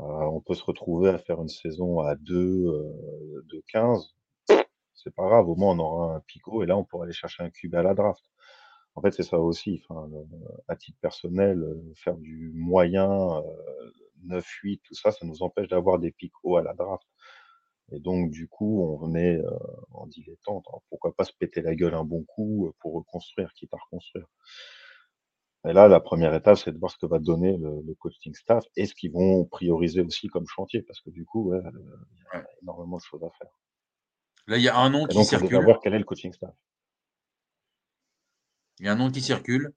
Euh, on peut se retrouver à faire une saison à 2 euh, de 15. C'est pas grave, au moins on aura un picot et là on pourra aller chercher un cube à la draft. En fait, c'est ça aussi. Enfin, à titre personnel, euh, faire du moyen, euh, 9-8, tout ça, ça nous empêche d'avoir des pics hauts à la draft. Et donc, du coup, on est euh, en dilettante. Alors, pourquoi pas se péter la gueule un bon coup euh, pour reconstruire, quitte à reconstruire. Et là, la première étape, c'est de voir ce que va donner le, le coaching staff et ce qu'ils vont prioriser aussi comme chantier, parce que du coup, ouais, euh, il y a énormément de choses à faire. Là, il y a un nom Et qui donc, on devrait circule. voir quel est le coaching staff. Il y a un nom qui circule.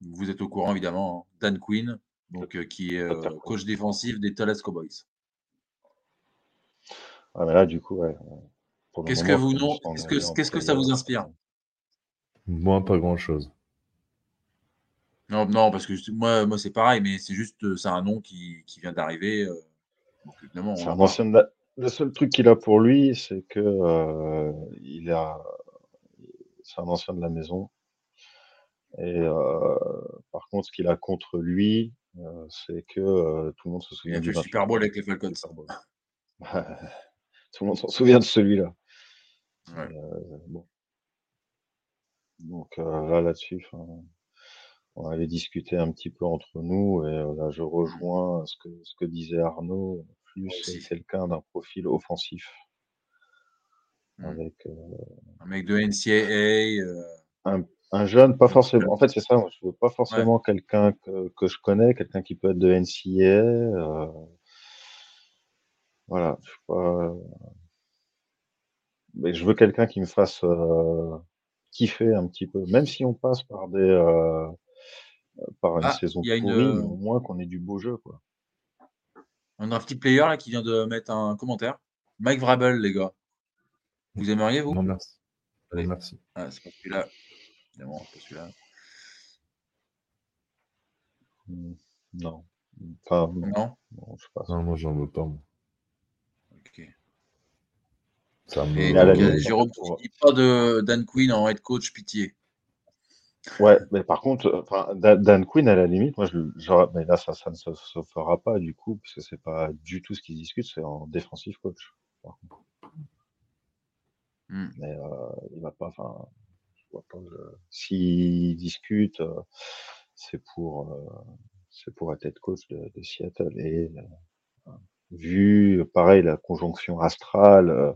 Vous êtes au courant, évidemment. hein. Dan Quinn, donc, euh, qui est coach défensif des Dallas Cowboys. Ah, mais là, du coup, ouais. Qu'est-ce que vous non Qu'est-ce est que en qu'est-ce que ça vous inspire? Moi, pas grand-chose. Non, non, parce que moi, moi c'est pareil, mais c'est juste, euh, c'est un nom qui, qui vient d'arriver. euh, donc, C'est en un parle. ancien de la- Le seul truc qu'il a pour lui, c'est que euh, il a, c'est un ancien de la maison. Et euh, par contre, ce qu'il a contre lui, euh, c'est que euh, tout le monde se Il souvient a du Super Bowl avec les Falcons. Tout le monde s'en souvient de celui-là. Ouais. Euh, bon. Donc euh, là, là-dessus, on avait discuté un petit peu entre nous et euh, là, je rejoins ce que, ce que disait Arnaud, plus aussi. quelqu'un d'un profil offensif. Mm. Avec euh, Un mec de NCAA. euh, un, un jeune, pas forcément. En fait, c'est ça, moi, je veux pas forcément quelqu'un que, que je connais, quelqu'un qui peut être de NCAA. euh, voilà, pas. Mais je veux quelqu'un qui me fasse euh, kiffer un petit peu, même si on passe par des euh, par une Ah, saison il y a une, pourrie, euh, mais au moins qu'on ait du beau jeu, quoi. On a un petit player là qui vient de mettre un commentaire. Mike Vrabel, les gars. Vous aimeriez, vous? Non, merci. Allez. Merci. Ah, c'est pas celui-là. Évidemment, c'est pas celui-là. Hmm, Non. Enfin, non, Non? Non, je sais pas. Non, moi, j'en veux pas. moi. Ok. Ça me... Donc, Jérôme dit pas de Dan Quinn en head coach, pitié. Ouais, mais par contre, euh, Dan Quinn, à la limite, moi, je, mais là, ça, ça ne se, se fera pas du coup, parce que c'est pas du tout ce qu'ils discutent, c'est en défensif coach. Hmm. Mais euh, il va pas, enfin, je vois pas le- S'ils discutent, euh, c'est pour, euh, c'est pour être head coach de, de Seattle. Et euh, vu, pareil, la conjonction astrale, euh,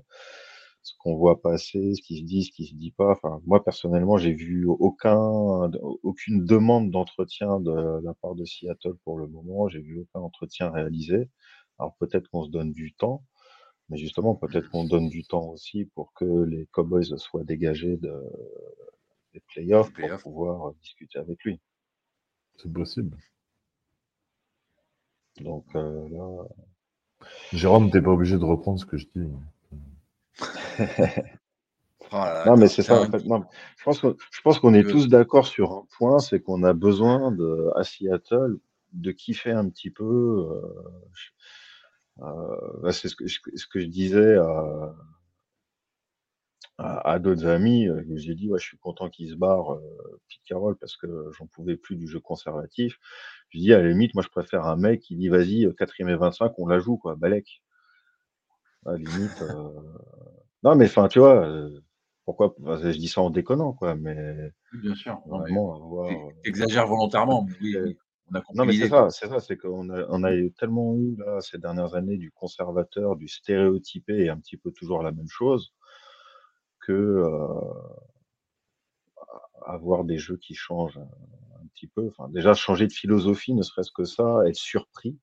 ce qu'on voit passer, ce qui se dit, ce qui se dit pas. Enfin, moi personnellement, j'ai vu aucun, aucune demande d'entretien de la part de Seattle pour le moment. J'ai vu aucun entretien réalisé. Alors peut-être qu'on se donne du temps, mais justement peut-être qu'on donne du temps aussi pour que les Cowboys soient dégagés de, des playoffs playoffs. pour pouvoir discuter avec lui. C'est possible. Donc euh, là, Jérôme, t'es pas obligé de reprendre ce que je dis. Oh Non, mais c'est ça. En un- fait, non, je pense qu'on je pense qu'on est tous d'accord sur un point, c'est qu'on a besoin de, à Seattle de kiffer un petit peu. euh, euh, bah, c'est ce que, ce que je disais à, à, à d'autres amis. euh, J'ai dit, ouais, je suis content qu'il se barre, euh, Pete Carroll, parce que j'en pouvais plus du jeu conservatif. Je dis, à la limite, moi, je préfère un mec qui dit, vas-y, euh, quatrième et 25, on la joue, quoi, Balek. À la limite. Euh, Non, mais enfin, tu vois, euh, pourquoi, je dis ça en déconnant, quoi, mais Bien sûr. Non, mais vraiment avoir. t'ex- T'exagères volontairement, mais oui, euh, oui, on a compris Non, mais c'est l'idée. ça, c'est ça, c'est qu'on a, on a eu tellement eu là, ces dernières années du conservateur, du stéréotypé et un petit peu toujours la même chose, que euh, avoir des jeux qui changent un, un petit peu. Enfin, déjà changer de philosophie, ne serait-ce que ça, être surpris,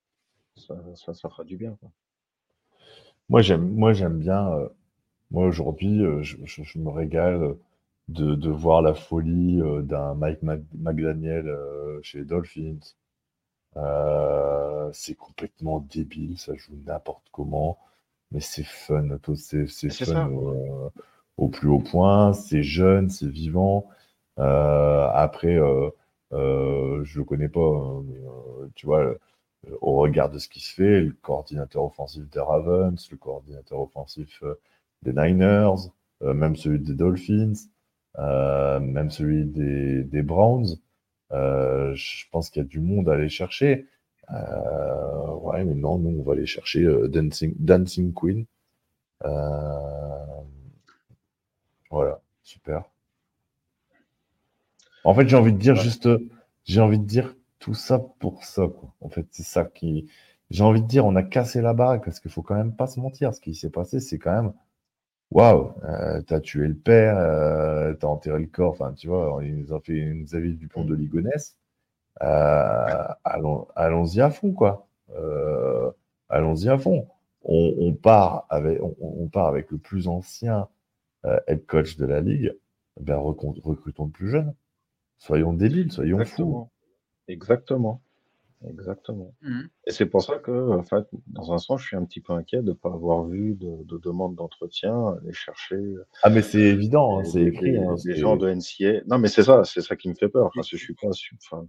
ça, ça, ça fera du bien. Quoi. Moi, j'aime, moi, j'aime bien. euh, moi, aujourd'hui, euh, je, je- je me régale de, de voir la folie euh, d'un Mike McDaniel euh, chez les Dolphins. Euh, c'est complètement débile, ça joue n'importe comment, mais c'est fun, c'est c'est C'est fun ça. au, au plus haut point, c'est jeune, c'est vivant. Euh, après, euh, euh, je le connais pas, hein, mais, euh, tu vois, euh, au regard de ce qui se fait, le coordinateur offensif des Ravens, le coordinateur offensif euh, des Niners, euh, même celui des Dolphins, euh, même celui des, des Browns. Euh, je pense qu'il y a du monde à aller chercher. Ouais, mais non, nous, on va aller chercher Dancing, Dancing Queen. Voilà, super. En fait, j'ai envie de dire Ouais. juste, j'ai envie de dire tout ça pour ça, quoi. En fait, c'est ça qui, j'ai envie de dire, on a cassé la baraque parce qu'il faut quand même pas se mentir. Ce qui s'est passé, c'est quand même, waouh, euh, t'as tué le père, euh, t'as enterré le corps. Enfin, tu vois, il nous a fait, il nous a vu du pont de Ligonnès. Euh, allons, allons-y à fond, quoi. Euh, allons-y à fond. On, on part avec, on, on part avec le plus ancien euh, head coach de la ligue. Ben, recrutons le plus jeune. Soyons débiles, soyons fous. Exactement. Exactement. Mhm. Et c'est pour ça que, en fait, dans un sens, je suis un petit peu inquiet de ne pas avoir vu de, de demande d'entretien, aller chercher Ah, mais c'est évident, hein, des, c'est des- écrit. des- hein, des c'est- gens de NCA. Non, mais c'est ça, c'est ça qui me fait peur. Enfin, je suis pas sûr. Enfin,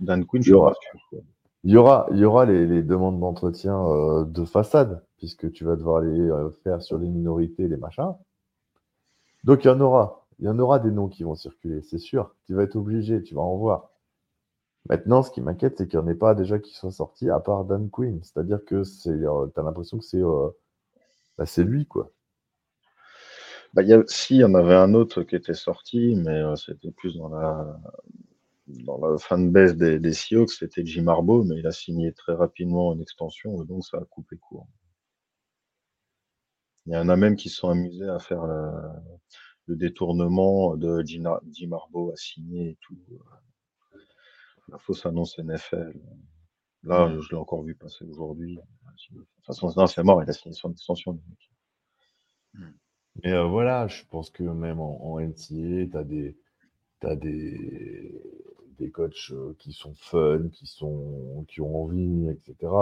Dan Quinn, je Il y suis aura- pas sûr. Il y aura, il y aura les, les demandes d'entretien euh, de façade, puisque tu vas devoir les euh, faire sur les minorités, les machins. Donc il y en aura. Il y en aura des noms qui vont circuler, c'est sûr. Tu vas être obligé, tu vas en voir. Maintenant, ce qui m'inquiète, c'est qu'il n'y en ait pas déjà qui soient sortis, à part Dan Quinn. C'est-à-dire que c'est, euh, t'as l'impression que c'est, euh, bah, c'est lui, quoi. Bah, y a, si, il y en avait un autre qui était sorti, mais euh, c'était plus dans la, dans la fanbase des, des Seahawks, c'était Jim Harbaugh, mais il a signé très rapidement une extension, donc ça a coupé court. Il y en a même qui se sont amusés à faire le détournement de Jim Harbaugh à signer et tout. La fausse annonce NFL. Là, je l'ai encore vu passer aujourd'hui. De toute façon, non, c'est mort, il a signé son extension. mec. Mais euh, voilà, je pense que même en, en NCAA, tu as des, t'as des, des coachs euh, qui sont fun, qui, sont, qui ont envie, etc.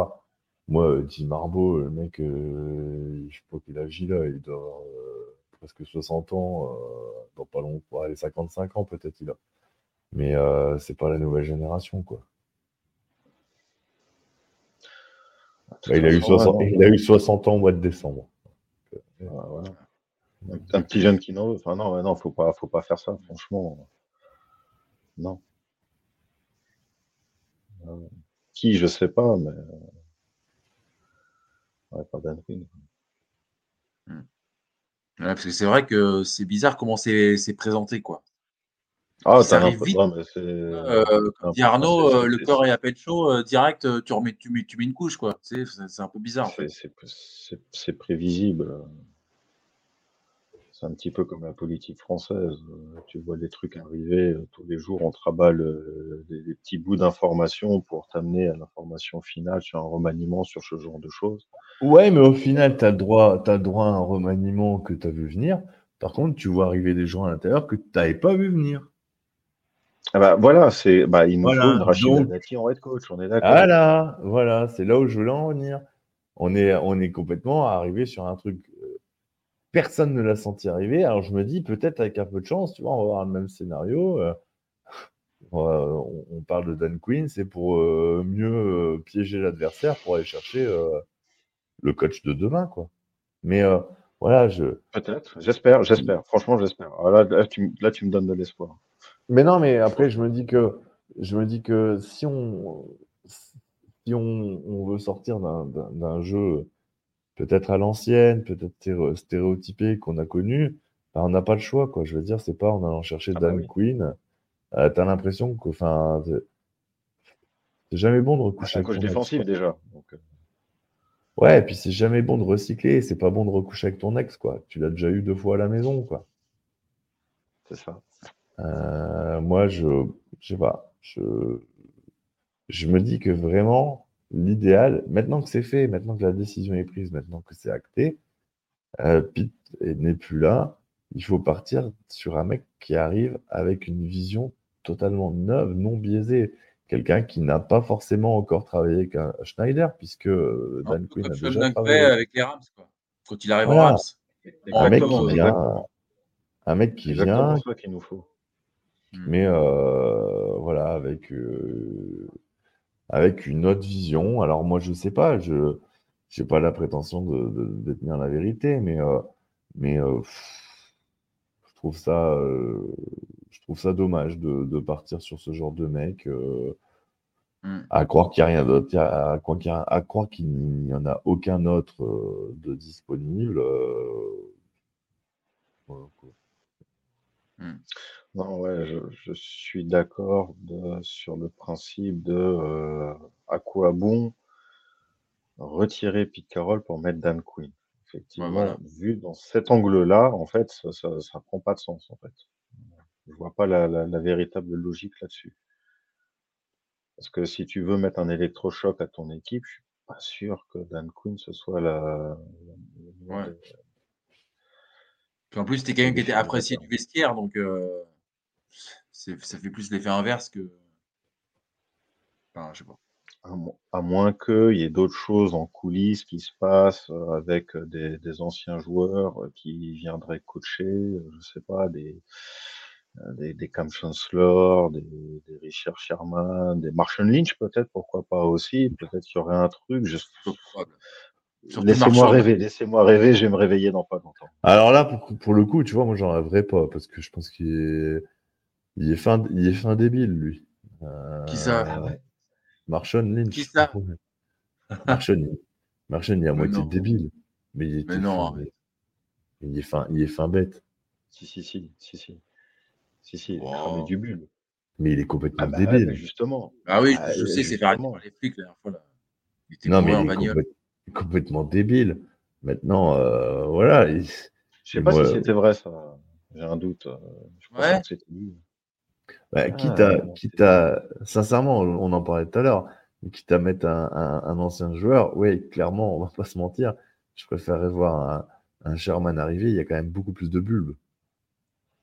Moi, euh, Jim Harbaugh, le mec, euh, je sais pas quel âge il doit euh, presque 60 ans, euh, dans pas long, pour aller 55 ans peut-être il a. Mais euh, c'est pas la nouvelle génération, quoi. Toute Bah, il, a eu façon, ouais, 60, non, il a eu 60 ans au mois de décembre. ouais, voilà. Un, un petit jeune qui n'en veut. Enfin, non, non, faut pas, faut pas faire ça, franchement. Non. Euh, qui, je sais pas, mais. euh, Ouais, pas Dan Quinn. Ouais, parce que c'est vrai que c'est bizarre comment c'est c'est présenté, quoi. Ah, Ça t'as arrive l'impression. vite. non, mais c'est. Euh, t'as comme dit Arnaud, euh, le corps est à peine chaud, euh, direct, euh, tu, remets, tu, mets, tu mets une couche, quoi. Tu sais, C'est c'est un peu bizarre, en c'est- fait. c'est- c'est c'est prévisible. C'est un petit peu comme la politique française. Tu vois les trucs arriver euh, tous les jours, on te rabat le- des, des petits bouts d'informations pour t'amener à l'information finale sur un remaniement, sur ce genre de choses. Ouais, mais au final, tu as droit, t'as droit à un remaniement que tu as vu venir. Par contre, tu vois arriver des gens à l'intérieur que tu n'avais pas vu venir. Ah bah, voilà, c'est bah, il nous Voilà, faut une Rachid donc- Dati en head coach, on est d'accord. Voilà, voilà, c'est là où je voulais en venir. On est, on est complètement arrivé sur un truc. euh, personne ne l'a senti arriver. Alors je me dis, peut-être avec un peu de chance, tu vois, on va avoir le même scénario. euh, on, on parle de Dan Quinn, c'est pour euh, mieux euh, piéger l'adversaire pour aller chercher le coach de demain, quoi. Mais voilà, je. Peut-être, j'espère, j'espère. Franchement, j'espère. Alors Là, là, tu, m- là, tu me donnes de l'espoir. Mais non, mais après, je me dis que je me dis que si on si on, on veut sortir d'un- jeu peut-être à l'ancienne, peut-être stéréo- stéréotypé qu'on a connu, bah, on n'a pas le choix, quoi. Je veux dire, c'est pas en allant chercher Ah bah Dan oui. Quinn. euh, t'as l'impression que, enfin, c'est jamais bon de Ah, recoucher C'est un avec coach ex, défensif déjà. Donc, euh, Ouais, et puis c'est jamais bon de recycler, c'est pas bon de recoucher avec ton ex, quoi. Tu l'as déjà eu deux fois à la maison, quoi. c'est ça. Euh, moi, je, je sais pas, je, je me dis que vraiment, l'idéal, maintenant que c'est fait, maintenant que la décision est prise, maintenant que c'est acté, euh, Pete est- n'est plus là, il faut partir sur un mec qui arrive avec une vision totalement neuve, non biaisée. Quelqu'un qui n'a pas forcément encore travaillé avec un Schneider, puisque euh, Dan Quinn a déjà travaillé. avec les Rams, quoi. Quand il arrive Voilà. aux Rams. Un mec qui vient, un mec qui C'est exactement vient, ça qu'il nous faut. Mais euh, voilà, avec, euh, avec une autre vision. Alors moi, je sais pas, je n'ai pas la prétention de, de détenir la vérité, mais, euh, mais pff, je trouve ça, je trouve ça dommage de, de partir sur ce genre de mec, euh, Mm. à croire qu'il n'y a rien d'autre, à croire qu'il y a- à croire qu'il n'y en a aucun autre euh, de disponible. euh, voilà, quoi. Non, ouais, je, je suis d'accord de- sur le principe de euh, à quoi bon retirer Pete Carroll pour mettre Dan Quinn? Effectivement, voilà. vu dans cet angle-là, en fait, ça, ça, ça prend pas de sens, en fait. Je vois pas la, la, la véritable logique là-dessus. Parce que si tu veux mettre un électrochoc à ton équipe, je suis pas sûr que Dan Quinn ce soit la. la- Ouais. Puis en plus, c'était quelqu'un qui était apprécié du vestiaire, donc euh, ça fait plus l'effet inverse que. Enfin, je sais pas. À, mo- à moins qu'il y ait d'autres choses en coulisses qui se passent euh, avec euh, des, des anciens joueurs euh, qui viendraient coacher, je sais pas, des, des, des Cam Chancellor, des, des Richard Sherman, des Marshall Lynch peut-être, pourquoi pas aussi, peut-être qu'il y aurait un truc. je- Laissez-moi rêver, laissez-moi rêver, je vais me réveiller dans pas longtemps. Alors là, pour, pour le coup, tu vois, moi, j'en rêverais pas, parce que je pense qu'il est, il est fin, il est fin débile, lui. Euh, Qui ça Ah ouais. Marshawn Lynch. Qui ça Marshawn, il- Marshawn, il est à moitié non. débile. Mais il, était Mais non, fin il est fin, il est fin bête. Si, si, si, si, si. Si, si, il est Wow. du bulle. Mais il est complètement Ah bah ouais, débile. mais justement. Ah oui, Ah, je euh, sais, c'est par les flics la dernière fois. Là. Il était non, mais en il est bagnole. complète- complètement débile. Maintenant, euh, voilà. il- Je sais pas moi, si c'était vrai, ça. J'ai un doute. euh, Je pense Ouais. que c'était lui. Bah, Ah, quitte à, quitte sincèrement, on en parlait tout à l'heure, mais quitte à mettre un, un- un ancien joueur, oui, clairement, on va pas se mentir, je préférerais voir un, un Sherman arriver, il y a quand même beaucoup plus de bulbes.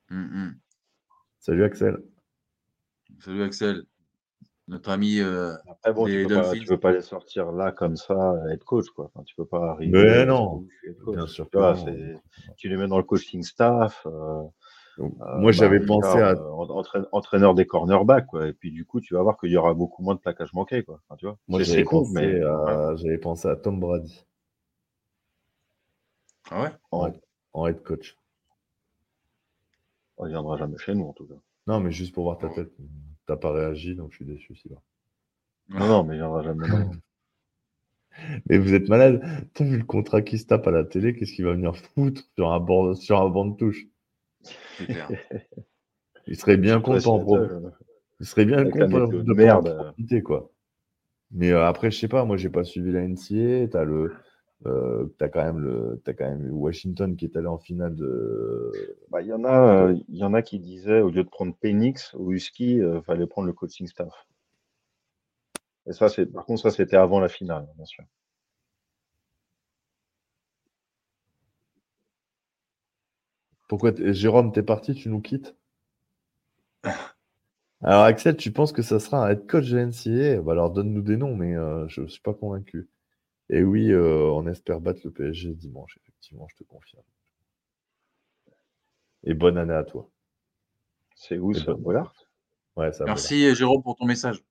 Hum, hum. Salut Axel. Salut Axel. Notre ami. euh, Après, bon, Les tu peux, pas, Dolphins. tu peux pas les sortir là comme ça, être coach, quoi. Enfin, tu peux pas arriver. Mais euh, non, je suis head coach. bien sûr Tu vois, tu les mets dans le coaching staff. euh, Donc, euh, moi, j'avais bah, pensé Ricard, à. euh, en- entraîne- entraîneur des cornerbacks, quoi. Et puis, du coup, tu vas voir qu'il y aura beaucoup moins de plaquages manqués, quoi. Enfin, tu vois. Moi, C'est- j'avais pensé, mais à, j'avais pensé à Tom Brady Ah ouais? En, en head coach. on ne viendra jamais chez nous, en tout cas. Non, mais juste pour voir ta Ouais. tête. T'as pas réagi, donc je suis déçu. Sylvain. Non, non, mais il viendra jamais. Mais vous êtes malade. T'as vu le contrat qui se tape à la télé? Qu'est-ce qu'il va venir foutre sur un, bord, sur un banc de touche? Clair. Il serait bien content. euh, Il serait bien content de merde. profiter, quoi. Mais euh, après, je sais pas. Moi, j'ai pas suivi la NCA. T'as le. Euh, t'as quand même le t'as quand même Washington qui est allé en finale de bah, Il y, en a, euh, il y en a qui disaient, au lieu de prendre Penix ou Husky, il fallait prendre le coaching staff. Et ça, c'est, par contre, ça, c'était avant la finale, bien sûr. Pourquoi t- Jérôme, t'es parti, tu nous quittes? Alors Axel, tu penses que ça sera un head coach de la NCAA Bah alors donne-nous des noms, mais euh, je ne suis pas convaincu. Et oui, euh, on espère battre le PSG dimanche, effectivement, je te confirme. Et bonne année à toi. C'est où Et ça Bollard? Ouais, ça va. Merci Jérôme pour ton message.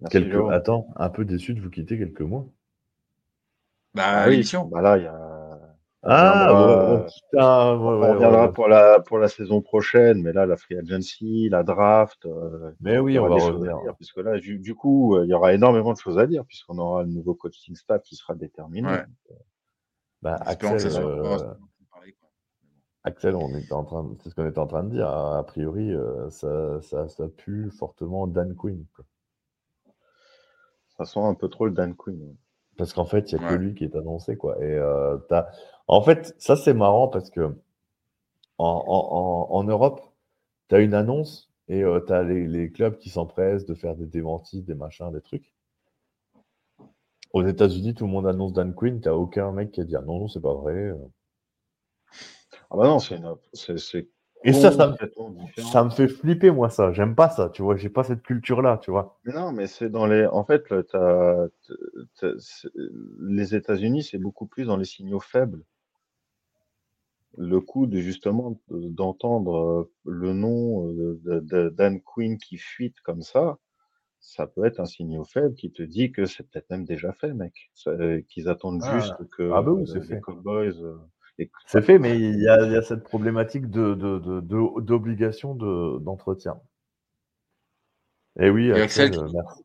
Merci, Quelques... Jérôme. Attends, un peu déçu de vous quitter quelques mois. Bah, Ah oui, bah là, il y a. on Ah, euh, putain, ouais, on reviendra ouais. pour la pour la saison prochaine, mais là, la free agency, la draft, euh, Mais oui, on va des choses à revenir. dire, puisque là, du, du coup, euh, il y aura énormément de choses à dire, puisqu'on aura le nouveau coaching staff qui sera déterminé. Ouais. Bah, Axel, soit euh, on était en train, de- c'est ce qu'on était en train de dire. A priori, euh, ça, ça, ça pue fortement Dan Quinn. quoi. Ça sent un peu trop le Dan Quinn. Parce qu'en fait, il n'y a que lui qui est annoncé. Quoi. Et, euh, t'as- En fait, ça, c'est marrant parce que en, en, en, en Europe, tu as une annonce et tu as les, les clubs qui s'empressent de faire des démentis, des machins, des trucs. Aux États-Unis, tout le monde annonce Dan Quinn. Tu aucun mec qui a dit ah, non, non, c'est pas vrai. euh. Ah bah non, c'est une- Et ça, ça me, ça fait flipper, moi, ça. J'aime pas ça, tu vois. J'ai pas cette culture-là, tu vois. Mais non, mais c'est dans les. En fait, c'est- les États-Unis, c'est beaucoup plus dans les signaux faibles. Le coup de justement de- d'entendre euh, le nom euh, de, de Dan Quinn qui fuite comme ça, ça peut être un signal faible qui te dit que c'est peut-être même déjà fait, mec. Euh, Qu'ils attendent Ah. juste que Ah bah oui, les fait. Cowboys. les- C'est fait, mais il y a, il y a cette problématique de, de, de- de- d'obligation de, d'entretien. Et oui, Et Axel, Axel qui- merci.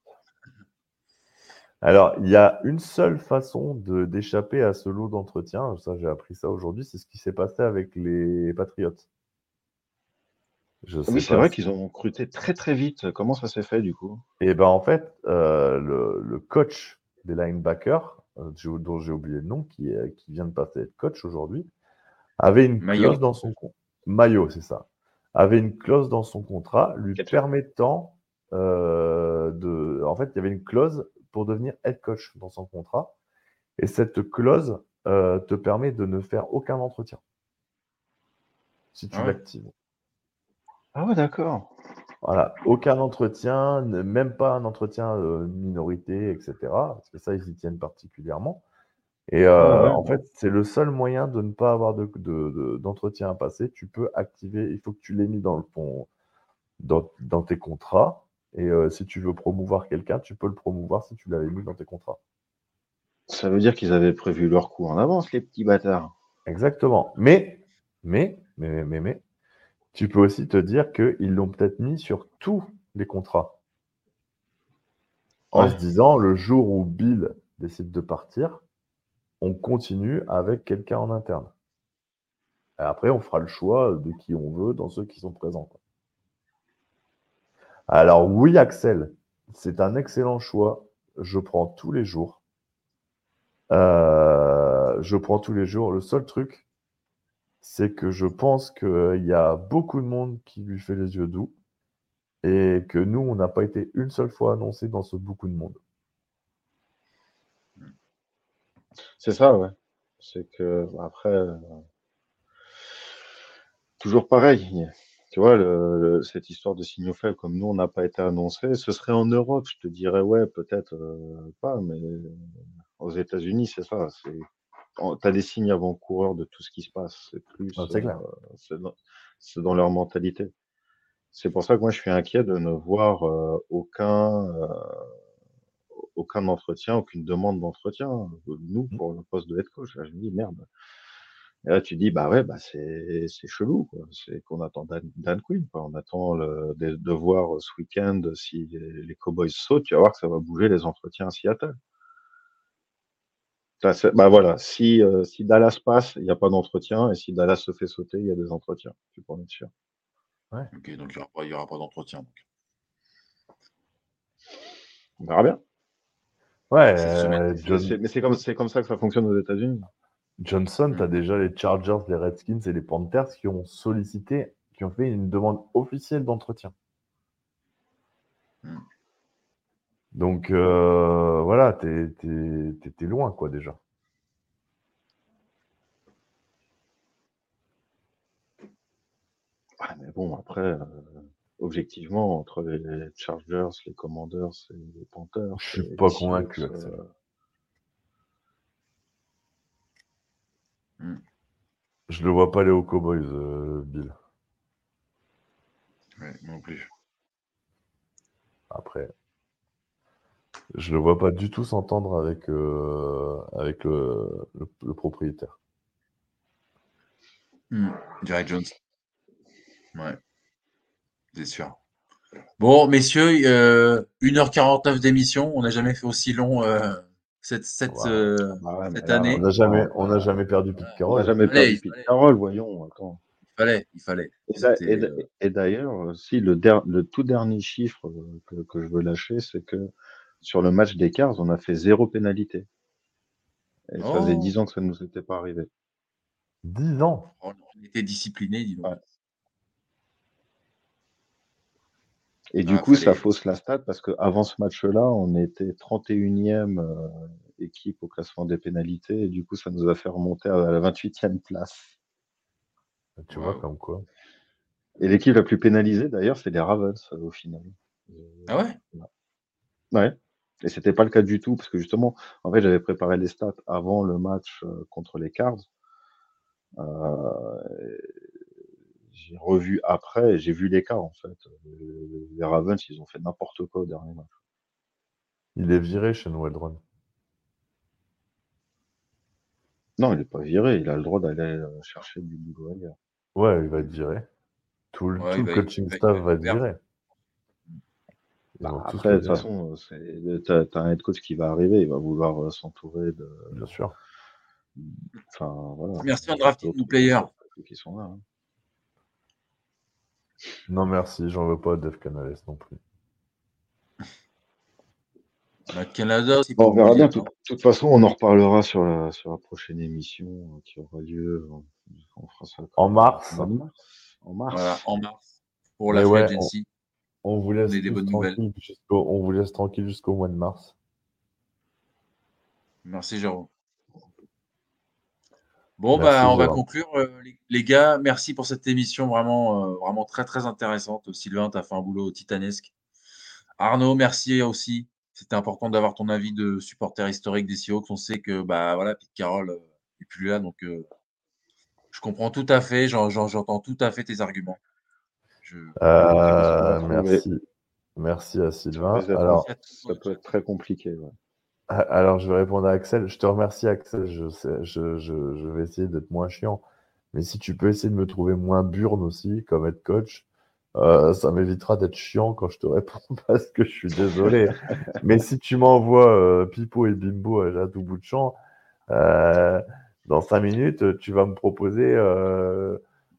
Alors, il y a une seule façon de, d'échapper à ce lot d'entretien, ça j'ai appris ça aujourd'hui, c'est ce qui s'est passé avec les Patriotes. Je sais Oui, c'est vrai si- qu'ils ont recruté très très vite. Comment ça s'est fait du coup? Et ben en fait, euh, le, le coach des linebackers, euh, dont j'ai oublié le nom, qui, est- qui vient de passer être coach aujourd'hui, avait une clause dans son contrat. Mayo, c'est ça. Avait une clause dans son contrat lui permettant euh, de. En fait, il y avait une clause pour devenir head coach dans son contrat. Et cette clause euh, te permet de ne faire aucun entretien. Si tu Ah ouais. l'actives. Ah ouais, d'accord. Voilà, aucun entretien, même pas un entretien euh, minorité, etc. Parce que ça, ils y tiennent particulièrement. Et euh, Ah ouais. en fait, c'est le seul moyen de ne pas avoir de- de- de- d'entretien à passer. Tu peux activer, il faut que tu l'aies mis dans, le, ton- dans, dans tes contrats. Et euh, si tu veux promouvoir quelqu'un, tu peux le promouvoir si tu l'avais mis dans tes contrats. Ça veut dire qu'ils avaient prévu leur coup en avance, les petits bâtards. Exactement. Mais, mais, mais, mais, mais, tu peux aussi te dire qu'ils l'ont peut-être mis sur tous les contrats. En Ouais. se disant, le jour où Bill décide de partir, on continue avec quelqu'un en interne. Et après, on fera le choix de qui on veut dans ceux qui sont présents. quoi. Alors oui, Axel, c'est un excellent choix. Je prends tous les jours. Euh, je prends tous les jours. Le seul truc, c'est que je pense qu'il y a beaucoup de monde qui lui fait les yeux doux et que nous, on n'a pas été une seule fois annoncé dans ce beaucoup de monde. C'est ça, ouais. C'est que après, euh, toujours pareil. Tu vois, le- le- cette histoire de signaux faibles, comme nous, on n'a pas été annoncé, ce serait en Europe, je te dirais, ouais, peut-être euh, pas, mais aux États-Unis, c'est ça. Tu as des signes avant-coureurs de tout ce qui se passe. C'est plus, Ah, euh, c'est dans, leur mentalité. C'est pour ça que moi, je suis inquiet de ne voir euh, aucun, euh, aucun entretien, aucune demande d'entretien, euh, nous, pour le poste de head coach. Là, je me dis, merde. Et là, tu dis, bah ouais, bah c'est, c'est chelou, quoi. C'est qu'on attend Dan, Dan Quinn, quoi. On attend le, de, de voir ce week-end si les, les Cowboys sautent, tu vas voir que ça va bouger les entretiens à Seattle. Ça, bah voilà, si, euh, si Dallas passe, il n'y a pas d'entretien, et si Dallas se fait sauter, il y a des entretiens. Tu peux en être sûr. Ok, donc il n'y aura pas, il y aura pas d'entretien. On verra bien. Ouais, euh, mais c'est comme, c'est comme ça que ça fonctionne aux États-Unis. Johnson, tu as Mm. déjà les Chargers, les Redskins et les Panthers qui ont sollicité, qui ont fait une demande officielle d'entretien. Mm. Donc euh, voilà, t'es, t'es loin quoi déjà. Ah, mais bon, après, euh, objectivement, entre les Chargers, les Commanders et les Panthers. Je suis pas convaincu, euh, Hmm. Je le vois pas aller aux Cowboys, euh, Bill. Ouais, non plus. Après, je le vois pas du tout s'entendre avec, euh, avec le, le- le propriétaire. Hmm, Jerry Jones. Ouais. C'est sûr. Bon, messieurs, euh, 1h49 d'émission. On n'a jamais fait aussi long euh, cette, cette, Ouais. euh, Ah ouais, cette là, année. On n'a jamais, on jamais perdu Pete On n'a jamais perdu il Pete. Carroll, voyons. Attends. Il fallait, il fallait. Et et euh, et d'ailleurs, si le, der- le tout dernier chiffre euh, que, que je veux lâcher, c'est que sur le match des Cars, on a fait zéro pénalité. Et ça faisait Oh. 10 ans que ça ne nous était pas arrivé. 10 ans. on on était disciplinés, dis donc. Ouais. Et du Ah, coup, ça fausse la stat parce qu'avant ce match-là, on était 31e euh, équipe au classement des pénalités. Et du coup, ça nous a fait remonter à la 28e place. Tu vois, Wow. comme quoi. Et l'équipe la plus pénalisée, d'ailleurs, c'est les Ravens euh, au final. Ah ouais Ouais. Et c'était pas le cas du tout, parce que justement, en fait, j'avais préparé les stats avant le match euh, contre les Cards. Euh, j'ai revu après et j'ai vu l'écart, en fait. Euh, Les Ravens, ils ont fait n'importe quoi au dernier match. Il est viré chez Weldron. Non, il est pas viré, il a le droit d'aller euh, chercher du boulot ailleurs. Ouais, il va être viré. Tout le, Ouais, tout il le va- coaching staff va être viré. Bah, après, de toute façon, c'est- t'as t'as un head coach qui va arriver, il va vouloir euh, s'entourer de. Bien sûr. Enfin, voilà. Merci, Undrafted d'autres New Player. ceux qui sont là. hein. Non, merci, j'en veux pas à Dave Canales non plus. Le Canada, c'est Bon, on verra bien. De non toute, toute façon, on en reparlera sur la, sur la prochaine émission euh, qui aura lieu. On, on fera ça En mars, de mars. En mars. Voilà, en mars. Pour la ouais, agency. on vous laisse des bonnes nouvelles. on vous laisse tranquille jusqu'au mois de mars. Merci, Jérôme. Bon, Merci, bah, on va conclure. euh, les, les gars, merci pour cette émission vraiment, euh, vraiment très, très intéressante. Sylvain, tu as fait un boulot titanesque. Arnaud, merci aussi. C'était important d'avoir ton avis de supporter historique des Seahawks. On sait que bah, voilà, Pete Carroll euh, est plus là, donc euh, je comprends tout à fait. j'en- j'en- J'entends tout à fait tes arguments. Je... Euh, merci. Merci à Sylvain. Alors, Ça peut être très compliqué. ouais. Alors, je vais répondre à Axel. Je te remercie, Axel. Je, sais- je, je, je vais essayer d'être moins chiant. Mais si tu peux essayer de me trouver moins burne aussi comme head coach, euh, ça m'évitera d'être chiant quand je te réponds parce que je suis désolé. Mais si tu m'envoies euh, Pipo et Bimbo à tout bout de champ, euh, dans cinq minutes, tu vas me proposer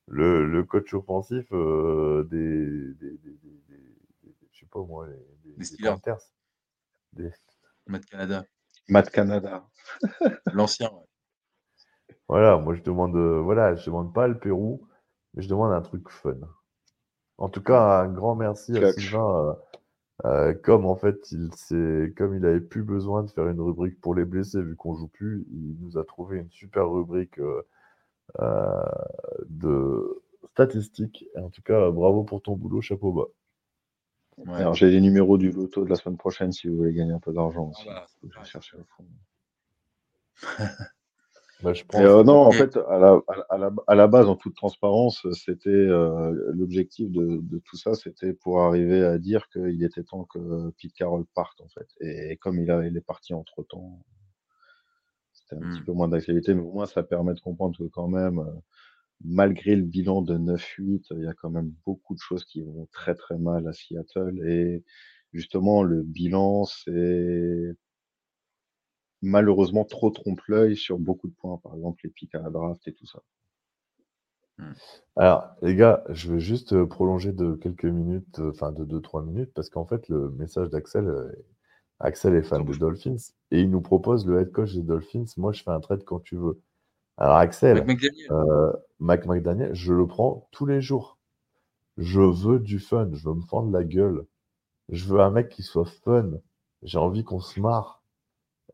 le, le coach offensif des, des, des, des- des- je sais pas moi, les, des, Des des Steelers. Matt Canada, Matt Canada. l'ancien. ouais. Voilà, moi je demande, euh, voilà, je demande pas le Pérou, mais je demande un truc fun. En tout cas, un grand merci à. Sylvain. euh, euh, comme en fait, il s'est, comme il avait plus besoin de faire une rubrique pour les blessés vu qu'on joue plus, il nous a trouvé une super rubrique euh, euh, de statistiques. Et en tout cas, bravo pour ton boulot, chapeau bas. Ouais. Alors, j'ai les numéros du loto de la semaine prochaine si vous voulez gagner un peu d'argent aussi. Ah bah, je ouais. cherche au fond. Bah, je euh, non, en fait, à la, à, la, à la base, en toute transparence, c'était euh, l'objectif de, de tout ça, c'était pour arriver à dire qu'il était temps que Pete Carroll parte, en fait. Et, comme il, a, il est parti entre temps, c'était un petit peu moins d'actualité, mais au moins, ça permet de comprendre que quand même, euh, malgré le bilan de 9-8, il y a quand même beaucoup de choses qui vont très très mal à Seattle. Et justement, le bilan, c'est malheureusement trop trompe-l'œil sur beaucoup de points, par exemple les pics à la draft et tout ça. Alors, les gars, je vais juste euh, prolonger de quelques minutes, euh, enfin de 2-3 minutes, parce qu'en fait, le message d'Axel, euh, Axel est fan des Dolphins et il nous propose le head coach des Dolphins. Moi, je fais un trade quand tu veux. Alors, Axel, Mike McDaniel. euh, Mike McDaniel, je le prends tous les jours. Je veux du fun, je veux me fendre la gueule. Je veux un mec qui soit fun. J'ai envie qu'on se marre.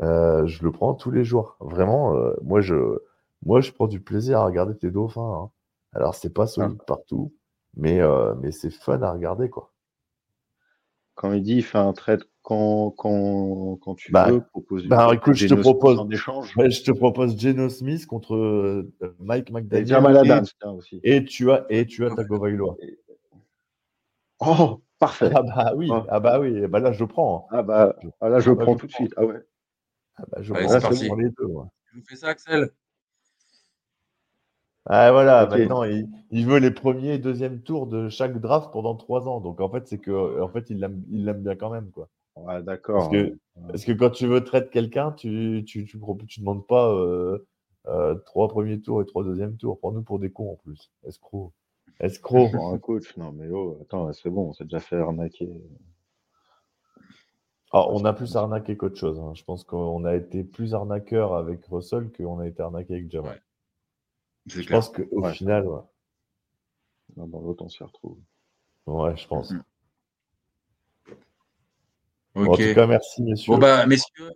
Euh, je le prends tous les jours. Vraiment, euh, moi, je, moi, je prends du plaisir à regarder tes dauphins. hein. Alors, c'est pas solide partout, mais, euh, mais c'est fun à regarder, quoi. Quand il dit il fait un trade quand, quand, quand tu Bah, veux proposer bah, écoute, je te propose- en échange. Ouais, je te propose Geno Smith contre euh, Mike McDaniel. Et- Adams, aussi. Et tu as, et tu as Tagovailoa. Oh, parfait. Ah bah oui, Ah. ah bah oui, bah là je prends. Ah bah, ah là, je Ah prends je tout de suite. Ah ouais. Ah bah, je Allez, prends parti. les deux. moi. Tu nous fais ça, Axel? Ah voilà, maintenant il, il veut les premiers et deuxième tours de chaque draft pendant trois ans. Donc en fait, c'est que en fait, il l'aime il l'aime bien quand même. Quoi. Ouais, d'accord. Parce que, parce que quand tu veux traiter quelqu'un, tu tu, tu, demandes pas euh, euh, trois premiers tours et trois deuxièmes tours. Prends-nous pour des cons en plus. Escroc. Escroc. Pour un coach, non mais oh, attends, c'est bon, on s'est déjà fait arnaquer. Ah, on a plus arnaqué qu'autre chose. hein. Je pense qu'on a été plus arnaqueur avec Russell qu'on a été arnaqué avec Jamal. Ouais. Je clair. pense qu'au Ouais. final, ouais. Non, dans l'autre, on s'y retrouve. Ouais, je pense. Bon, en tout cas, merci, messieurs. Bon, bah, messieurs,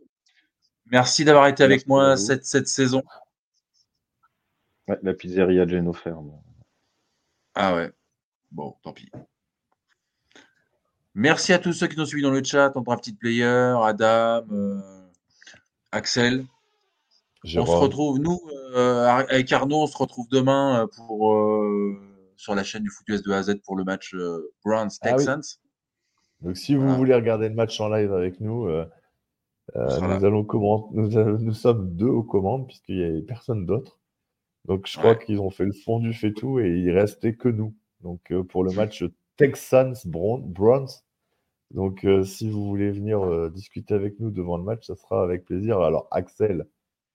merci d'avoir été avec Merci moi cette, cette saison. Ouais, la pizzeria Geno Ferme. Ah ouais. Bon, tant pis. Merci à tous ceux qui nous ont suivis dans le chat, en Drafted Player, Adam, euh, Axel. On se retrouve, nous, euh, avec Arnaud, on se retrouve demain euh, pour, euh, sur la chaîne du Foot US de A à Z pour le match euh, Ah oui. Donc, si vous voulez regarder le match en live avec nous, euh, euh, nous, là. allons comment... nous, a- nous sommes deux aux commandes puisqu'il n'y avait personne d'autre. Donc, je crois qu'ils ont fait le fondu fait tout et il restait que nous. Donc, euh, pour le match Texans-Browns. Donc, euh, si vous voulez venir euh, discuter avec nous devant le match, ça sera avec plaisir. Alors, Axel,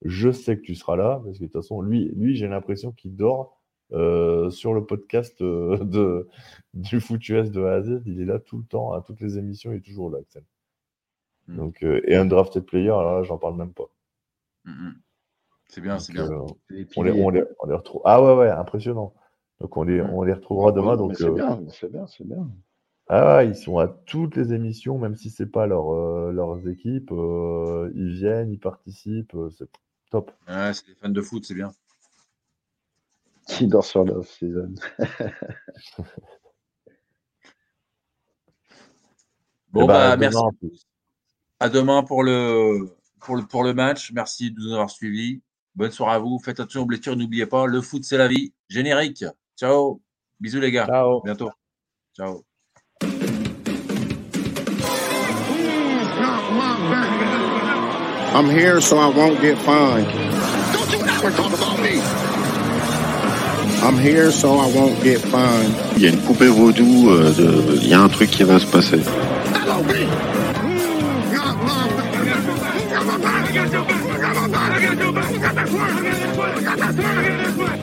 je sais que tu seras là parce que de toute façon, lui, lui j'ai l'impression qu'il dort euh, sur le podcast euh, de, du Foot US de A à Z. Il est là tout le temps, à toutes les émissions, il est toujours là, Axel. Mm. Donc, euh, et un drafted player, alors là, j'en parle même pas. Mm, mm. C'est bien, c'est bien. Les on, les, piliers. on, les, on les retrouve. Ah ouais, ouais, impressionnant. Donc, on les, Mm. on les retrouvera demain. Donc, c'est bien, c'est bien, c'est bien. Ah ils sont à toutes les émissions, même si c'est pas leur, leurs équipes. ils viennent, ils participent, c'est top. Ouais, c'est des fans de foot, c'est bien. Qui dort sur la off-season Bon, Eh ben, bah, à merci demain, à tous. À demain pour le, pour le, pour le match. Merci de nous avoir suivis. Bonne soirée à vous. Faites attention aux blessures. N'oubliez pas, le foot, c'est la vie. Générique. Ciao. Bisous, les gars. Ciao. À bientôt. Ciao. I'm here so I won't get fined. Don't you ever talk about me. I'm here so I won't get fined. Il y a une poupée vaudou, euh, de- il y a un truc qui va se passer.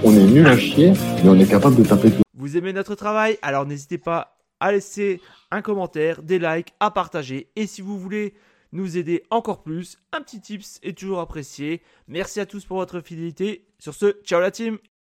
On est nul à chier, mais on est capable de taper tout. Vous aimez notre travail? Alors n'hésitez pas à laisser un commentaire, des likes, à partager. Et si vous voulez nous aider encore plus, un petit tips est toujours apprécié. Merci à tous pour votre fidélité. Sur ce, ciao la team